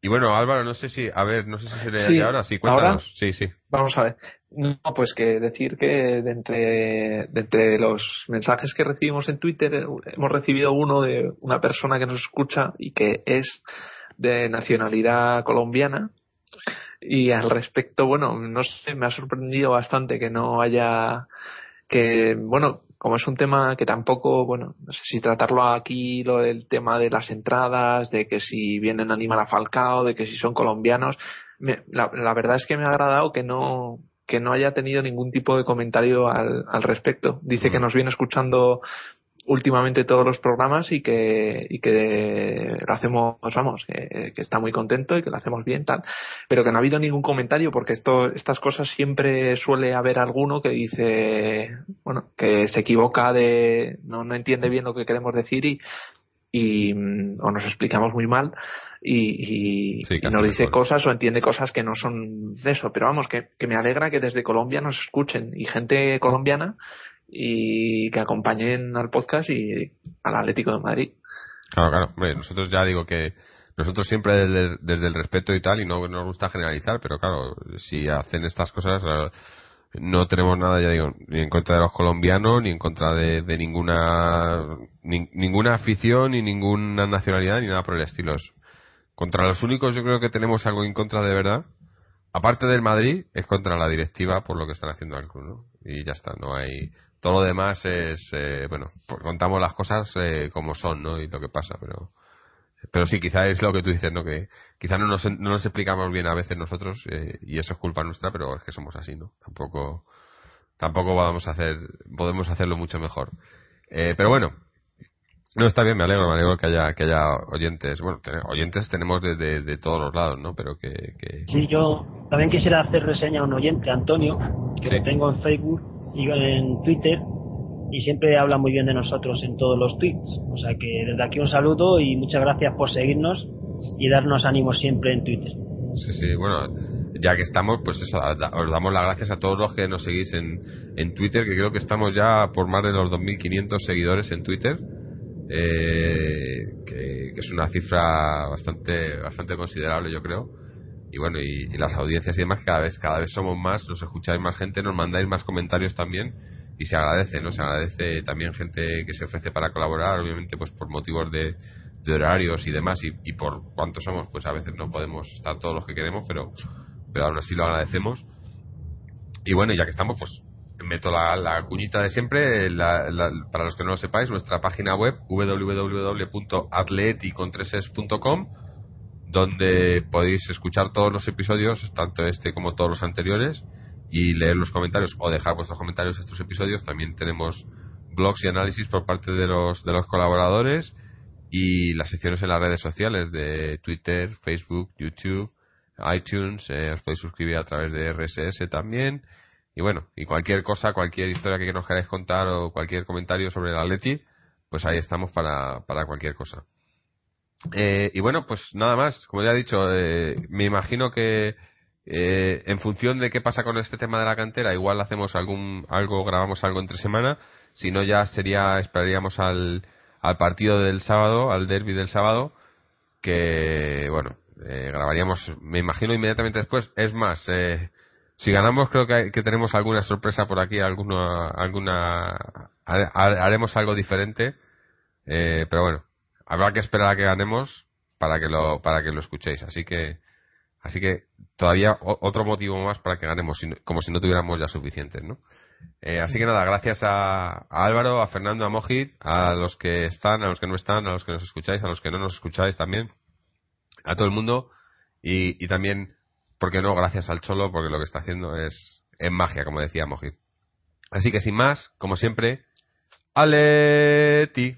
Y bueno, Álvaro, no sé si, a ver, no sé si se le sí, ahora, sí, cuéntanos. Sí, sí. Vamos a ver. No, pues que decir que de entre, entre los mensajes que recibimos en Twitter, eh, hemos recibido uno de una persona que nos escucha y que es de nacionalidad colombiana. Y al respecto, bueno, no sé, me ha sorprendido bastante que no haya, que, bueno, como es un tema que tampoco, bueno, no sé si tratarlo aquí, lo del tema de las entradas, de que si vienen a animar a Falcao, de que si son colombianos, la, la, verdad es que me ha agradado que no que no haya tenido ningún tipo de comentario al, al respecto. Dice que nos viene escuchando últimamente todos los programas y que, y que lo hacemos, vamos, que, está muy contento y que lo hacemos bien, tal. Pero que no ha habido ningún comentario porque esto, estas cosas siempre suele haber alguno que dice, bueno, que se equivoca de, no, no entiende bien lo que queremos decir y, y mm, o nos explicamos muy mal y, y, nos dice cosas o entiende cosas que no son de eso. Pero vamos, que, que me alegra que desde Colombia nos escuchen y gente colombiana y que acompañen al podcast y al Atlético de Madrid. Claro, claro. Hombre, nosotros ya digo que nosotros siempre desde, el respeto y tal, y no nos gusta generalizar, pero claro, si hacen estas cosas, no tenemos nada, ya digo, ni en contra de los colombianos, ni en contra de, ninguna ninguna afición, ni ninguna nacionalidad, ni nada por el estilo. Contra los únicos yo creo que tenemos algo en contra de verdad, aparte del Madrid, es contra la directiva por lo que están haciendo al club, ¿no? Y ya está, no hay todo lo demás es, eh, bueno, pues contamos las cosas eh, como son, ¿no? Y lo que pasa, pero pero sí, quizá es lo que tú dices, ¿no? Que quizá no nos, no nos explicamos bien a veces nosotros eh, y eso es culpa nuestra, pero es que somos así, ¿no? Tampoco tampoco vamos a hacer podemos hacerlo mucho mejor. pero bueno, no está bien, me alegro, me alegro que haya que haya oyentes, bueno, oyentes tenemos de, de, todos los lados, ¿no? Pero que, que, sí, yo también quisiera hacer reseña a un oyente, Antonio, que lo tengo en Facebook y en Twitter y siempre habla muy bien de nosotros en todos los tweets. O sea que desde aquí un saludo y muchas gracias por seguirnos y darnos ánimo siempre en Twitter. Sí, sí, bueno, ya que estamos, pues eso, os damos las gracias a todos los que nos seguís en, en Twitter, que creo que estamos ya por más de los 2.500 seguidores en Twitter, eh, que, es una cifra bastante, bastante considerable, yo creo. Y bueno y, las audiencias y demás cada vez cada vez somos más nos escucháis más gente nos mandáis más comentarios también y se agradece no se agradece también gente que se ofrece para colaborar obviamente pues por motivos de, horarios y demás y, por cuántos somos pues a veces no podemos estar todos los que queremos pero pero aún así lo agradecemos. Y bueno ya que estamos pues meto la, la cuñita de siempre para los que no lo sepáis nuestra página web www.atleticontreses.com donde podéis escuchar todos los episodios, tanto este como todos los anteriores, y leer los comentarios o dejar vuestros comentarios a estos episodios. También tenemos blogs y análisis por parte de los, de los colaboradores y las secciones en las redes sociales de Twitter, Facebook, YouTube, iTunes, eh, os podéis suscribir a través de RSS también. Y bueno, y cualquier cosa, cualquier historia que nos queráis contar o cualquier comentario sobre el Atleti, pues ahí estamos para, para cualquier cosa. Eh, y bueno, pues nada más, como ya he dicho, eh, me imagino que eh, en función de qué pasa con este tema de la cantera, igual hacemos algún algo, grabamos algo entre semana, si no ya sería, esperaríamos al, al partido del sábado, al derby del sábado, que bueno, eh, grabaríamos, me imagino, inmediatamente después. Es más, eh, si ganamos creo que, que, tenemos alguna sorpresa por aquí, alguna, alguna haremos algo diferente, eh, pero bueno, habrá que esperar a que ganemos para que lo para que lo escuchéis. Así que así que todavía otro motivo más para que ganemos, como si no tuviéramos ya suficientes, ¿no? Eh, así que nada, gracias a, a, Álvaro, a Fernando, a Mojit, a los que están, a los que no están, a los que nos escucháis, a los que no nos escucháis también, a todo el mundo y, y también, ¿por qué no? Gracias al Cholo, porque lo que está haciendo es, es magia, como decía Mojit. Así que sin más, como siempre, Aleti.